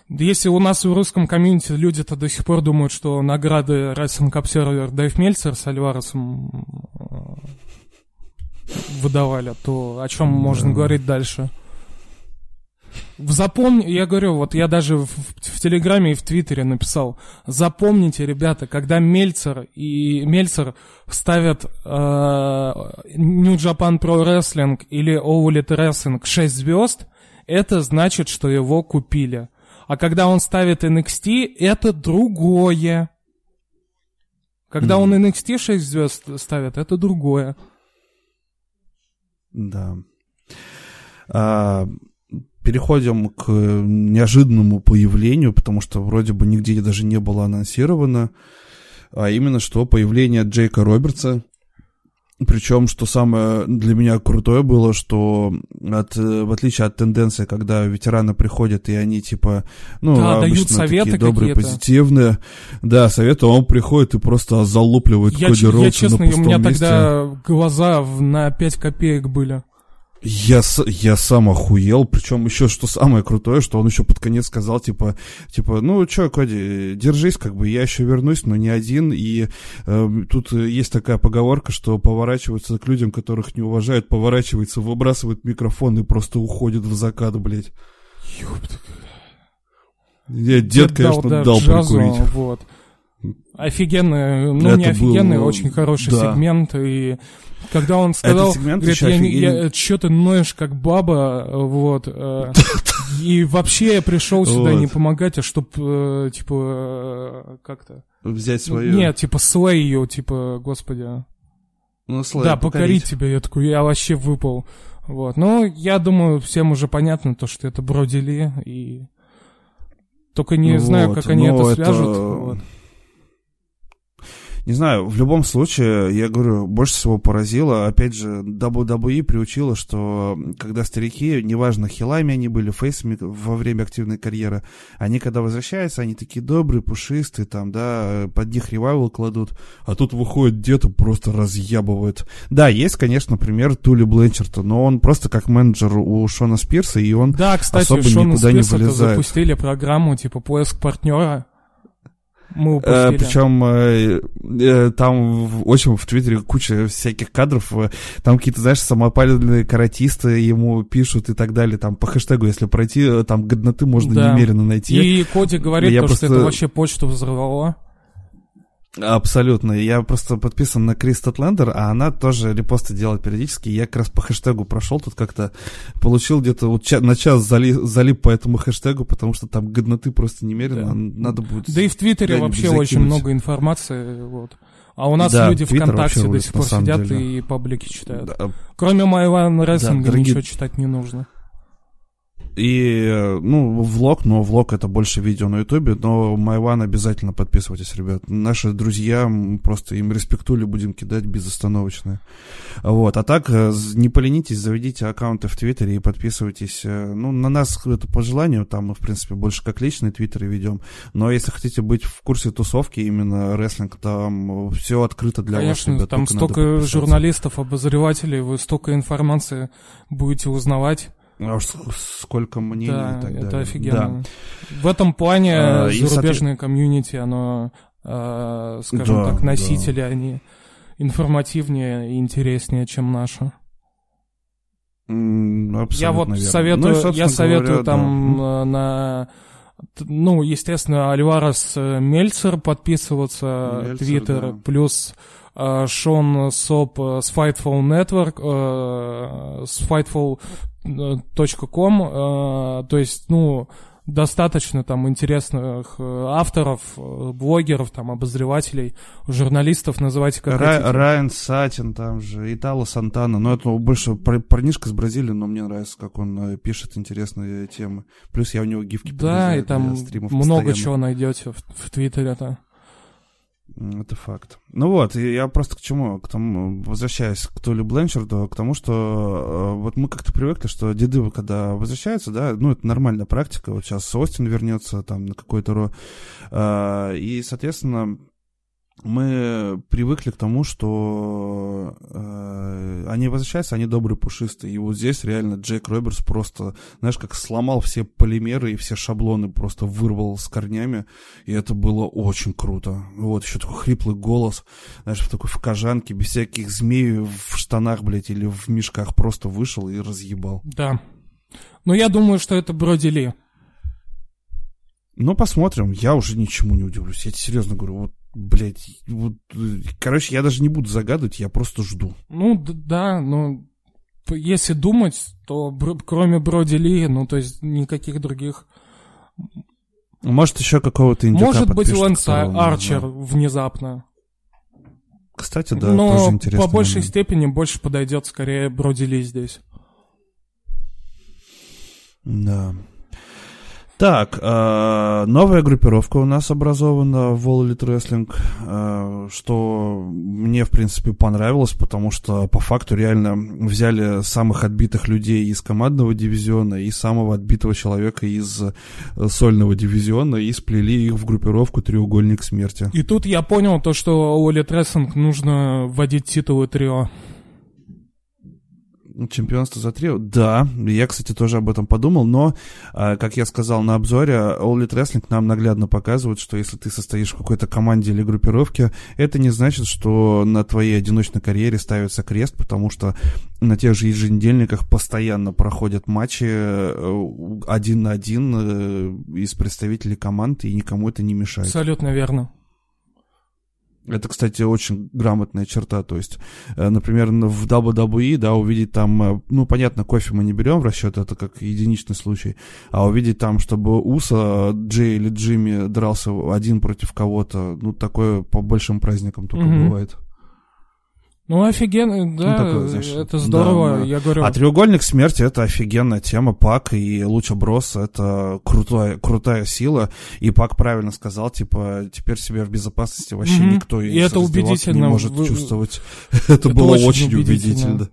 Если у нас в русском комьюнити люди-то до сих пор думают, что награды Wrestling Observer Дэйв Мельцер с Альваресом э, выдавали, то о чем да. можно говорить дальше? Запомни, я говорю, вот я даже в, в Телеграме и в Твиттере написал, запомните, ребята, когда Мельцер и Мельцер ставят э, New Japan Pro Wrestling или All Elite Wrestling 6 звезд, это значит, что его купили. А когда он ставит NXT, это другое. Когда mm. он NXT 6 звезд ставит, это другое. Да. А, переходим к неожиданному появлению, потому что вроде бы нигде даже не было анонсировано, а именно что появление Джейка Робертса. Причем, что самое для меня крутое было, что от, в отличие от тенденции, когда ветераны приходят, и они типа, ну, да, дают советы такие добрые, позитивные, да, советы, он приходит и просто залупливает я, Коди Я, честно, у меня месте. тогда глаза на 5 копеек были. Я, я сам охуел, причем еще что самое крутое, что он еще под конец сказал, типа, типа, ну что, Коди, держись, как бы, я еще вернусь, но не один, и э, тут есть такая поговорка, что поворачиваются к людям, которых не уважают, поворачивается, выбрасывает микрофон и просто уходит в закат, блядь. Ёпта. Я дед, дед конечно, дал, дал джазу, прикурить. Вот. Офигенный, ну Это не офигенный, был... очень хороший да. сегмент, и когда он сказал, говорит, я, я, что ты ноешь как баба, вот, э, и вообще я пришел сюда не помогать, а чтоб, э, типа, э, как-то... Взять свою? Нет, типа, слей ее, типа, господи. Ну, слей, Да, покорить. тебя, я такой, я вообще выпал. Вот, ну, я думаю, всем уже понятно то, что это Бродили, и... Только не ну знаю, вот, как они это свяжут. Вот не знаю, в любом случае, я говорю, больше всего поразило, опять же, WWE приучила, что когда старики, неважно, хилами они были, фейсами во время активной карьеры, они когда возвращаются, они такие добрые, пушистые, там, да, под них ревайвал кладут, а тут выходит дед и просто разъябывает. Да, есть, конечно, пример Тули Бленчерта, но он просто как менеджер у Шона Спирса, и он да, кстати, особо Шона никуда Спирса не вылезает. запустили программу, типа, поиск партнера, мы упустили. Э, причем э, э, там очень в Твиттере куча всяких кадров. Э, там какие-то, знаешь, самопальные каратисты ему пишут и так далее. Там по хэштегу, если пройти, э, там годноты можно да. немерено найти. И Коди говорит, то, просто... что это вообще почту взорвало. Абсолютно. Я просто подписан на Крис Татлендер, а она тоже репосты делает периодически. Я как раз по хэштегу прошел, тут как-то получил где-то вот на час зали, залип по этому хэштегу, потому что там годноты просто немерено, да. надо будет... Да и в Твиттере вообще закинуть. очень много информации, вот. А у нас да, люди ВКонтакте до сих пор сидят деле. и паблики читают. Да. Кроме моего рестлинга да, дорогие... ничего читать не нужно. И, ну, влог, но влог это больше видео на ютубе, но Майван обязательно подписывайтесь, ребят. Наши друзья, просто им респектули будем кидать безостановочно. Вот, а так, э, не поленитесь, заведите аккаунты в Твиттере и подписывайтесь. Э, ну, на нас это по желанию, там мы, в принципе, больше как личные Твиттеры ведем. Но если хотите быть в курсе тусовки, именно рестлинг, там все открыто для Конечно, вас, ребят. там столько журналистов, обозревателей, вы столько информации будете узнавать. А уж сколько мнений да, и так это далее. офигенно. Да. В этом плане а, зарубежное и, комьюнити, оно, э, скажем да, так, носители, да. они информативнее и интереснее, чем наши. Mm, я вот верно. советую, ну, я советую говоря, там да. на, ну, естественно, Альварес э, Мельцер подписываться, Твиттер, да. плюс э, Шон Соп с Fightful Network, э, с Fightful .com, э, то есть, ну, достаточно там интересных э, авторов, э, блогеров, там, обозревателей, журналистов, называйте как Ра- хотите. Райан Сатин там же, Итало Сантана, но это больше парнишка с Бразилии, но мне нравится, как он пишет интересные темы. Плюс я у него гифки Да, и там много постоянно. чего найдете в, в Твиттере-то. Это факт. Ну вот, я просто к чему? К тому, возвращаясь к Толли Бленчарду, к тому, что э, вот мы как-то привыкли, что деды, когда возвращаются, да, ну, это нормальная практика. Вот сейчас Остин вернется там на какой-то ро. Э, и, соответственно, мы привыкли к тому, что э, они возвращаются, они добрые, пушистые. И вот здесь реально Джейк Робертс просто, знаешь, как сломал все полимеры и все шаблоны, просто вырвал с корнями. И это было очень круто. Вот, еще такой хриплый голос, знаешь, в такой в кожанке, без всяких змей в штанах, блядь, или в мешках просто вышел и разъебал. Да. Но я думаю, что это Броди Ли. Ну, посмотрим. Я уже ничему не удивлюсь. Я тебе серьезно говорю, вот, блядь, вот, короче, я даже не буду загадывать, я просто жду. Ну, да, ну, если думать, то бр- кроме Броди Ли, ну, то есть никаких других... Может, еще какого-то индюка Может быть, Лэнс Арчер можно. внезапно. Кстати, да, тоже Но интересно. по большей степени больше подойдет скорее Броди Ли здесь. Да. Так, э, новая группировка у нас образована в All Elite Wrestling, э, что мне, в принципе, понравилось, потому что по факту реально взяли самых отбитых людей из командного дивизиона и самого отбитого человека из э, сольного дивизиона и сплели их в группировку «Треугольник смерти». И тут я понял то, что Оли Трессинг нужно вводить титулы трио. Чемпионство за трио? Да, я, кстати, тоже об этом подумал, но, а, как я сказал на обзоре, All Elite Wrestling нам наглядно показывает, что если ты состоишь в какой-то команде или группировке, это не значит, что на твоей одиночной карьере ставится крест, потому что на тех же еженедельниках постоянно проходят матчи э, один на один э, из представителей команд, и никому это не мешает. Абсолютно верно. Это, кстати, очень грамотная черта. То есть, э, например, в WWE, да, увидеть там, э, ну, понятно, кофе мы не берем в расчет, это как единичный случай, а увидеть там, чтобы Уса, Джей или Джимми дрался один против кого-то, ну, такое по большим праздникам только Мгм. бывает. Ну, офигенно, да, такое, знаешь, это здорово, да, я говорю. А треугольник смерти это офигенная тема. Пак и Луча Брос это крутая, крутая сила. И Пак правильно сказал, типа, теперь себя в безопасности вообще Мгм. никто И это убедительно. не может Вы- чувствовать. *laughs* Это, это было очень очень убедительно. убедительно.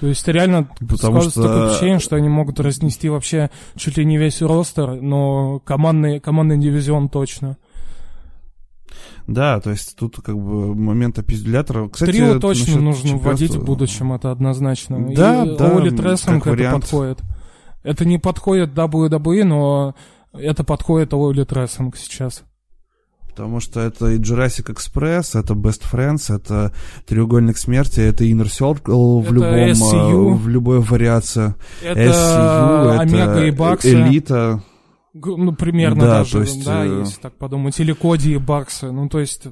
То есть реально Потому что- такое впечатление, что они могут разнести вообще чуть ли не весь ростер, но командный, командный дивизион точно. Да, то есть тут как бы момент опизделятора. Кстати, Трио точно нужно чемпионства- вводить в будущем, это однозначно. Да, И да, All Elite Wrestling это вариант. подходит. Это не подходит WWE, но это подходит All Elite Wrestling сейчас. Потому что это и Jurassic Express, это Best Friends, это Треугольник Смерти, это Inner Circle в Это любом, э, SCU. в любой вариации. Это SCU, Омега и это Баксы. Элита. Ну, примерно Да, даже, то есть, да, э, если так подумать. Или Коди и Баксы. Ну, то есть,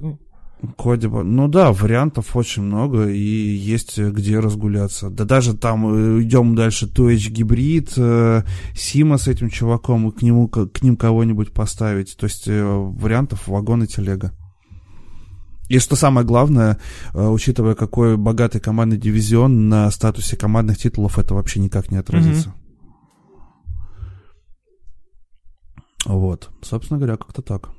Коди, ну да, вариантов очень много, и есть э, где разгуляться. Да даже там э, идем дальше, Туэч гибрид, э, Сима с этим чуваком, и к нему к ним кого-нибудь поставить. То есть э, вариантов вагон и телега. И что самое главное, э, учитывая, какой богатый командный дивизион, на статусе командных титулов это вообще никак не отразится. Вот, собственно говоря, как-то так.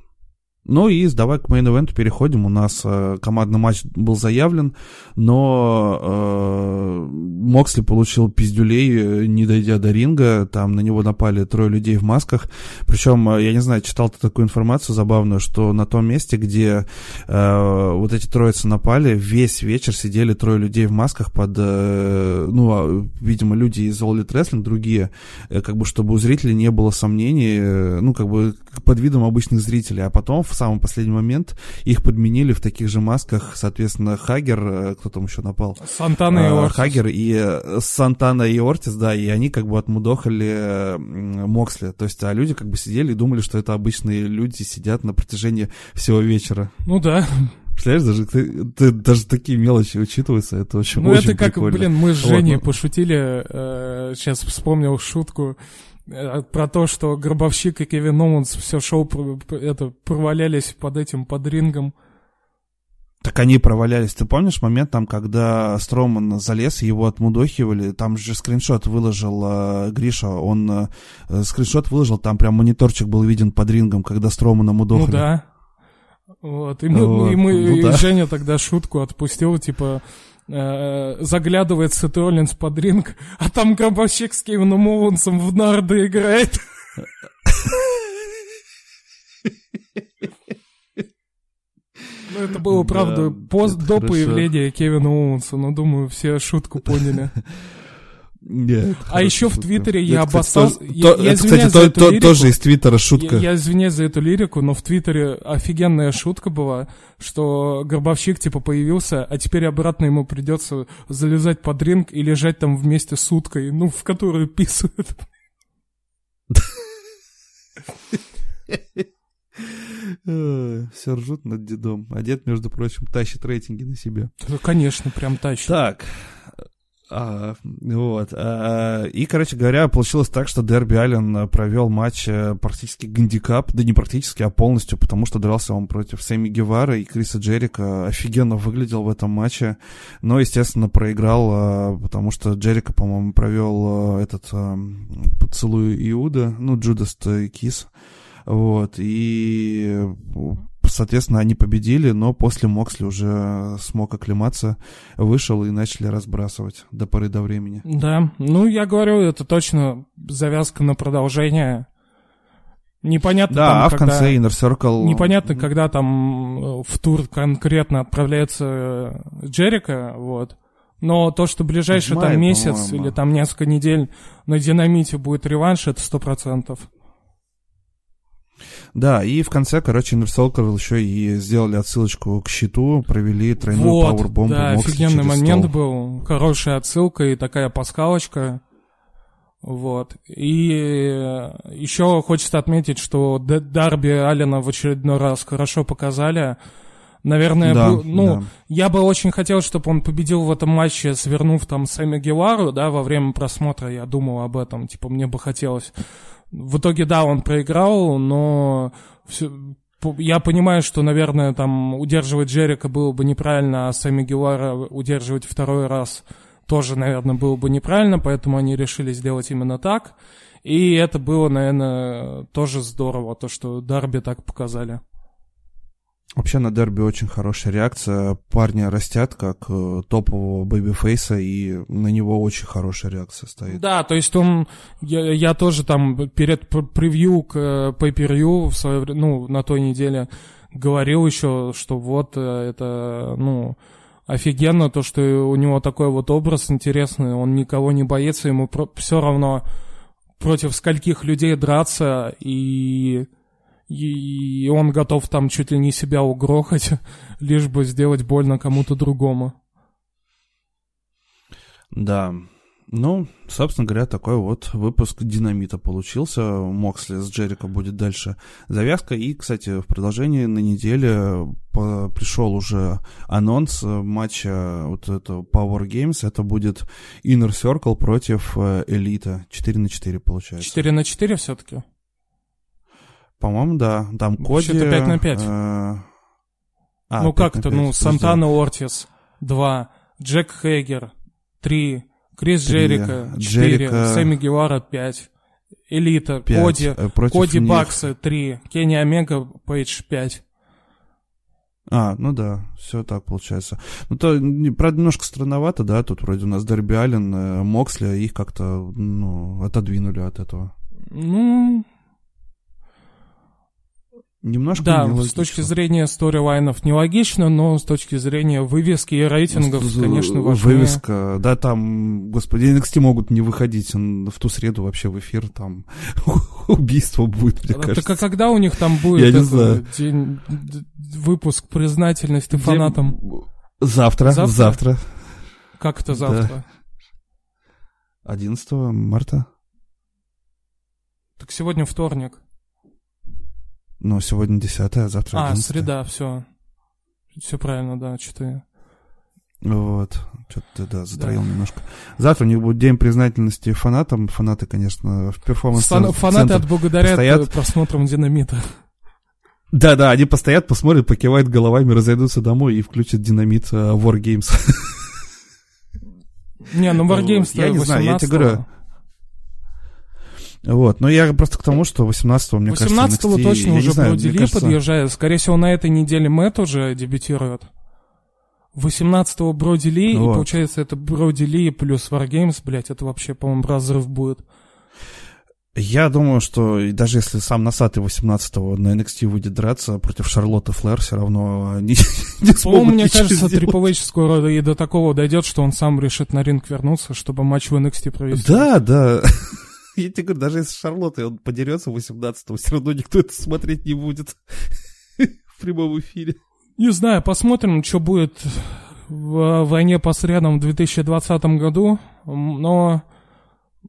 Ну и давай к мейн-эвенту переходим. У нас э, командный матч был заявлен, но э, Моксли получил пиздюлей, э, не дойдя до ринга. Там на него напали трое людей в масках. Причем, э, я не знаю, читал ты такую информацию забавную, что на том месте, где э, вот эти троицы напали, весь вечер сидели трое людей в масках под, э, ну, а, видимо, люди из All Elite Wrestling, другие, э, как бы, чтобы у зрителей не было сомнений, э, ну, как бы, под видом обычных зрителей, а потом в самый последний момент их подменили в таких же масках, соответственно, Хагер, э, кто там еще напал? Сантана и А, Ортис. Хагер и э, Сантана и Ортис, да, и они как бы отмудохали э, Моксли. То есть, а люди как бы сидели и думали, что это обычные люди сидят на протяжении всего вечера. Ну да. Представляешь, даже, ты- ты- даже такие мелочи учитываются, это очень, Ну очень это как, прикольно. блин, мы с Вот, Женей ну. пошутили, сейчас вспомнил шутку э, про то, что Гробовщик и Кевин Оуэнс все шоу это, провалялись под этим, под рингом. Так они провалялись. Ты помнишь момент там, когда Строман залез, его отмудохивали? Там же скриншот выложил э, Гриша. Он э, э, скриншот выложил, там прям мониторчик был виден под рингом, когда Стромана мудохали. Ну да. Вот, и мы, Вот, и мы ну и да. Женя тогда шутку отпустил, типа, э, заглядывает Сет Роллинс под ринг, а там Гробовщик с Кевином Оуэнсом в нарды играет. Ну, это было, правда, Да, пост, до хорошо. появления Кевина Оуэнса, но думаю, все шутку поняли. *laughs* Нет, А еще в шутка. Твиттере я Это, кстати, обоссал... то- я- то- я это, извиняюсь кстати, за то- эту то- лирику. тоже из Твиттера шутка. Я, я извиняюсь за эту лирику, но в Твиттере офигенная шутка была, что Горбовщик типа появился, а теперь обратно ему придется залезать под ринг и лежать там вместе с уткой, ну, в которую писают. Все ржут над дедом. А дед, между прочим, тащит рейтинги на себе. конечно, прям тащит. Так, а, вот. А, и, короче говоря, получилось так, что Дерби Аллен провел матч э, практически гандикап, да не практически, а полностью, потому что дрался он против Сэмми Гевара и Криса Джерика. Офигенно выглядел в этом матче, но, естественно, проиграл, а, потому что Джерика, по-моему, провел этот поцелуй Иуда, ну, Джудас Кис. Вот, и соответственно, они победили, но после Моксли уже смог оклематься, вышел и начали разбрасывать до поры до времени. Да, ну я говорю, это точно завязка на продолжение. Непонятно да, там, а в когда... конце Inner Circle... Непонятно, когда там э, в тур конкретно отправляется э, Джерика, вот. Но то, что ближайший мае, там месяц или там несколько недель на динамите будет реванш, это сто процентов. Да, и в конце, короче, Inner Circle еще и сделали отсылочку к щиту, провели тройную вот, пауэрбомбу. Да, офигенный момент стол. был, хорошая отсылка и такая пасхалочка. Вот. И э, еще хочется отметить, что Дарби Алина в очередной раз хорошо показали. Наверное, да, был, ну, да. я бы очень хотел, чтобы он победил в этом матче, свернув там Сэмми Гевару, да, во время просмотра я думал об этом, типа, мне бы хотелось. В итоге, да, он проиграл, но все, я понимаю, что, наверное, там удерживать Джерика было бы неправильно, а Сэмми Гевара удерживать второй раз тоже, наверное, было бы неправильно, поэтому они решили сделать именно так. И это было, наверное, тоже здорово, то, что Дарби так показали. Вообще на Дарби очень хорошая реакция. Парни растят как э, топового babyface'а, и на него очень хорошая реакция стоит. Да, то есть он... Я, я тоже там перед превью к э, pay-per-view своё ну, на той неделе говорил еще, что вот э, это, ну, офигенно, то, что у него такой вот образ интересный, он никого не боится, ему про- все равно против скольких людей драться, и и он готов там чуть ли не себя угрохать, *laughs* лишь бы сделать больно кому-то другому. Да. Ну, собственно говоря, такой вот выпуск динамита получился. Моксли с Джерика будет дальше завязка. И, кстати, в продолжении на неделе по- пришел уже анонс матча вот этого Power Games. Это будет Inner Circle против э, Элита. 4 на 4 получается. 4 на 4 все-таки? По-моему, да. Там Коди... Вообще-то 5 на 5. Э... А, ну как это? Ну, Сантана Ортис 2, Джек Хейгер 3, Крис 3, Джерика 4, Джерика... Сэмми Гевара 5, Элита, 5. Коди, э, Коди них... Бакса 3, Кенни Омега Пейдж 5. А, ну да, все так получается. Ну, то, правда, немножко странновато, да, тут вроде у нас Дерби Аллен, э, Моксли, а их как-то, ну, отодвинули от этого. Ну, Немножко Да, нелогично. с точки зрения сторилайнов нелогично, но с точки зрения вывески и рейтингов, с, конечно, важнее. Вывеска, да, там, господи, NXT могут не выходить в ту среду вообще в эфир, там *laughs* убийство будет, мне кажется. Так а когда у них там будет Я не знаю. день, выпуск признательности День... фанатам? Завтра, завтра, завтра. Как это завтра? Да. 11 марта. Так сегодня вторник. Ну, сегодня 10 а завтра 11 А, среда, все. Все правильно, да, что-то. Вот, что-то да, затроил да. немножко. Завтра у них будет день признательности фанатам. Фанаты, конечно, в перформанс Фан- Фанаты отблагодарят постоят... просмотром динамита. Да-да, они постоят, посмотрят, покивают головами, разойдутся домой и включат динамит uh, Wargames. Не, ну Wargames Я не знаю, я тебе говорю... Вот, но я просто к тому, что 18-го, мне 18 кажется, 18 точно уже Броди кажется... подъезжает. Скорее всего, на этой неделе Мэтт уже дебютирует. 18-го Броди Ли, вот. и получается, это Броди Ли плюс Wargames, блядь, это вообще, по-моему, разрыв будет. Я думаю, что даже если сам Носатый 18-го на NXT выйдет драться против Шарлотты Флэр, все равно *laughs* не, не смогут мне кажется, Triple H скоро и до такого дойдет, что он сам решит на ринг вернуться, чтобы матч в NXT провести. Да, да. Я тебе говорю, даже если с Шарлоттой он подерется 18-го, все равно никто это смотреть не будет *laughs* в прямом эфире. Не знаю, посмотрим, что будет в войне по средам в 2020 году. Но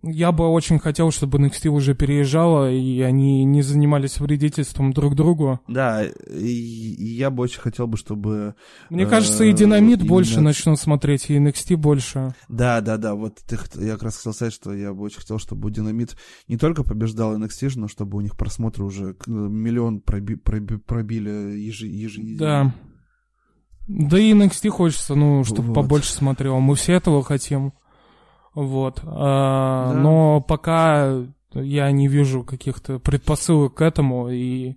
я бы очень хотел, чтобы NXT уже переезжала, и они не занимались вредительством друг другу. Да, и, и я бы очень хотел бы, чтобы... Мне э, кажется, и Динамит именно... больше начнут смотреть, и NXT больше. Да, да, да, вот ты, я как раз хотел сказать, что я бы очень хотел, чтобы Динамит не только побеждал NXT, но чтобы у них просмотры уже миллион проби, проби, пробили ежи, еженедельно. Да. Да и NXT хочется, ну, чтобы вот. побольше смотрел. Мы все этого хотим. Вот. А, да. Но пока я не вижу каких-то предпосылок к этому. И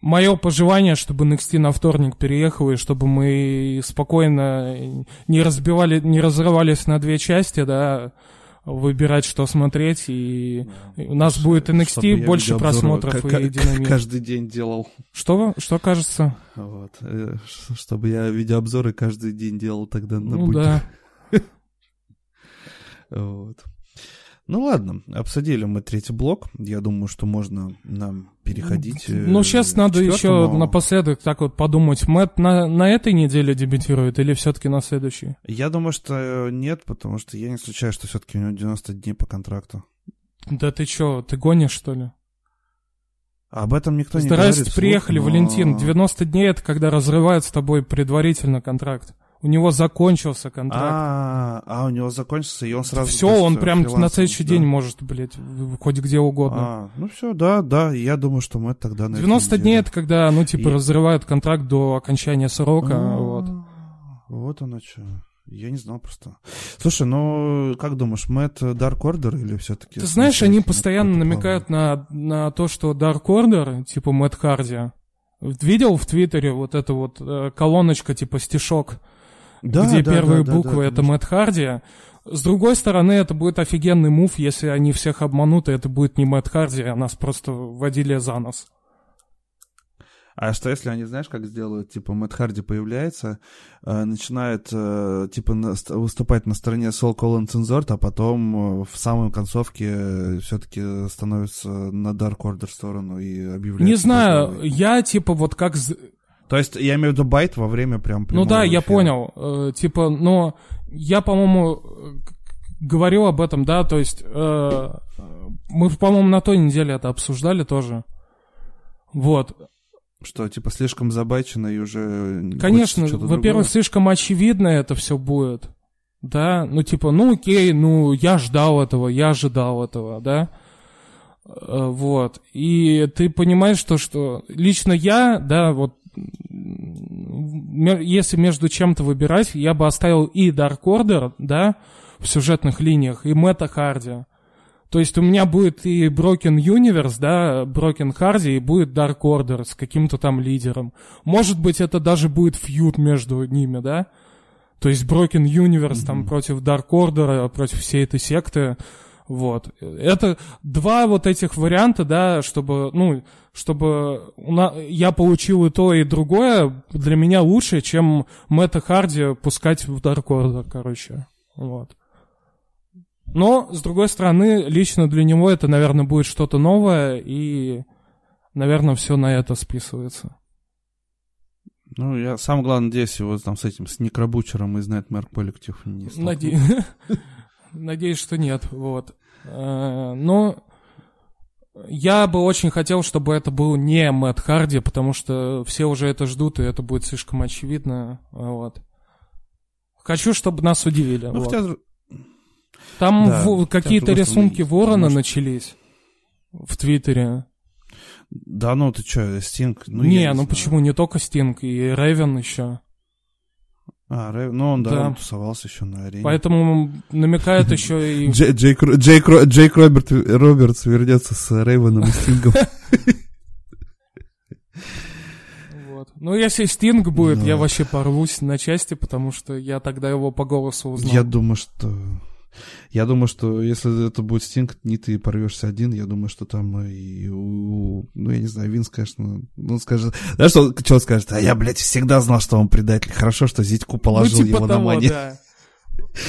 мое пожелание, чтобы NXT на вторник переехал, и чтобы мы спокойно не разбивали, не разрывались на две части, да, выбирать, что смотреть, и да. у нас будет NXT больше просмотров и динамики. Каждый день делал. Что? Что кажется? Вот. Э, чтобы я видеообзоры каждый день делал тогда на ну, да. Вот. Ну ладно, обсудили мы третий блок. Я думаю, что можно нам переходить. Ну, сейчас э, надо еще напоследок так вот подумать. Мэтт на, на этой неделе дебютирует или все-таки на следующей? Я думаю, что нет, потому что я не исключаю, что все-таки у него 90 дней по контракту. Да ты что, ты гонишь, что ли? Об этом никто не говорит. Здрасте, приехали, но... Валентин. 90 дней — это когда разрывают с тобой предварительно контракт. У него закончился контракт. А, а у него закончился, и он сразу... Все, он прям на следующий день может, блядь, хоть где угодно. А, ну все, да, да, я думаю, что мы тогда... На 90 дней это когда, ну, типа, разрывают контракт до окончания срока, а, вот. Вот оно что. Я не знал просто. Слушай, ну, как думаешь, Мэтт Dark Order или все-таки... Ты знаешь, они постоянно намекают на, на то, что Dark Order, типа Мэтт Харди, видел в Твиттере вот эта вот э, колоночка, типа стишок, да, где да, первые да, буквы да, это Мэтт Харди. С другой стороны, это будет офигенный мув, если они всех обманут, и это будет не Мэтт Харди, а нас просто водили за нос. А что если они, знаешь, как сделают? Типа Мэтт Харди появляется, э, начинает э, типа на, выступать на стороне Сол Коллинс Инзорт, а потом э, в самой концовке э, все-таки становится на Dark Order сторону и объявляет. Не знаю, я типа вот как то есть я имею в виду байт во время прям Ну да, эфира. я понял. Э, типа, но я, по-моему, говорил об этом, да, то есть э, мы, по-моему, на той неделе это обсуждали тоже. Вот. Что, типа, слишком забайчено и уже... Конечно, во-первых, слишком очевидно это все будет. Да, ну типа, ну окей, ну я ждал этого, я ожидал этого, да. Э, вот. И ты понимаешь, что, что лично я, да, вот если между чем-то выбирать, я бы оставил и Dark Order, да, в сюжетных линиях, и Мэтта Харди. То есть у меня будет и Broken Universe, да, Broken Hardy, и будет Dark Order с каким-то там лидером. Может быть, это даже будет фьюд между ними, да? То есть Broken Universe mm-hmm. там против Dark Order, против всей этой секты. Вот. Это два вот этих варианта, да, чтобы, ну, чтобы я получил и то, и другое, для меня лучше, чем Мэтта Харди пускать в Dark Order, короче. Вот. Но, с другой стороны, лично для него это, наверное, будет что-то новое, и, наверное, все на это списывается. Ну, я сам главное надеюсь, его там с этим, с Некробучером из Nightmare Collective не Надеюсь. *laughs* Надеюсь, что нет, вот. Э, но я бы очень хотел, чтобы это был не Мэтт Харди, потому что все уже это ждут, и это будет слишком очевидно, вот. Хочу, чтобы нас удивили. Ну, вот. хотя... Там да, в... какие-то рисунки ворона может... начались в Твиттере. Да ну ты что, Стинг? Ну, не, не ну знаю. почему, не только Стинг, и Ревен еще. А, Рэв, ну он, да, да. он тусовался еще на арене. Поэтому намекает еще и... *laughs* Джейк, Роберт, Робертс вернется с Рейвеном и Стингом. Вот. Ну, если Стинг будет, я вообще порвусь на части, потому что я тогда его по голосу узнал. Я думаю, что я думаю, что если это будет Стинг, не ты порвешься один, я думаю, что там и у, ну, я не знаю, Винс, конечно, ну, скажет, знаешь, что, что он скажет? А я, блядь, всегда знал, что он предатель. Хорошо, что Зитьку положил ну, типа его того, на мане. Да.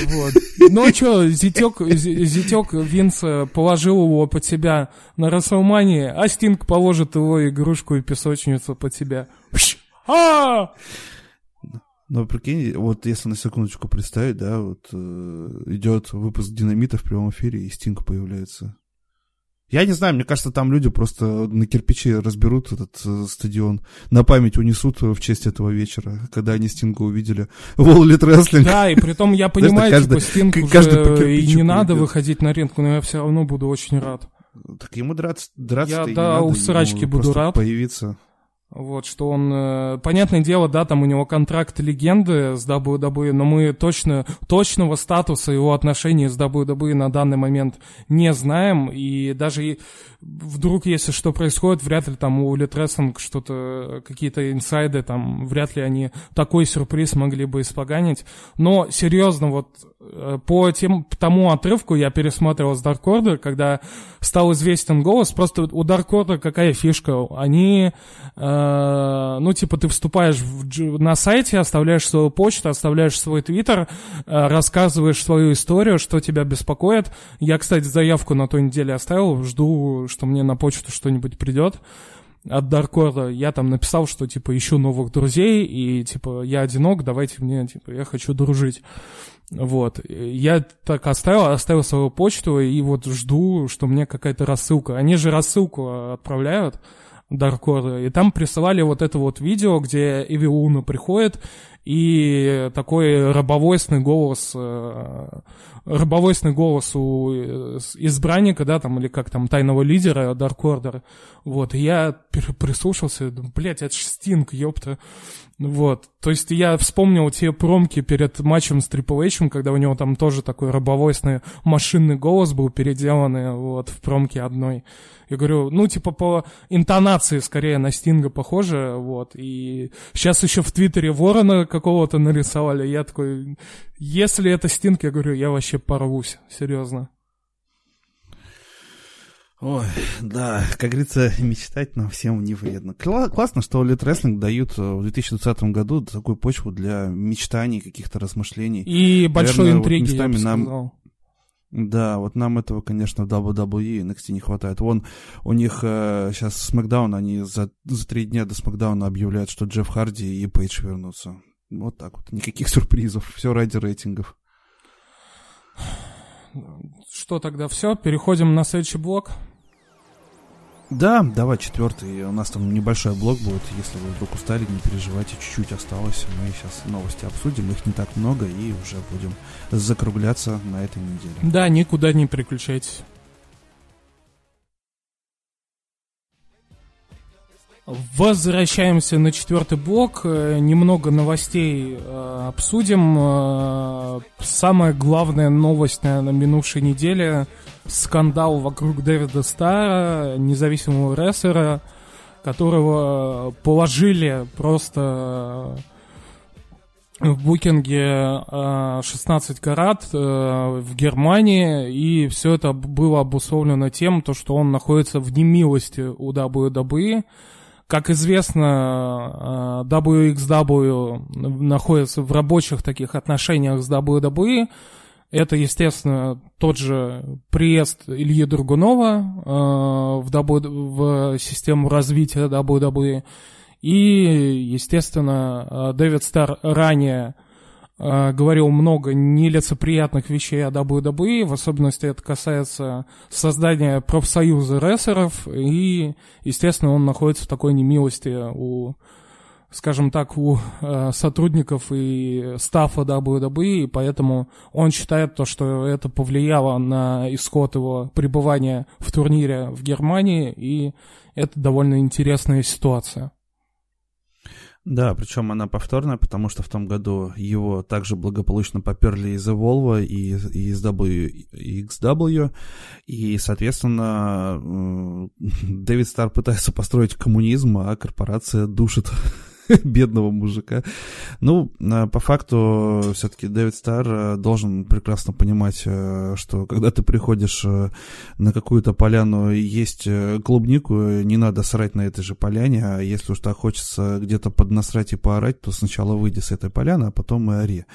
Вот. Ну а что, зятек, зятек Винс положил его под себя на Расселмании, а Стинг положит его игрушку и песочницу под себя. А! Ну, прикинь, вот если на секундочку представить, да, вот э, идет выпуск динамита в прямом эфире, и Стинг появляется. Я не знаю, мне кажется, там люди просто на кирпичи разберут этот э, стадион, на память унесут в честь этого вечера, когда они Стинга увидели в All Wrestling. Да, и при том я *laughs* понимаю, Знаешь, типа, Стинг уже и не надо выходить на ринг, но я все равно буду очень рад. Так ему драться, драться Я, да, у срачки буду рад. Появиться. Вот, что он... Э, понятное дело, да, там у него контракт легенды с WWE, но мы точно, точного статуса его отношений с WWE на данный момент не знаем. И даже вдруг, если что происходит, вряд ли там у Wrestling что-то, какие-то инсайды, там, вряд ли они такой сюрприз могли бы испоганить. Но, серьезно, вот э, по тем, тому отрывку я пересматривал с Dark Order, когда стал известен голос, просто у Dark Order какая фишка? Они, э, ну, типа, ты вступаешь в, на сайте, оставляешь свою почту, оставляешь свой твиттер, э, рассказываешь свою историю, что тебя беспокоит. Я, кстати, заявку на той неделе оставил, жду что мне на почту что-нибудь придет от Даркора, я там написал, что, типа, ищу новых друзей, и, типа, я одинок, давайте мне, типа, я хочу дружить. Вот. Я так оставил, оставил свою почту, и вот жду, что мне какая-то рассылка. Они же рассылку отправляют, Даркора, и там присылали вот это вот видео, где Эвиуна приходит, и такой рабовойственный голос э, рабовойственный голос у избранника, да, там, или как там, тайного лидера Order, вот, и я прислушался, думаю, блядь, это ж Стинг, ёпта, вот, то есть я вспомнил те промки перед матчем с Triple H, когда у него там тоже такой рабовойственный машинный голос был переделанный, вот, в промке одной, я говорю, ну, типа, по интонации скорее на Стинга похоже, вот. И сейчас еще в Твиттере ворона какого-то нарисовали. Я такой, если это Стинг, я говорю, я вообще порвусь, серьезно. Ой, да, как говорится, мечтать нам всем не вредно. Кла- классно, что Лит Рестлинг дают э, в 2020 году такую почву для мечтаний, каких-то размышлений. И большой Наверное, интриги, вот я бы нам... сказал. Да, вот нам этого, конечно, в WWE и NXT не хватает. Вон, у них э, сейчас Смакдаун, они за, за три дня до Смакдауна объявляют, что Джефф Харди и Пейдж вернутся. Вот так вот, никаких *laughs* сюрпризов, все ради рейтингов. Что тогда, все, переходим на следующий блок. Да, давай четвертый. У нас там небольшой блок будет. Если вы вдруг устали, не переживайте, чуть-чуть осталось. Мы сейчас новости обсудим, их не так много, и уже будем закругляться на этой неделе. Да, никуда не переключайтесь. Возвращаемся на четвертый блок. Э, немного новостей э, обсудим. Э, самая главная новость на минувшей неделе — скандал вокруг Дэвида Стара, независимого рестлера, которого положили просто в букинге 16 карат в Германии, и все это было обусловлено тем, то, что он находится в немилости у WWE, как известно, WXW э, находится в рабочих таких отношениях с WWE. Это, естественно, тот же приезд Ильи Другунова э, в, w, в систему развития WWE. И, естественно, э, Дэвид Стар ранее Э, говорил много нелицеприятных вещей о WWE, в особенности это касается создания профсоюза рестлеров, и, естественно, он находится в такой немилости у, скажем так, у э, сотрудников и стафа WWE, и поэтому он считает то, что это повлияло на исход его пребывания в турнире в Германии, и это довольно интересная ситуация. Да, причем она повторная, потому что в том году его также благополучно поперли из Evolve и, из WXW, и, соответственно, *laughs* Дэвид Стар пытается построить коммунизм, а корпорация душит *laughs* бедного мужика. Ну, а, по факту, все-таки Дэвид Стар э, должен прекрасно понимать, э, что когда ты приходишь э, на какую-то поляну и есть клубнику, не надо срать на этой же поляне, а если уж так хочется где-то поднасрать и поорать, то сначала выйди с этой поляны, а потом и ори.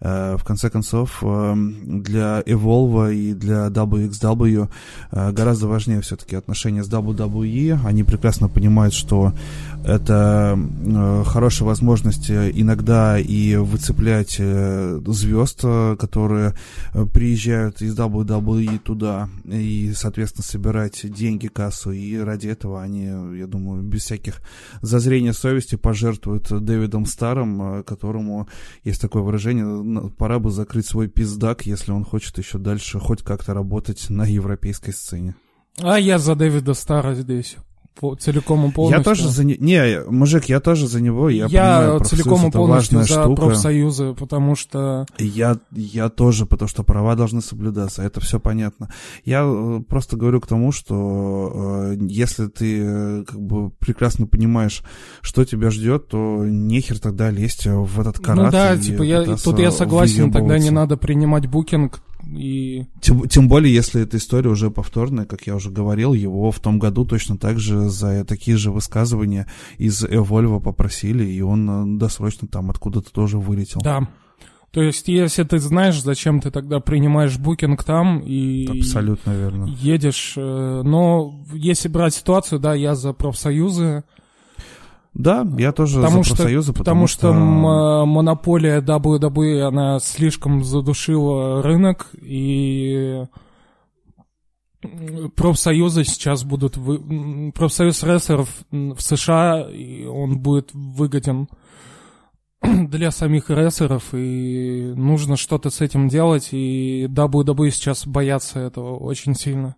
В конце концов, для Evolve и для WXW гораздо важнее все-таки отношения с WWE. Они прекрасно понимают, что это хорошая возможность иногда и выцеплять э, звезд, которые приезжают из WWE туда, и, соответственно, собирать деньги, кассу, и ради этого они, я думаю, без всяких зазрения совести пожертвуют Дэвидом Старом, которому, есть такое выражение, пора бы закрыть свой пиздак, если он хочет еще дальше хоть как-то работать на европейской сцене. А я за Дэвида Стара здесь целиком и полностью. Я тоже за него. Не, мужик, я тоже за него. Я, я понимаю, целиком и полностью за штука. профсоюзы, потому что. Я, я тоже, потому что права должны соблюдаться. Это все понятно. Я э, просто говорю к тому, что э, если ты э, как бы прекрасно понимаешь, что тебя ждет, то нехер тогда лезть в этот карат. Ну да, типа я тут я согласен, тогда не надо принимать букинг и... Тем, тем более, если эта история уже повторная, как я уже говорил, его в том году точно так же за такие же высказывания из Эвольва попросили, и он э, досрочно там откуда-то тоже вылетел. Да. То есть, если ты знаешь, зачем ты тогда принимаешь букинг там и... Абсолютно верно. Едешь. Э, но если брать ситуацию, да, я за профсоюзы, да, я тоже потому за профсоюзы, что, потому, потому что... что монополия WWE, она слишком задушила рынок, и профсоюзы сейчас будут... Вы... Профсоюз рестлеров в США, и он будет выгоден *clears throat* для самих рестлеров, и нужно что-то с этим делать, и WWE сейчас боятся этого очень сильно.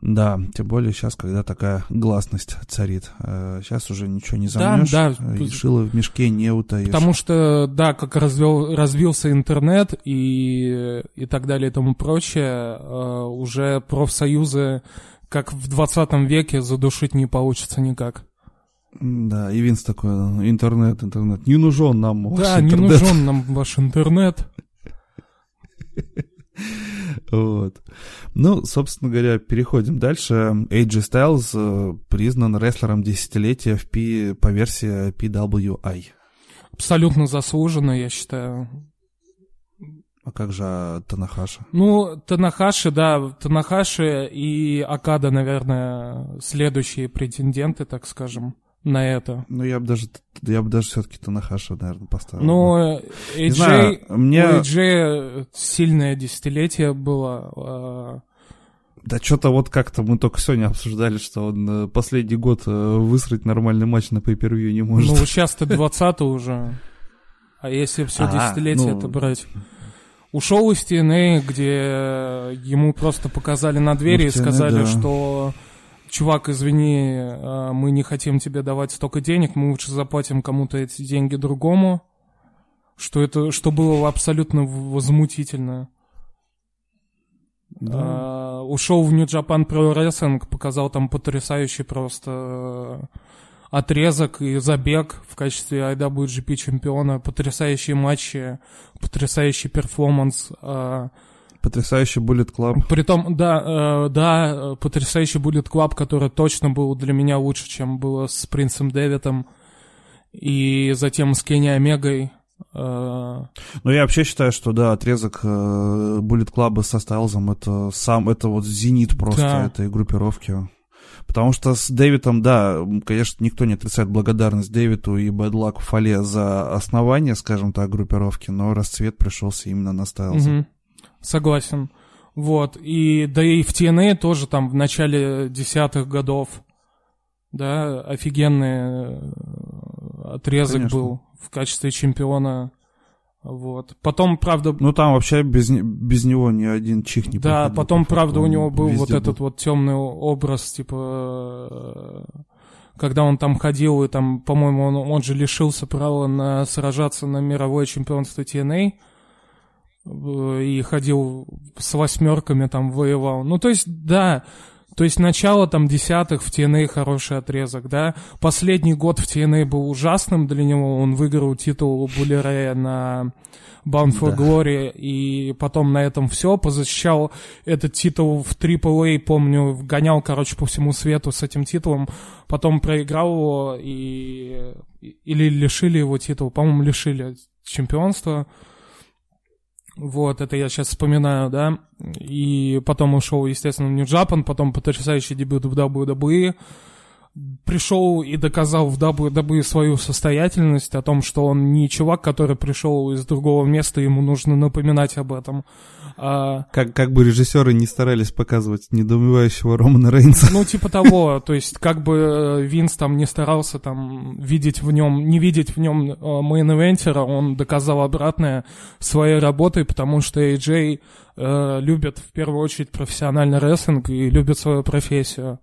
Да, тем более сейчас, когда такая гласность царит. Сейчас э, уже ничего не замнешь. Да, да. И шило в мешке не утаишь. Потому что, да, как развел, развился интернет и, и так далее и тому прочее, э, уже профсоюзы, как в 20 веке, задушить не получится никак. Да, и Винс такой, интернет, интернет, не нужен нам ваш да, интернет. Да, не нужен нам ваш интернет. *laughs* Вот. Ну, собственно говоря, переходим дальше. AJ Styles э, признан рестлером десятилетия в P, по версии PWI. Абсолютно заслуженно, я считаю. А как же Танахаша? Ну, Танахаши, да, Танахаши и Акада, наверное, следующие претенденты, так скажем на это. Ну, я бы даже, я бы даже все-таки Танахаша, наверное, поставил. Ну, AJ, знаю, мне... у AJ сильное десятилетие было. А, да что-то вот как-то мы только сегодня обсуждали, что он э, последний год э, высрать нормальный матч на pay не может. Ну, сейчас-то 20 уже. А если все а, десятилетие ну... это брать? Ушел из TNA, где ему просто показали на двери ну, и сказали, да. что чувак, извини, а, мы не хотим тебе давать столько денег, мы лучше заплатим кому-то эти деньги другому, что это, что было абсолютно возмутительно. Да. А, ушел в New Japan Pro Wrestling, показал там потрясающий просто э, отрезок и забег в качестве IWGP чемпиона, потрясающие матчи, потрясающий перформанс. А, Потрясающий Bullet Club. Притом, да, э, да, потрясающий Bullet Club, который точно был для меня лучше, чем было с Принцем Дэвидом и затем с Кенни Омегой. Э. Ну, я вообще считаю, что, да, отрезок э, Bullet Club со Стайлзом это сам, это вот зенит просто да. этой группировки. Потому что с Дэвидом, да, конечно, никто не отрицает благодарность Дэвиду и Бэдлаку Фале за основание, скажем так, группировки, но расцвет пришелся именно на Стайлза. Угу. Согласен. Вот. И да и в TNA тоже там в начале десятых годов, да, офигенный э, отрезок Конечно. был в качестве чемпиона. Вот. Потом, правда... Ну, там вообще без, без него ни один чих не Да, проходил, потом, по правда, у него был вот был. этот вот темный образ, типа... Когда он там ходил, и там, по-моему, он, он же лишился права на, сражаться на мировое чемпионство TNA и ходил с восьмерками там воевал. Ну, то есть, да, то есть начало там десятых в TNA хороший отрезок, да. Последний год в TNA был ужасным для него. Он выиграл титул Булерея на Bound for да. Glory, и потом на этом все. Позащищал этот титул в AAA, помню, гонял, короче, по всему свету с этим титулом. Потом проиграл его и... Или лишили его титула. По-моему, лишили чемпионства. Вот, это я сейчас вспоминаю, да. И потом ушел, естественно, в Нью-Джапан, потом потрясающий дебют в WWE. пришел и доказал в WWE свою состоятельность, о том, что он не чувак, который пришел из другого места, ему нужно напоминать об этом. А... Как, как бы режиссеры не старались показывать недоумевающего Романа Рейнса. Ну, типа того, то есть как бы э, Винс там не старался там видеть в нем, не видеть в нем main event'ера, он доказал обратное своей работой, потому что AJ э, любит в первую очередь профессиональный рестлинг и любит свою профессию.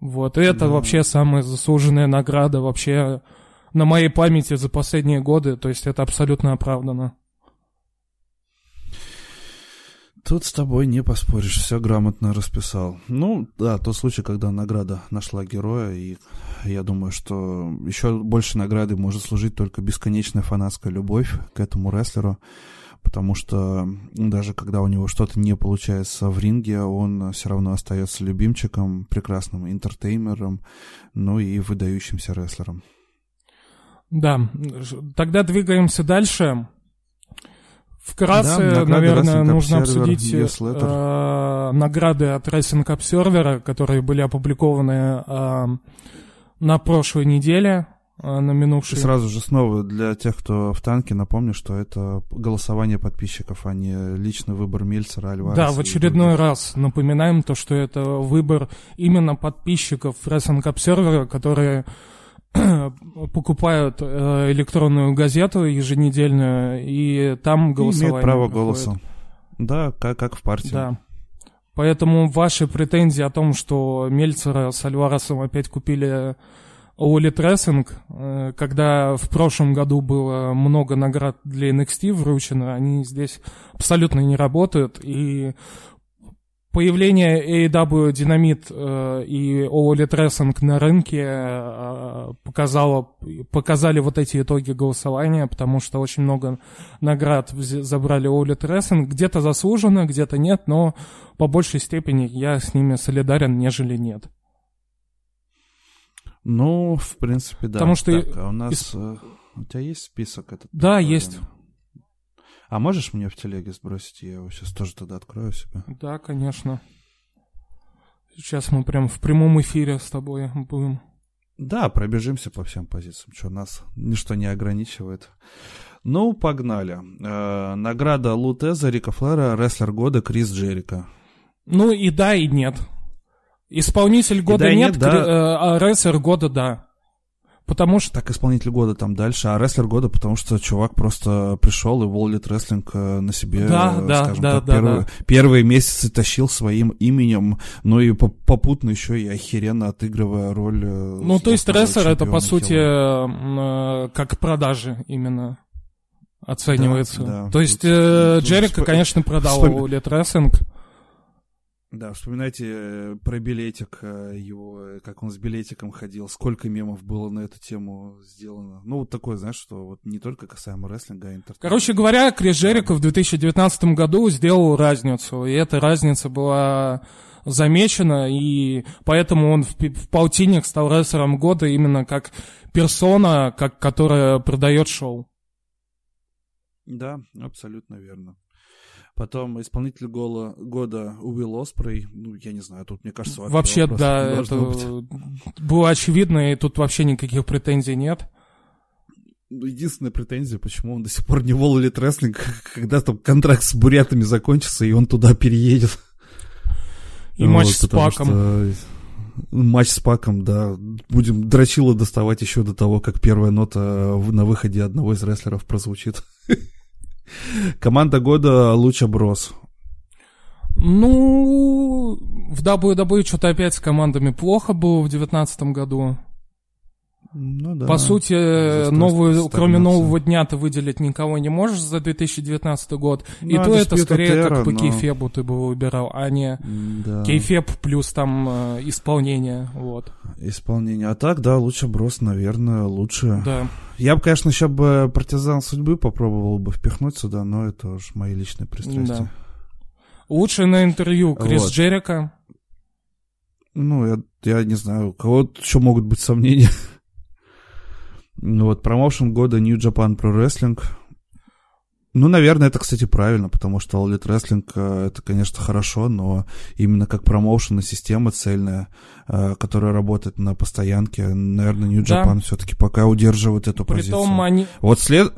Вот, и это да. вообще самая заслуженная награда вообще на моей памяти за последние годы, то есть это абсолютно оправдано. Тут с тобой не поспоришь, все грамотно расписал. Ну, да, тот случай, когда награда нашла героя, и я думаю, что еще больше награды может служить только бесконечная фанатская любовь к этому рестлеру потому что даже когда у него что-то не получается в ринге, он все равно остается любимчиком, прекрасным интертеймером, ну и выдающимся рестлером. Да, тогда двигаемся дальше. Вкратце, да, наверное, нужно обсудить э, награды от Racing Observer, которые были опубликованы э, на прошлой неделе. А, на минувший. И сразу же снова для тех, кто в танке, напомню, что это голосование подписчиков, а не личный выбор Мельцера, Альвареса. Да, в очередной раз напоминаем то, что это выбор именно подписчиков Wrestling Observer, которые покупают э, электронную газету еженедельную, и там голосование Имеют право проходит. голоса. Да, как, как в партии. Да. Поэтому ваши претензии о том, что Мельцера с Альваресом опять купили All Elite Wrestling, э, когда в прошлом году было много наград для NXT вручено, они здесь абсолютно не работают, и появление AEW Dynamite э, и All Elite Wrestling на рынке э, показало, показали вот эти итоги голосования, потому что очень много наград забрали All Elite Wrestling, где-то заслуженно, где-то нет, но по большей степени я с ними солидарен, нежели нет. Ну, в принципе, да. Потому что... Так, а у нас... Из... Э, у тебя есть список этот? Да, есть. А можешь мне в телеге сбросить? Я его сейчас тоже тогда открою себе. Да, конечно. Сейчас мы прям в прямом эфире с тобой будем. Да, пробежимся по всем позициям. Что, нас ничто не ограничивает. Ну, погнали. Э, награда Лутеза, Рика Флера, рестлер года Крис Джерика. Ну и да, и нет. Исполнитель года да, нет, нет да. Э, а рестлер года да. Потому что... Так, исполнитель года там дальше, а рестлер года, потому что чувак просто пришел и Воллит Рестлинг э, на себе, да, э, да, скажем да, так, да, первые, да. первые месяцы тащил своим именем, но и попутно еще и охеренно отыгрывая роль... Ну, то есть рестлер это, по сути, э, как продажи именно оценивается. Да, да. То есть э, Джерика, конечно, продал Воллит Рестлинг. Да, вспоминайте э, про билетик э, его, как он с билетиком ходил, сколько мемов было на эту тему сделано. Ну, вот такое, знаешь, что вот не только касаемо рестлинга, а интернета. Короче говоря, Крис Джерико в 2019 году сделал разницу, и эта разница была замечена, и поэтому он в, в полтинник стал рестлером года именно как персона, как, которая продает шоу. Да, абсолютно верно. Потом исполнитель гола, года Уилл Оспрей. Ну, я не знаю, тут, мне кажется, вообще... Вообще, да, это быть. было очевидно, и тут вообще никаких претензий нет. Ну, единственная претензия, почему он до сих пор не вололит рестлинг, *laughs* когда там контракт с бурятами закончится, и он туда переедет. И матч вот, с Паком. Что... Матч с Паком, да. Будем дрочило доставать еще до того, как первая нота на выходе одного из рестлеров прозвучит. *laughs* Команда года Луча Брос. Ну, в WWE что-то опять с командами плохо было в девятнадцатом году. Ну, да. По сути, новую, кроме нового дня ты выделить никого не можешь за 2019 год. Ну, и то это скорее Terra, как по но... кейфебу ты бы выбирал, а не да. кейфеб плюс там э, исполнение. Вот. Исполнение. А так, да, лучше брос, наверное, лучше. Да. Я бы, конечно, еще бы партизан судьбы попробовал бы впихнуть сюда, но это уж мои личные пристрастия. Да. Лучше на интервью Крис вот. Джерика. Ну, я, я не знаю, у кого еще могут быть сомнения. *laughs* Ну вот, промоушен года New Japan Pro Wrestling. Ну, наверное, это, кстати, правильно, потому что All Elite Wrestling э, это, конечно, хорошо, но именно как промоушен и система цельная, э, которая работает на постоянке, наверное, New Japan да. все-таки пока удерживает эту Притом позицию. Они... Вот след...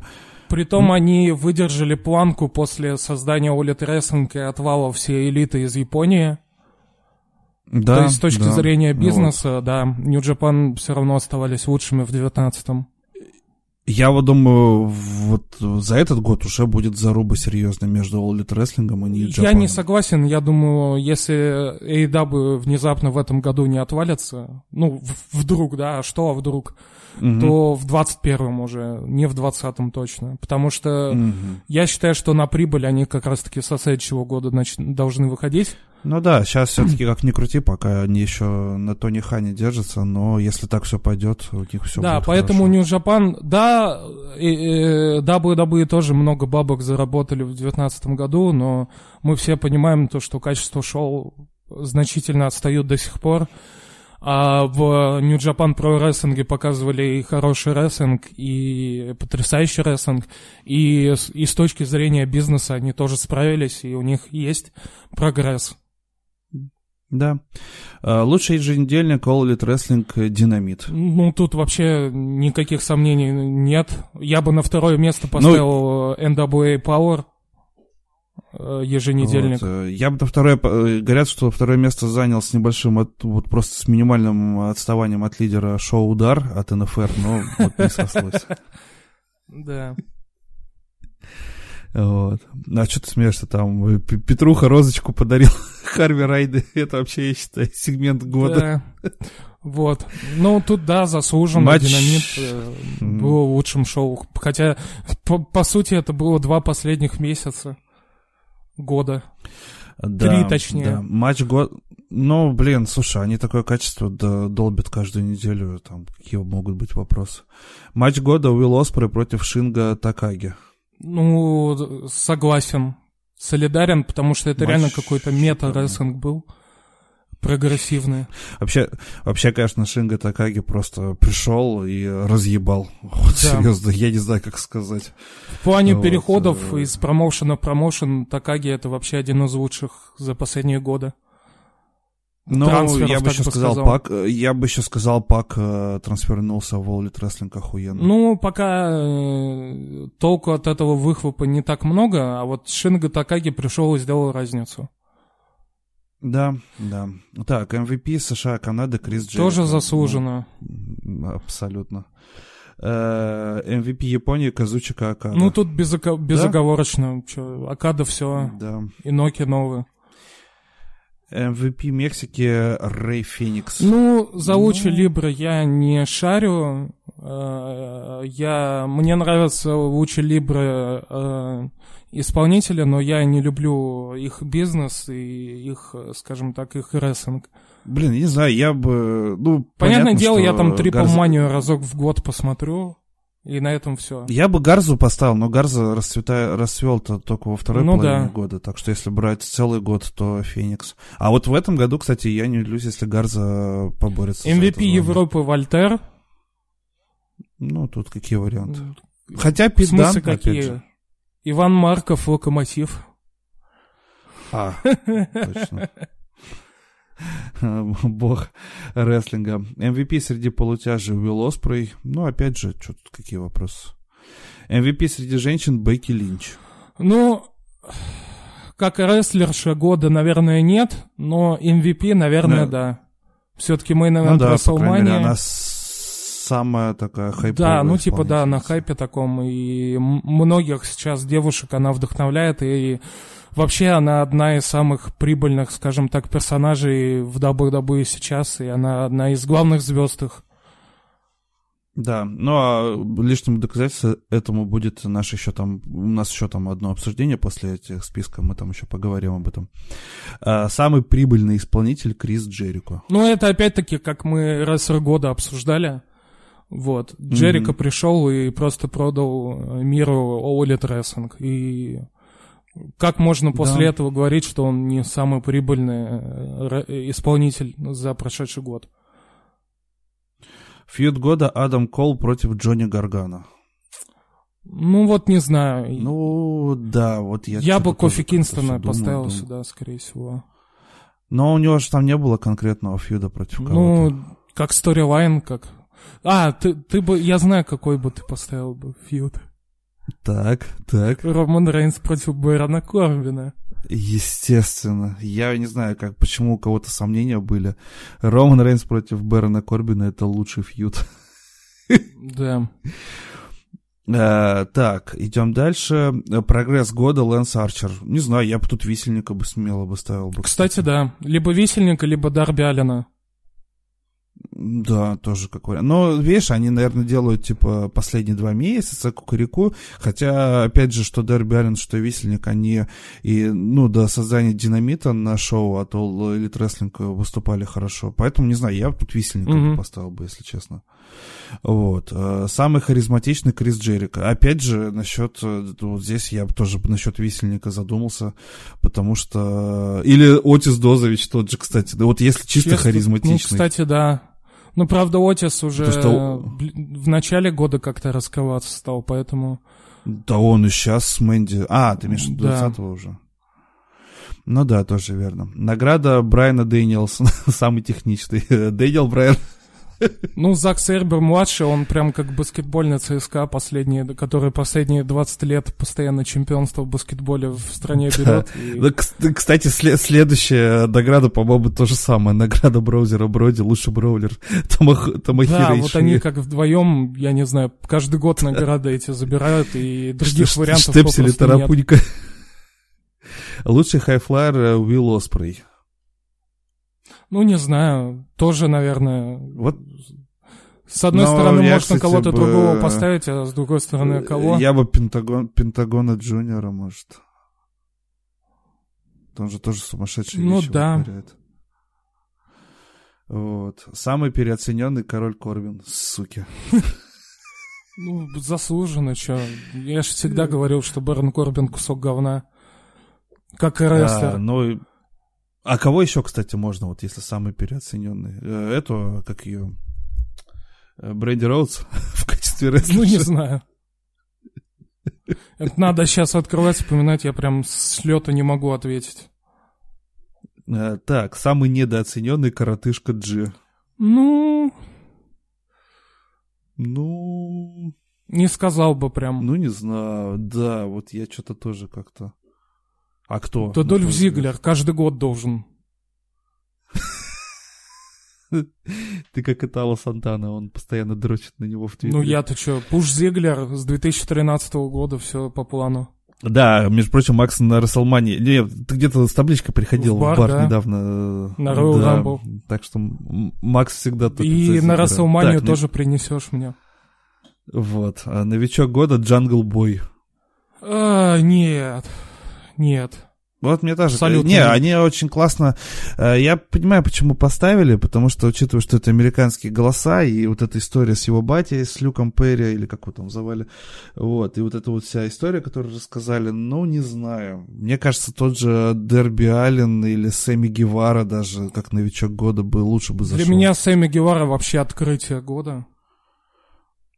Притом mm. они выдержали планку после создания All Elite Wrestling и отвала всей элиты из Японии. Да, То есть с точки да. зрения ну бизнеса, вот. да, New Japan все равно оставались лучшими в 19-м. Я вот думаю, вот за этот год уже будет заруба серьезная между All Elite Wrestling и New Japan. Я не согласен. Я думаю, если AEW внезапно в этом году не отвалится, ну, вдруг, да, а что, вдруг, угу. то в 21-м уже, не в 20-м точно. Потому что угу. я считаю, что на прибыль они как раз-таки со следующего года нач- должны выходить. Ну да, сейчас все-таки как ни крути, пока они еще на Тони Хане держатся, но если так все пойдет, у них все да, будет поэтому. New Japan, да, и, и, WWE тоже много бабок заработали в 2019 году, но мы все понимаем то, что качество шоу значительно отстают до сих пор. А в New Japan Pro Wrestling показывали и хороший рестлинг, и потрясающий рестлинг, и, и с точки зрения бизнеса они тоже справились, и у них есть прогресс. Да. А, лучший еженедельник All Elite Wrestling Динамит. Ну, тут вообще никаких сомнений нет. Я бы на второе место поставил ну, NWA Power э, еженедельник. Вот. Э, я бы на второе... Э, говорят, что второе место занял с небольшим, от, вот просто с минимальным отставанием от лидера шоу «Удар» от НФР, но вот не сослось. *laughs* Да. Вот. А что ты смеешься там? Петруха розочку подарил *laughs* Харви Райды. Это вообще, я считаю, сегмент года. Да. Вот. Ну, тут, да, заслуженно. Матч... Динамит э, было лучшим шоу. Хотя, по, по сути, это было два последних месяца года. Да, Три, точнее. Да. Матч год... Ну, блин, слушай, они такое качество долбят каждую неделю. Там какие могут быть вопросы. Матч года Уилл Оспрей против Шинга Такаги. Ну, согласен. Солидарен, потому что это Матч реально какой-то мета-рестлинг был. Прогрессивный. Вообще, вообще, конечно, Шинга Такаги просто пришел и разъебал. Вот, да. серьезно, я не знаю, как сказать. В плане вот, переходов э... из промоушена в промоушен Такаги это вообще один из лучших за последние годы. Ну, я бы еще сказал, сказал, Пак, э, я бы еще сказал, Пак э, трансфернулся в All Wrestling охуенно. Ну, пока э, толку от этого выхлопа не так много, а вот Шинга Такаги пришел и сделал разницу. Да, да. Так, MVP США, Канада, Крис Джерри. Тоже заслуженно. Ну, абсолютно. MVP э, Японии Казучика Акада. Ну, тут безоко- безоговорочно. Да? Чё, Акада все. Да. И Ноки новые. MVP Мексики Рэй Феникс. Ну, за Лучи ну... Либра я не шарю. Э, я, мне нравятся Лучи Либра э, исполнители, но я не люблю их бизнес и их, скажем так, их рестлинг. Блин, не знаю, я бы... Ну, Понятное понятно, дело, я там Трипл. Манию разок в год посмотрю. И на этом все. Я бы Гарзу поставил, но Гарза расцвета... расцвел-то только во второй ну, половине да. года. Так что если брать целый год, то Феникс. А вот в этом году, кстати, я не удивлюсь, если Гарза поборется. MVP Европы Вольтер. Ну, тут какие варианты? Хотя Пиздан, В какие? Же. Иван Марков, Локомотив. А, *laughs* точно. *laughs* бог рестлинга. MVP среди полутяжей Уилл Оспрей. Ну, опять же, что тут, какие вопросы? MVP среди женщин Бекки Линч. Ну, как рестлерша года, наверное, нет, но MVP, наверное, да. да. Все-таки мы, наверное, ну, да, WrestleMania... она самая такая хайповая. Да, ну типа да, на хайпе таком, и многих сейчас девушек она вдохновляет, и Вообще она одна из самых прибыльных, скажем так, персонажей в WWE сейчас, и она одна из главных звезд их. Да, ну а лишним доказательством этому будет наш еще там, у нас еще там одно обсуждение после этих списков, мы там еще поговорим об этом. А, самый прибыльный исполнитель Крис Джерико. Ну это опять-таки, как мы раз в года обсуждали, вот, Джерико mm-hmm. пришел и просто продал миру All Wrestling, и как можно после да. этого говорить, что он не самый прибыльный э, исполнитель за прошедший год? Фьюд года Адам Кол против Джонни Гаргана. Ну вот не знаю. Ну да, вот я. Я бы Кофи Кингстона думал, поставил думал. сюда, скорее всего. Но у него же там не было конкретного фьюда против кого-то. Ну, как сторилайн, как... А, ты, ты бы... Я знаю, какой бы ты поставил бы фьюд. Так, так. Роман Рейнс против Бэрона Корбина. Естественно. Я не знаю, как, почему у кого-то сомнения были. Роман Рейнс против Бэрона Корбина — это лучший фьюд. Да. Э, так, идем дальше. Прогресс года Лэнс Арчер. Не знаю, я бы тут висельника бы смело бы ставил бы. Кстати, да. Либо Висельника, либо Дарби Аллена. Да, тоже как вариант. Но, видишь, они, наверное, делают, типа, последние два месяца кукурику. Хотя, опять же, что Дерби Аллен, что Висельник, они и, ну, до создания динамита на шоу от All Elite Wrestling выступали хорошо. Поэтому, не знаю, я тут Висельника бы поставил бы, если честно. Вот. Э, Самый харизматичный Крис Джерика. Опять же, насчет, э, вот здесь я тоже насчет Висельника задумался, потому что... Или Отис Дозович тот же, кстати. Да вот если чисто Честно, харизматичный. Ну, кстати, да. Ну, правда, Отис уже что- в начале года как-то раскрываться стал, поэтому... Да он и сейчас с Мэнди. А, ты имеешь в виду Да. 20 уже. Ну да, тоже верно. Награда Брайана Дэниелсона, *laughs* самый техничный. Дэниел Брайан. *laughs* Ну, Зак Сербер младший, он прям как баскетбольный ЦСКА, последние, который последние 20 лет постоянно чемпионство в баскетболе в стране берет. и- *laughs* Да, кс- Кстати, сле- следующая награда, по-моему, то же самое. *laughs* Награда браузера Броди, лучший браулер Томах- Томахиро Да, вот они как вдвоем, я не знаю, каждый год награды эти забирают, и других вариантов попросту нет. Тарапунька. Лучший хайфлайер э, Уилл Оспрей. Ну, не знаю, тоже, наверное... Вот С одной Но стороны, я, можно кого-то бы- другого поставить, а с другой стороны, кого? Я бы Пентагон, Пентагона Джуниора, может. Он же тоже сумасшедший Ну да. вытворяет. Вот. Самый переоцененный король Корвин, суки. Ну, заслуженно, чё. Я же всегда говорил, что Бэрон Корбин кусок говна. Как и А, рестлер. ну, и- а кого еще, кстати, можно, вот если самый переоцененный? Э, Эту, как ее, Бренди Роудс *laughs* в качестве рестлера. Ну, не знаю. Это надо сейчас открывать, вспоминать, я прям с лета не могу ответить. Э, Так, самый недооцененный коротышка Джи. Ну, Ну, не сказал бы прям. ну не знаю, да, вот я что-то тоже как-то. А кто? То на Дольф твой взгляд? Зиглер каждый год должен. *laughs* Ты как Итало Сантана, он постоянно дрочит на него в Твиттере. Ну, я-то чё, Пуш Зиглер с 2013 года, все по плану. Да, между прочим, Макс на Рестлмании... Не, ты где-то с табличкой приходил В в бар, бар, да. недавно. На Royal Да, Rumble. Так что Макс всегда... только И на. Рестлманию Так, не- тоже принесешь мне. Вот. а Новичок года Jungle Boy. А, нет. Нет. Вот мне тоже... Абсолютно Не, они очень классно... э, Я понимаю, почему поставили, потому что, учитывая, что это американские голоса, и вот эта история с его батей, с Люком Перри, или как его там звали, вот, и вот эта вот вся история, которую рассказали, ну, не знаю. Мне кажется, тот же Дерби Аллен или Сэмми Гевара даже, как новичок года, бы лучше бы зашел. Для меня Сэмми Гевара вообще открытие года.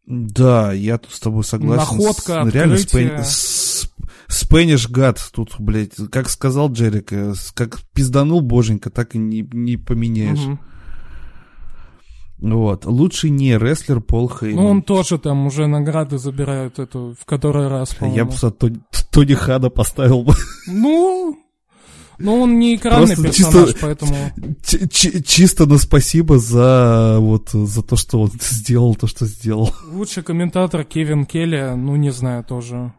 Да, я тут с тобой согласен. Находка, С- Реально, открытие. Спэн- с- Спэниш гад тут, блядь, как сказал Джерик, э, как пизданул боженька, так и не, не поменяешь. Мгм. Вот. Лучший не рестлер Пол Хейман. Ну, он тоже там уже награды забирает эту в который раз, Я по-моему. бы сюда Тони, Тони Хана поставил бы. Ну, ну, он не экранный Просто персонаж, чисто- поэтому... Ч- ч- чисто на спасибо за вот за то, что он *laughs* сделал то, что сделал. Лучший комментатор Кевин Келли, ну, не знаю, тоже.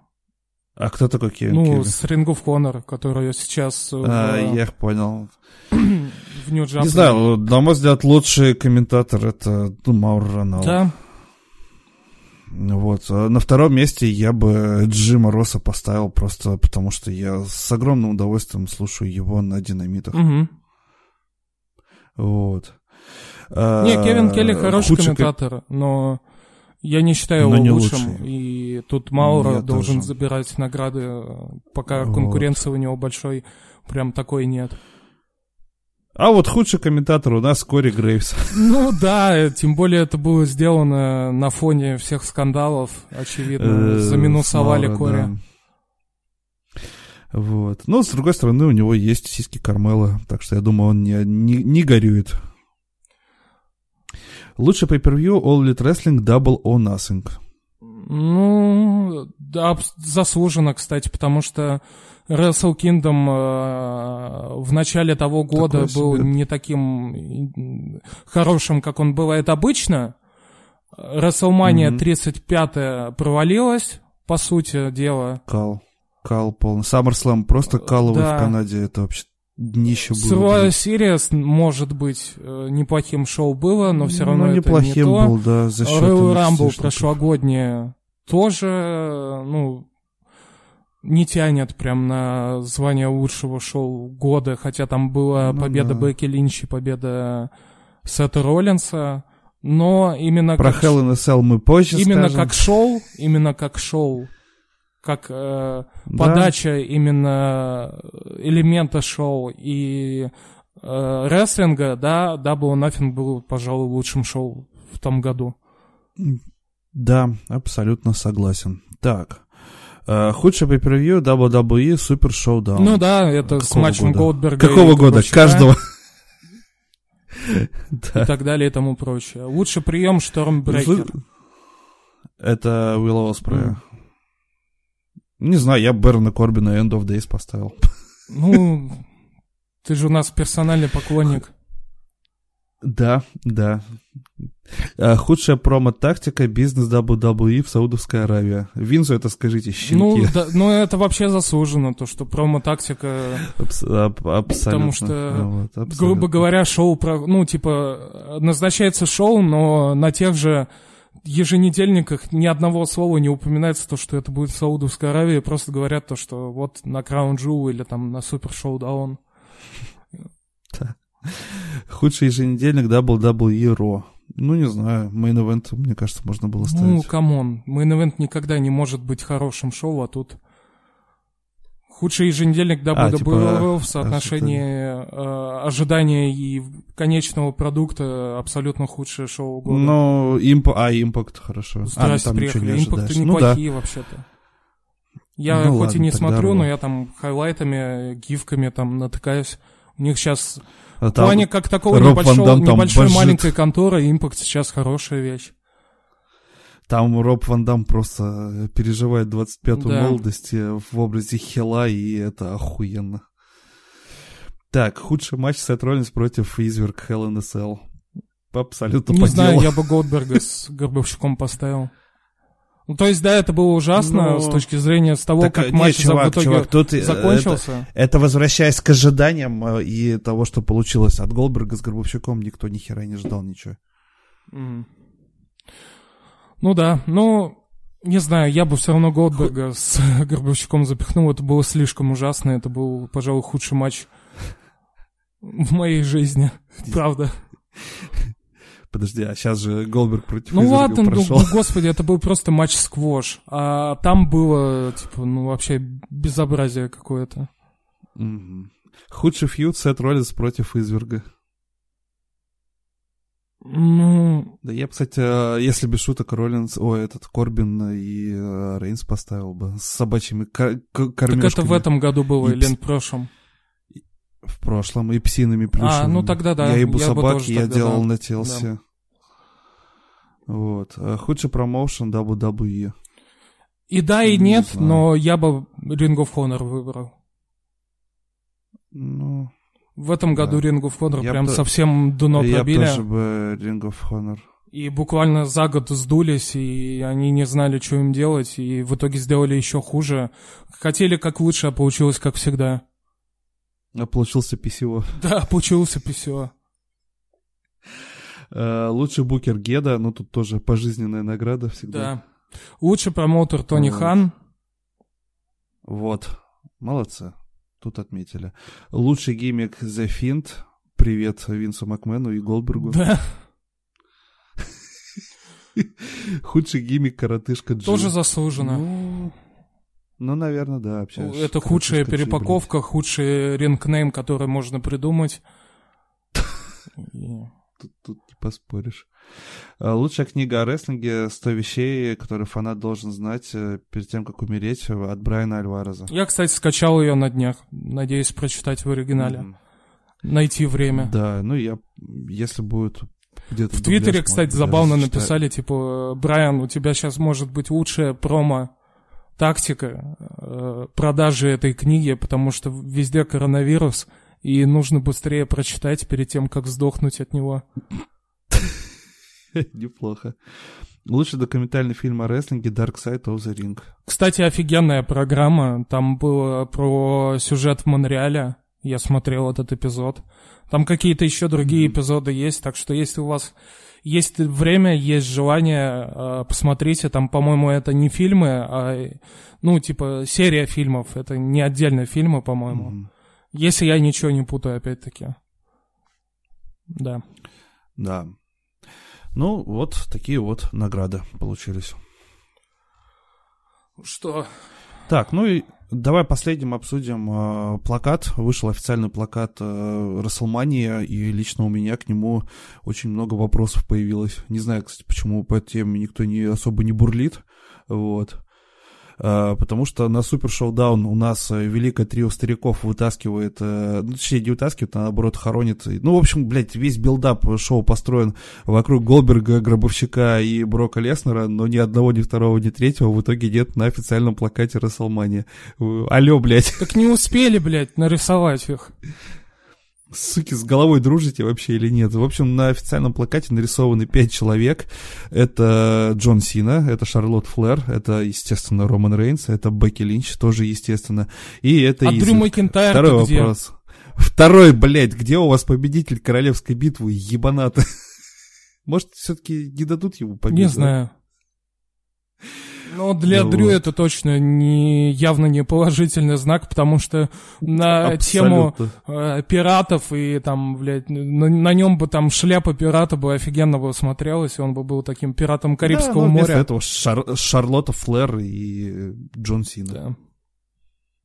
А кто такой Кевин ну, Келли? с Ring of Honor, который сейчас э, А, в, я понял. *clears throat* в. Не знаю, на мой взгляд, лучший комментатор это ну, Маур Ронал. Да, Вот. А На втором месте я бы Джима Росса поставил просто потому, что я с огромным удовольствием слушаю его на динамитах. мгм. Вот. А, Не, Кевин Келли хороший комментатор, но я не считаю его не лучшим. лучший. И тут Маура Я должен тоже. забирать награды, э, пока Вот. конкуренция у него большой, прям такой нет. А вот худший комментатор у нас Кори Грейвс. *laughs* Ну да, тем более это было сделано на фоне всех скандалов, очевидно, Э, заминусовали Кори. Вот. Но, с другой стороны, у него есть сиськи Кармела, так что я думаю, он не, не, не горюет. Лучший pay-per-view All Elite Wrestling Double or Nothing. Ну, да, заслуженно, кстати, потому что Wrestle Kingdom э, в начале того года Такое был себе. не таким м, хорошим, как он бывает обычно. WrestleMania Мгм. 35 провалилась, по сути дела. Кал. Кал полный. SummerSlam просто каловый да. в Канаде. Это вообще днище было. Блин. Series, может быть, э, неплохим шоу было, но все равно Ну, это неплохим не то. был, да, за счет Royal Rumble что-то. прошлогоднее тоже, ну, не тянет прям на звание лучшего шоу года, хотя там была Ну победа да. Бекки Линч и победа Сета Роллинса, но именно Про как, Hell in a Cell мы позже именно скажем. как шоу, именно как шоу, как э, Да. подача именно элемента шоу и э, рестлинга, да, Double Nothing был, пожалуй, лучшим шоу в том году. Да, абсолютно согласен. Так. Э, худший pay-per-view WWE Super Showdown. Ну да, это с Какого матчем года? Голдберга Какого года? Горбачева Каждого. *laughs* и так далее и тому прочее. Лучший прием Штормбрекер. Это Уилл Оспрея. Не знаю, я Берна Корбина End of Days поставил. Ну, ты же у нас персональный поклонник. Да, да. Э, Худшая промо-тактика бизнес WWE в Саудовской Аравии. Винзу это скажите, Ну, щенки. да, ну, это вообще заслуженно, то, что промо-тактика, Абс- аб- абсолютно. потому что, Вот, абсолютно. грубо говоря, шоу про... Ну, типа, назначается шоу, но на тех же еженедельниках ни одного слова не упоминается то, что это будет в Саудовской Аравии, просто говорят то, что вот на Crown Jewel или там на Супер Шоудаун. Худший еженедельник WWE Raw. Ну, не знаю, main мне кажется, можно было ставить. Ну, come on, main никогда не может быть хорошим шоу, а тут худший еженедельник WWE А, типа, в соотношении э, ожидания и конечного продукта абсолютно худшее шоу года. Ну, имп... а, Impact, хорошо. Здрасте, а, ну, там ничего приехали. не Импакты ожидаешь. Ну, да. неплохие вообще-то. Я Ну хоть ладно, и не смотрю, но Raw. я там хайлайтами, гифками там натыкаюсь. У них сейчас А в плане как такого Роб небольшого, небольшой божит. маленькой конторы, импакт сейчас хорошая вещь. Там Роб Ван Дам просто переживает 25-ю Да. молодость э, в образе Хила, и это охуенно. Так, худший матч Сет Роллинс против Изверг Hell in Cell. Абсолютно Не по знаю, делу. я бы Голдберга с *laughs* Горбовщиком поставил. Ну, то есть, да, это было ужасно Ну, с точки зрения с того, Так, как не, матч за- чувак, в итоге чувак, тут, э, закончился. Это, это возвращаясь к ожиданиям э, и того, что получилось от Голдберга с Горбовщиком, никто ни хера не ждал ничего. М. Ну да, ну, не знаю, я бы все равно Голдберга с *laughs* Горбовщиком запихнул. Это было слишком ужасно. Это был, пожалуй, худший матч в моей жизни. Правда. Подожди, а сейчас же Голдберг против Ну ладно, ну, прошел. ну, господи, это был просто матч сквош. А там было, типа, ну вообще безобразие какое-то. Мгм. Худший фьюд Сет Роллинс против Изверга. Ну, Да я, бы, кстати, э, если без шуток Роллинс, ой, этот Корбин и э, Рейнс поставил бы с собачьими ко- к- так кормежками это в этом году было И или пс- в прошлом? в прошлом, и псиными плюшевыми. ну тогда да, Я ебу я собак, я делал да. на TLC. Вот. А Худший промоушен WWE. И да, и Не нет, знаю. но я бы Ring of Honor выбрал. Ну, В этом году Да. Ring of Honor Я прям то- совсем дно я пробили. тоже бы Ring of Honor. И буквально за год сдулись, и они не знали, что им делать, и в итоге сделали еще хуже. Хотели как лучше, а получилось как всегда. А получился PCO. *laughs* Да, получился писё. Э, Лучший букер Геда, ну тут тоже пожизненная награда всегда. Да. Лучший промоутер Тони Вот. Хан. Вот. Молодцы. Тут отметили. Лучший гиммик The Fiend. Привет Винсу Макмену и Голдбергу. Да, *laughs* Худший гиммик коротышка Джи. тоже заслуженно. Ну, ну, наверное, да. общаюсь. Это худшая Коротышка Джи, перепаковка, худший рингнейм, который можно придумать. *laughs* Тут, тут не поспоришь. А, лучшая книга о рестлинге «100 вещей, которые фанат должен знать э, перед тем, как умереть» от Брайана Альвареза. Я, кстати, скачал ее на днях. Надеюсь прочитать в оригинале. Mm-hmm. Найти время. Да, ну я, если будет где-то... В Твиттере, кстати, забавно написали, типа, Брайан, у тебя сейчас может быть лучшая промо тактика э, продажи этой книги, потому что везде коронавирус, и нужно быстрее прочитать перед тем, как сдохнуть от него. *laughs* Неплохо. Лучший документальный фильм о рестлинге Dark Side of the Ring. Кстати, офигенная программа. Там было про сюжет в Монреале. Я смотрел этот эпизод. Там какие-то еще другие эпизоды есть, так что если у вас есть время, есть желание, э, посмотрите. Там, по-моему, это не фильмы, а, ну, типа, серия фильмов. Это не отдельные фильмы, по-моему. Mm-hmm. Если я ничего не путаю, опять-таки. Да. Да. Ну, вот такие вот награды получились. Что? Так, ну и давай последним обсудим э, плакат. Вышел официальный плакат э, WrestleMania, и лично у меня к нему очень много вопросов появилось. Не знаю, кстати, почему по этой теме никто не особо не бурлит. Вот. А, потому что на Super ShowDown у нас э, великое трио стариков вытаскивает, э, ну, точнее, не вытаскивает, а наоборот хоронит. Ну, в общем, блядь, весь build-up шоу построен вокруг Голберга, Гробовщика и Брока Леснера, но ни одного, ни второго, ни третьего в итоге нет на официальном плакате Расселмания. Алло, блядь. Так не успели, блядь, нарисовать их суки, с головой дружите вообще или нет. В общем, на официальном плакате нарисованы пять человек. Это Джон Сина, это Шарлотт Флэр, это, естественно, Роман Рейнс, это Бекки Линч, тоже естественно. И это А Дрю Макинтайр Второй вопрос. Второй, блядь, где у вас победитель королевской битвы, ебаната? *laughs* Может, все-таки не дадут ему победу? Не знаю. Но для ну, Дрю это точно не, явно не положительный знак, потому что на Абсолютно. тему э, пиратов и там, блядь, на, на нем бы там шляпа пирата бы офигенно бы смотрелась, и он бы был таким пиратом Карибского да, моря. этого Шар, Шарлотта Флэр и Джон Сина. Да.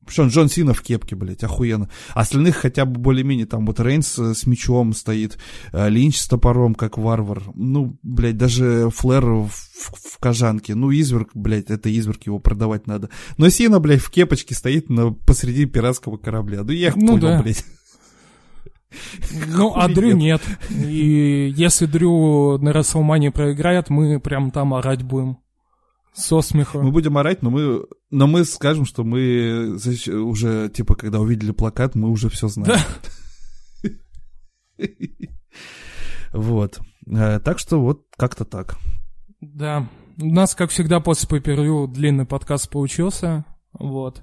Причем Джон Сина в кепке, блядь, охуенно. Остальных хотя бы более-менее, там вот Рейнс э, с мечом стоит, э, Линч с топором, как варвар. Ну, блядь, даже Флэр в, в, в кожанке. Ну, изверг, блядь, это изверг, его продавать надо. Но Сина, блядь, в кепочке стоит на, посреди пиратского корабля. Ну, я их ну, понял, да. блядь. Ну, а Дрю нет. И если Дрю на Расселмане проиграет, мы прям там орать будем. Со смеху. Мы будем орать, но мы, но мы скажем, что мы уже, типа, когда увидели плакат, мы уже все знаем. Да. *laughs* Вот. Э, так что вот как-то так. Да. У нас, как всегда, после пейпервью длинный подкаст получился. Вот.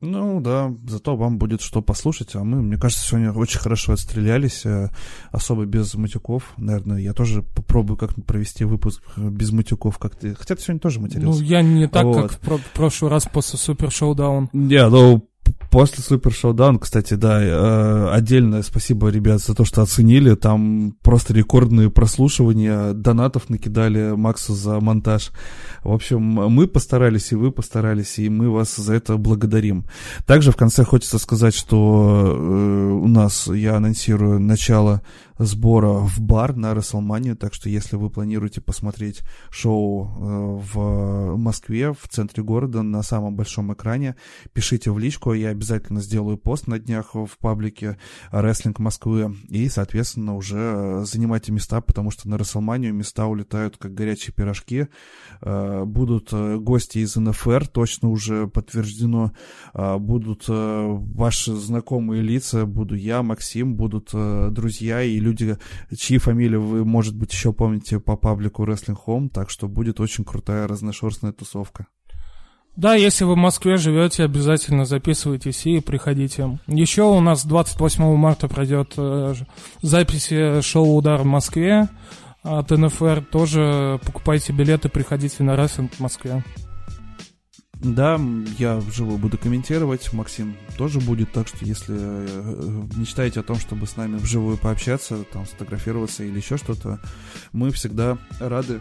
Ну да, зато вам будет что послушать, а мы, мне кажется, сегодня очень хорошо отстрелялись, э, особо без матюков. Наверное, я тоже попробую как-нибудь провести выпуск без матюков, как ты. Хотя ты сегодня тоже матерился. Ну, я не так, вот. как в, про- прошлый раз после Супер Шоудаун. Не, ну, После Супер Шоудаун, кстати, да, э, отдельное спасибо, ребят, за то, что оценили. Там просто рекордные прослушивания, донатов накидали Максу за монтаж. В общем, мы постарались, и вы постарались, и мы вас за это благодарим. Также в конце хочется сказать, что э, у нас, я анонсирую начало сбора в бар на Расселманию, так что если вы планируете посмотреть шоу э, в Москве, в центре города, на самом большом экране, пишите в личку, я обязательно сделаю пост на днях в паблике Рестлинг Москвы, и, соответственно, уже э, занимайте места, потому что на Расселманию места улетают как горячие пирожки, э, будут гости из НФР, точно уже подтверждено, будут ваши знакомые лица, буду я, Максим, будут друзья и люди, люди, чьи фамилии вы, может быть, еще помните по паблику Wrestling Home, так что будет очень крутая разношерстная тусовка. Да, если вы в Москве живете, обязательно записывайтесь и приходите. Еще у нас 28 марта пройдет э, записи шоу «Удар» в Москве от НФР. Тоже покупайте билеты, приходите на рестлинг в Москве. Да, я вживую буду комментировать, Максим тоже будет, так что если э, мечтаете о том, чтобы с нами вживую пообщаться, там сфотографироваться или еще что-то, мы всегда рады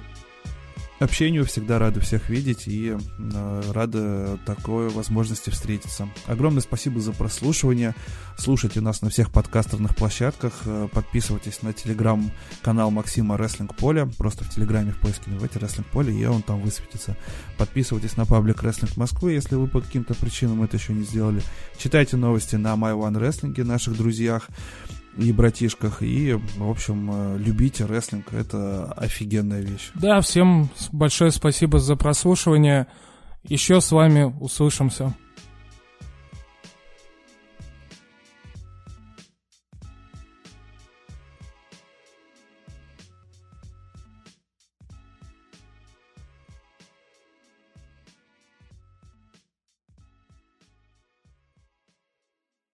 общению, всегда рады всех видеть и э, рады такой возможности встретиться. Огромное спасибо за прослушивание. Слушайте нас на всех подкастерных площадках. Э, подписывайтесь на телеграм-канал Максима Рестлинг Поля. Просто в телеграме в поиске набивайте Рестлинг Поле, и он там высветится. Подписывайтесь на паблик Рестлинг Москвы, если вы по каким-то причинам это еще не сделали. Читайте новости на My One Wrestling, наших друзьях и братишках. И, в общем, э, любите рестлинг. Это офигенная вещь. Да, всем большое спасибо за прослушивание. Еще с вами услышимся.